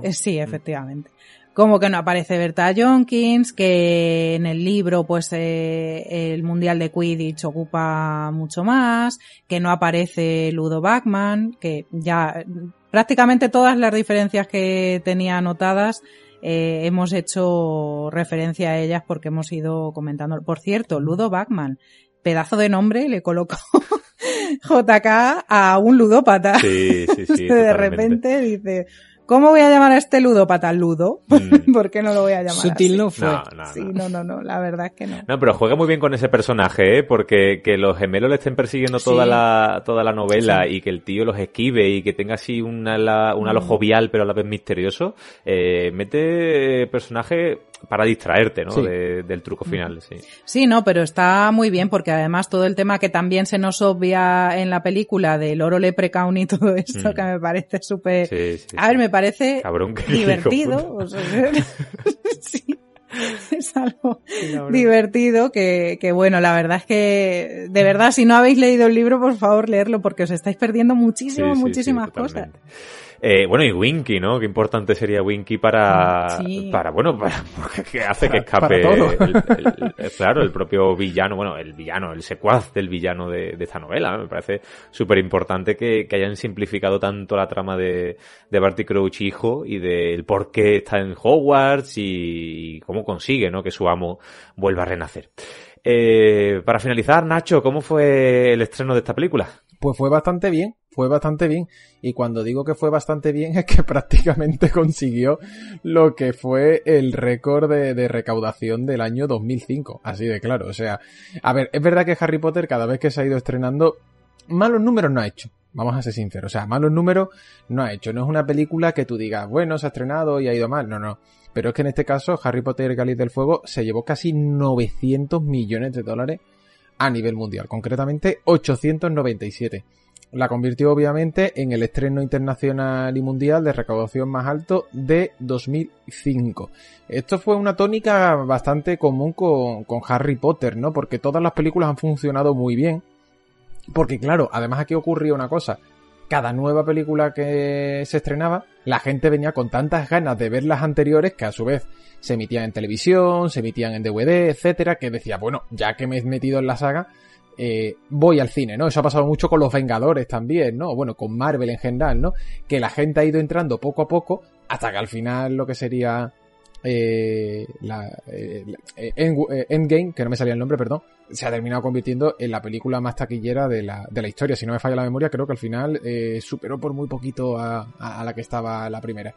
Eh, sí, efectivamente como que no aparece Berta Jonkins, que en el libro pues eh, el Mundial de Quidditch ocupa mucho más, que no aparece Ludo Bachman, que ya prácticamente todas las diferencias que tenía anotadas eh, hemos hecho referencia a ellas porque hemos ido comentando. Por cierto, Ludo Bachman, pedazo de nombre, le colocó JK a un ludópata. Sí, sí, sí. de repente dice, ¿Cómo voy a llamar a este ludópata? Ludo. Mm. ¿Por qué no lo voy a llamar Sutil no fue. No, no, sí, no, no, no, la verdad es que no. No, pero juega muy bien con ese personaje, ¿eh? Porque que los gemelos le estén persiguiendo toda la toda la novela y que el tío los esquive y que tenga así una, la, un halo mm. jovial pero a la vez misterioso, eh, mete personaje para distraerte, ¿no? del truco final, sí. Sí, no, pero está muy bien porque además todo el tema que también se nos obvia en la película del oro leprecaun y todo esto mm. que me parece súper... a ver, me parece divertido. sí. Es algo divertido que, que, bueno, la verdad es que, de verdad, si no habéis leído el libro, por favor, leerlo porque os estáis perdiendo muchísimas, muchísimas cosas. Eh, bueno, y Winky, ¿no? Qué importante sería Winky para, para bueno, para, porque hace que escape, el, claro, el propio villano, bueno, el villano, el secuaz del villano de, esta novela. Me parece súper importante que, hayan simplificado tanto la trama de, de Barty Crouch hijo y del por qué está en Hogwarts y, cómo consigue, ¿no? Que su amo vuelva a renacer. Eh, para finalizar, Nacho, ¿cómo fue el estreno de esta película? Pues fue bastante bien, fue bastante bien. Y cuando digo que fue bastante bien es que prácticamente consiguió lo que fue el récord de, recaudación del año 2005. Así de claro. O sea, a ver, es verdad que Harry Potter cada vez que se ha ido estrenando, malos números no ha hecho. Vamos a ser sinceros. O sea, malos números no ha hecho. No es una película que tú digas, bueno, se ha estrenado y ha ido mal. No, no. Pero es que en este caso, Harry Potter y el Cáliz del Fuego se llevó casi 900 millones de dólares a nivel mundial, concretamente 897. La convirtió obviamente en el estreno internacional y mundial de recaudación más alto de 2005. Esto fue una tónica bastante común con, con Harry Potter, ¿no? Porque todas las películas han funcionado muy bien. Porque claro, además aquí ocurría una cosa. Cada nueva película que se estrenaba, la gente venía con tantas ganas de ver las anteriores que a su vez se emitían en televisión, se emitían en DVD, etcétera, que decía, bueno, ya que me he metido en la saga, eh, voy al cine, ¿no? Eso ha pasado mucho con los Vengadores también, ¿no? Bueno, con Marvel en general, ¿no? Que la gente ha ido entrando poco a poco hasta que al final lo que sería eh, la, eh, Endgame, que no me salía el nombre, perdón, se ha terminado convirtiendo en la película más taquillera de la, de la historia. Si no me falla la memoria, creo que al final superó por muy poquito a, a la que estaba la primera.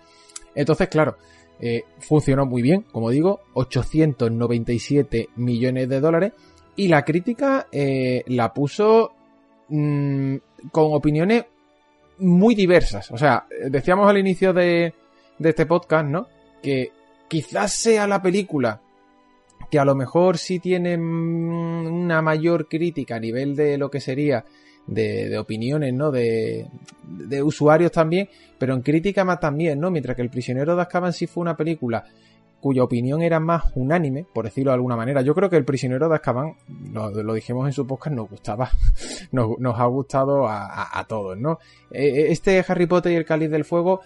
Entonces, claro, eh, funcionó muy bien, como digo, 897 millones de dólares. Y la crítica eh, la puso mm, con opiniones muy diversas. O sea, decíamos al inicio de, de este podcast, ¿no? Que quizás sea la película que a lo mejor sí tiene mm, una mayor crítica a nivel de lo que sería de, opiniones, ¿no? De, usuarios también, pero en crítica más también, ¿no? Mientras que El prisionero de Azkaban sí fue una película cuya opinión era más unánime, por decirlo de alguna manera. Yo creo que El prisionero de Azkaban, lo, dijimos en su podcast, nos gustaba, nos, nos ha gustado a, todos, ¿no? E, e, este Harry Potter y el Cáliz del Fuego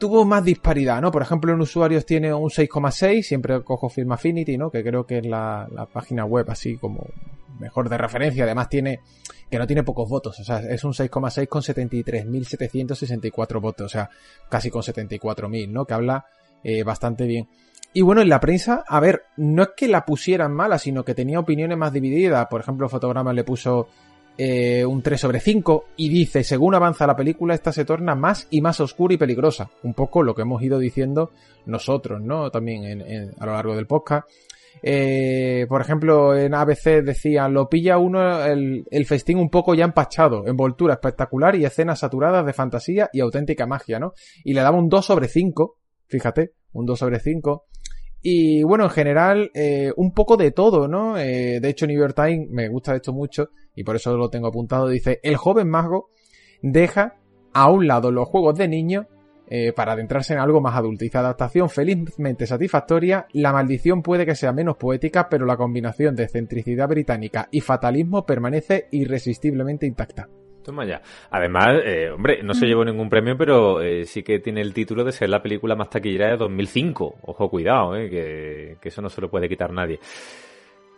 tuvo más disparidad, ¿no? Por ejemplo, en usuarios tiene un 6,6, siempre cojo Film Affinity, ¿no? Que creo que es la, página web así como mejor de referencia. Además tiene que no tiene pocos votos, o sea, es un 6,6 con 73.764 votos, o sea, casi con 74.000, ¿no? Que habla eh, bastante bien. Y bueno, en la prensa, a ver, no es que la pusieran mala, sino que tenía opiniones más divididas. Por ejemplo, Fotograma le puso eh, un 3 sobre 5 y dice, según avanza la película, esta se torna más y más oscura y peligrosa. Un poco lo que hemos ido diciendo nosotros, ¿no? También a lo largo del podcast. Eh, por ejemplo, en ABC decía, lo pilla uno el, festín un poco ya empachado, envoltura espectacular y escenas saturadas de fantasía y auténtica magia, ¿no? Y le daba un 2 sobre 5, fíjate, un 2 sobre 5. Y bueno, en general, eh, un poco de todo, ¿no? Eh, de hecho, New York Times me gusta esto mucho y por eso lo tengo apuntado. Dice, el joven mago deja a un lado los juegos de niños eh, para adentrarse en algo más adulto. Adaptación felizmente satisfactoria, la maldición puede que sea menos poética, pero la combinación de centricidad británica y fatalismo permanece irresistiblemente intacta. Toma ya. Además, eh, hombre, no se llevó ningún premio, pero eh, sí que tiene el título de ser la película más taquillera de 2005. Ojo, cuidado, que, que eso no se lo puede quitar nadie.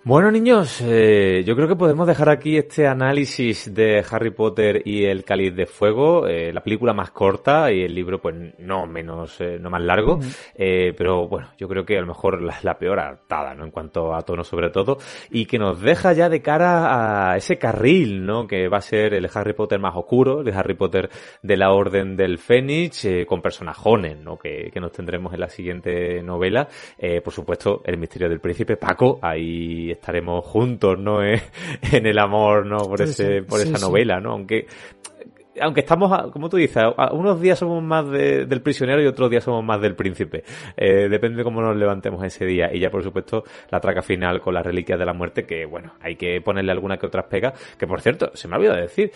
Bueno, niños, eh, yo creo que podemos dejar aquí este análisis de Harry Potter y el Cáliz de Fuego, eh, la película más corta y el libro, pues no menos, eh, no más largo, eh, pero bueno, yo creo que a lo mejor la, la peor adaptada, ¿no? En cuanto a tono sobre todo, y que nos deja ya de cara a ese carril, ¿no? Que va a ser el Harry Potter más oscuro, el Harry Potter de la Orden del Fénix, eh, con personajones, ¿no? Que, que nos tendremos en la siguiente novela. Eh, por supuesto, el misterio del príncipe Paco, ahí estaremos juntos, ¿no? Eh, en el amor, ¿no? Por ese, sí, por sí, esa sí. novela, ¿no? Aunque, aunque estamos, a- como tú dices, a- unos días somos más de- del prisionero y otros días somos más del príncipe. Eh, depende de cómo nos levantemos ese día. Y ya, por supuesto, la traca final con las reliquias de la muerte, que bueno, hay que ponerle alguna que otras pegas. Que por cierto, se me ha olvidado decir,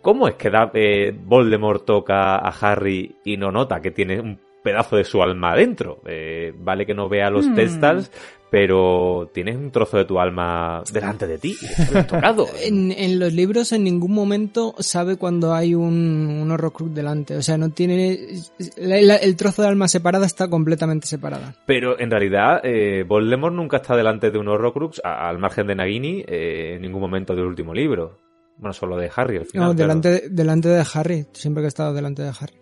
¿cómo es que da, eh, Voldemort toca a Harry y no nota que tiene un pedazo de su alma adentro? Eh, vale que no vea los Hmm. testals, pero tienes un trozo de tu alma delante de ti. lo tocado. En, en los libros en ningún momento sabe cuando hay un, un Horrocrux delante. O sea, no tiene... la- la- el trozo de alma separada está completamente separada. Pero en realidad, eh, Voldemort nunca está delante de un Horrocrux, a- al margen de Nagini, eh, en ningún momento del último libro. Bueno, solo de Harry al final. No, delante, de- delante de Harry. Siempre que he estado delante de Harry.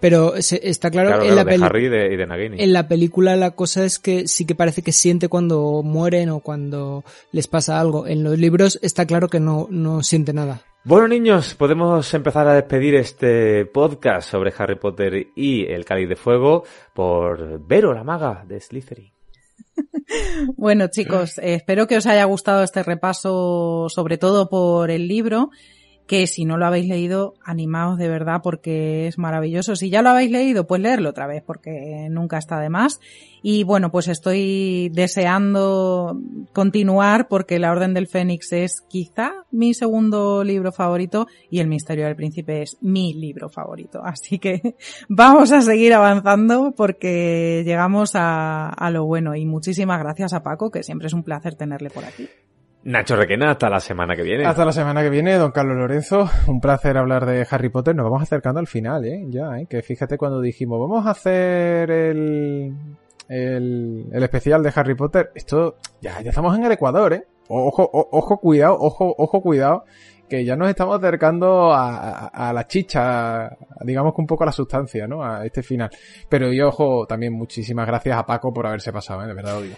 Pero se- está claro, Claro, en, claro, la de Harry y de, y de en la película la cosa es que sí que parece que siente cuando mueren o cuando les pasa algo. En los libros está claro que no, no siente nada. Bueno, niños, podemos empezar a despedir este podcast sobre Harry Potter y el Cáliz de Fuego por Vero, la maga de Slytherin. Bueno, chicos, espero que os haya gustado este repaso, sobre todo por el libro, que si no lo habéis leído, animaos de verdad porque es maravilloso. Si ya lo habéis leído, pues leerlo otra vez porque nunca está de más. Y bueno, pues estoy deseando continuar porque La Orden del Fénix es quizá mi segundo libro favorito y El Misterio del Príncipe es mi libro favorito. Así que vamos a seguir avanzando porque llegamos a, lo bueno y muchísimas gracias a Paco, que siempre es un placer tenerle por aquí. Nacho Requena, hasta la semana que viene. Hasta la semana que viene, don Carlos Lorenzo. Un placer hablar de Harry Potter. Nos vamos acercando al final, ¿eh? Ya, ¿eh? Que fíjate cuando dijimos, vamos a hacer el, el, el especial de Harry Potter. Esto, ya, ya estamos en el Ecuador, ¿eh? Ojo, o- ojo, cuidado, ojo, ojo, cuidado. Que ya nos estamos acercando a, a- la chicha, digamos que un poco a la sustancia, ¿no? A este final. Pero yo, ojo, también muchísimas gracias a Paco por haberse pasado, ¿eh? De verdad lo digo.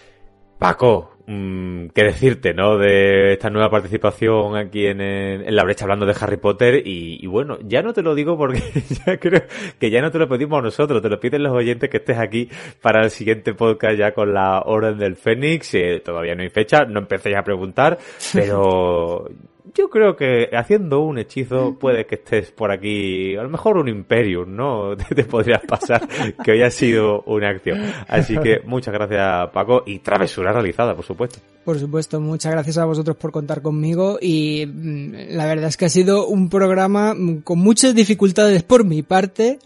Paco, mm, qué decirte, ¿no? De esta nueva participación aquí en, en la brecha hablando de Harry Potter y, y bueno, ya no te lo digo porque ya creo que ya no te lo pedimos nosotros, te lo piden los oyentes que estés aquí para el siguiente podcast ya con la Orden del Fénix. Eh, todavía no hay fecha, no empecéis a preguntar, pero yo creo que haciendo un hechizo puede que estés por aquí, a lo mejor un Imperium, ¿no? Te, te podrías pasar que hoy ha sido una acción. Así que muchas gracias Paco y travesura realizada, por supuesto. Por supuesto, muchas gracias a vosotros por contar conmigo y mm, la verdad es que ha sido un programa mm, con muchas dificultades por mi parte.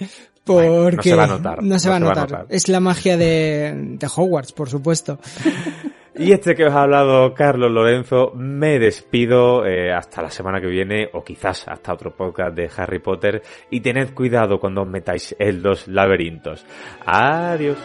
Porque Bueno, no se va a notar, no se no va a se va a notar. notar. Es la magia de, de Hogwarts, por supuesto. Y este que os ha hablado Carlos Lorenzo, me despido eh, hasta la semana que viene o quizás hasta otro podcast de Harry Potter y tened cuidado cuando os metáis en los laberintos. Adiós.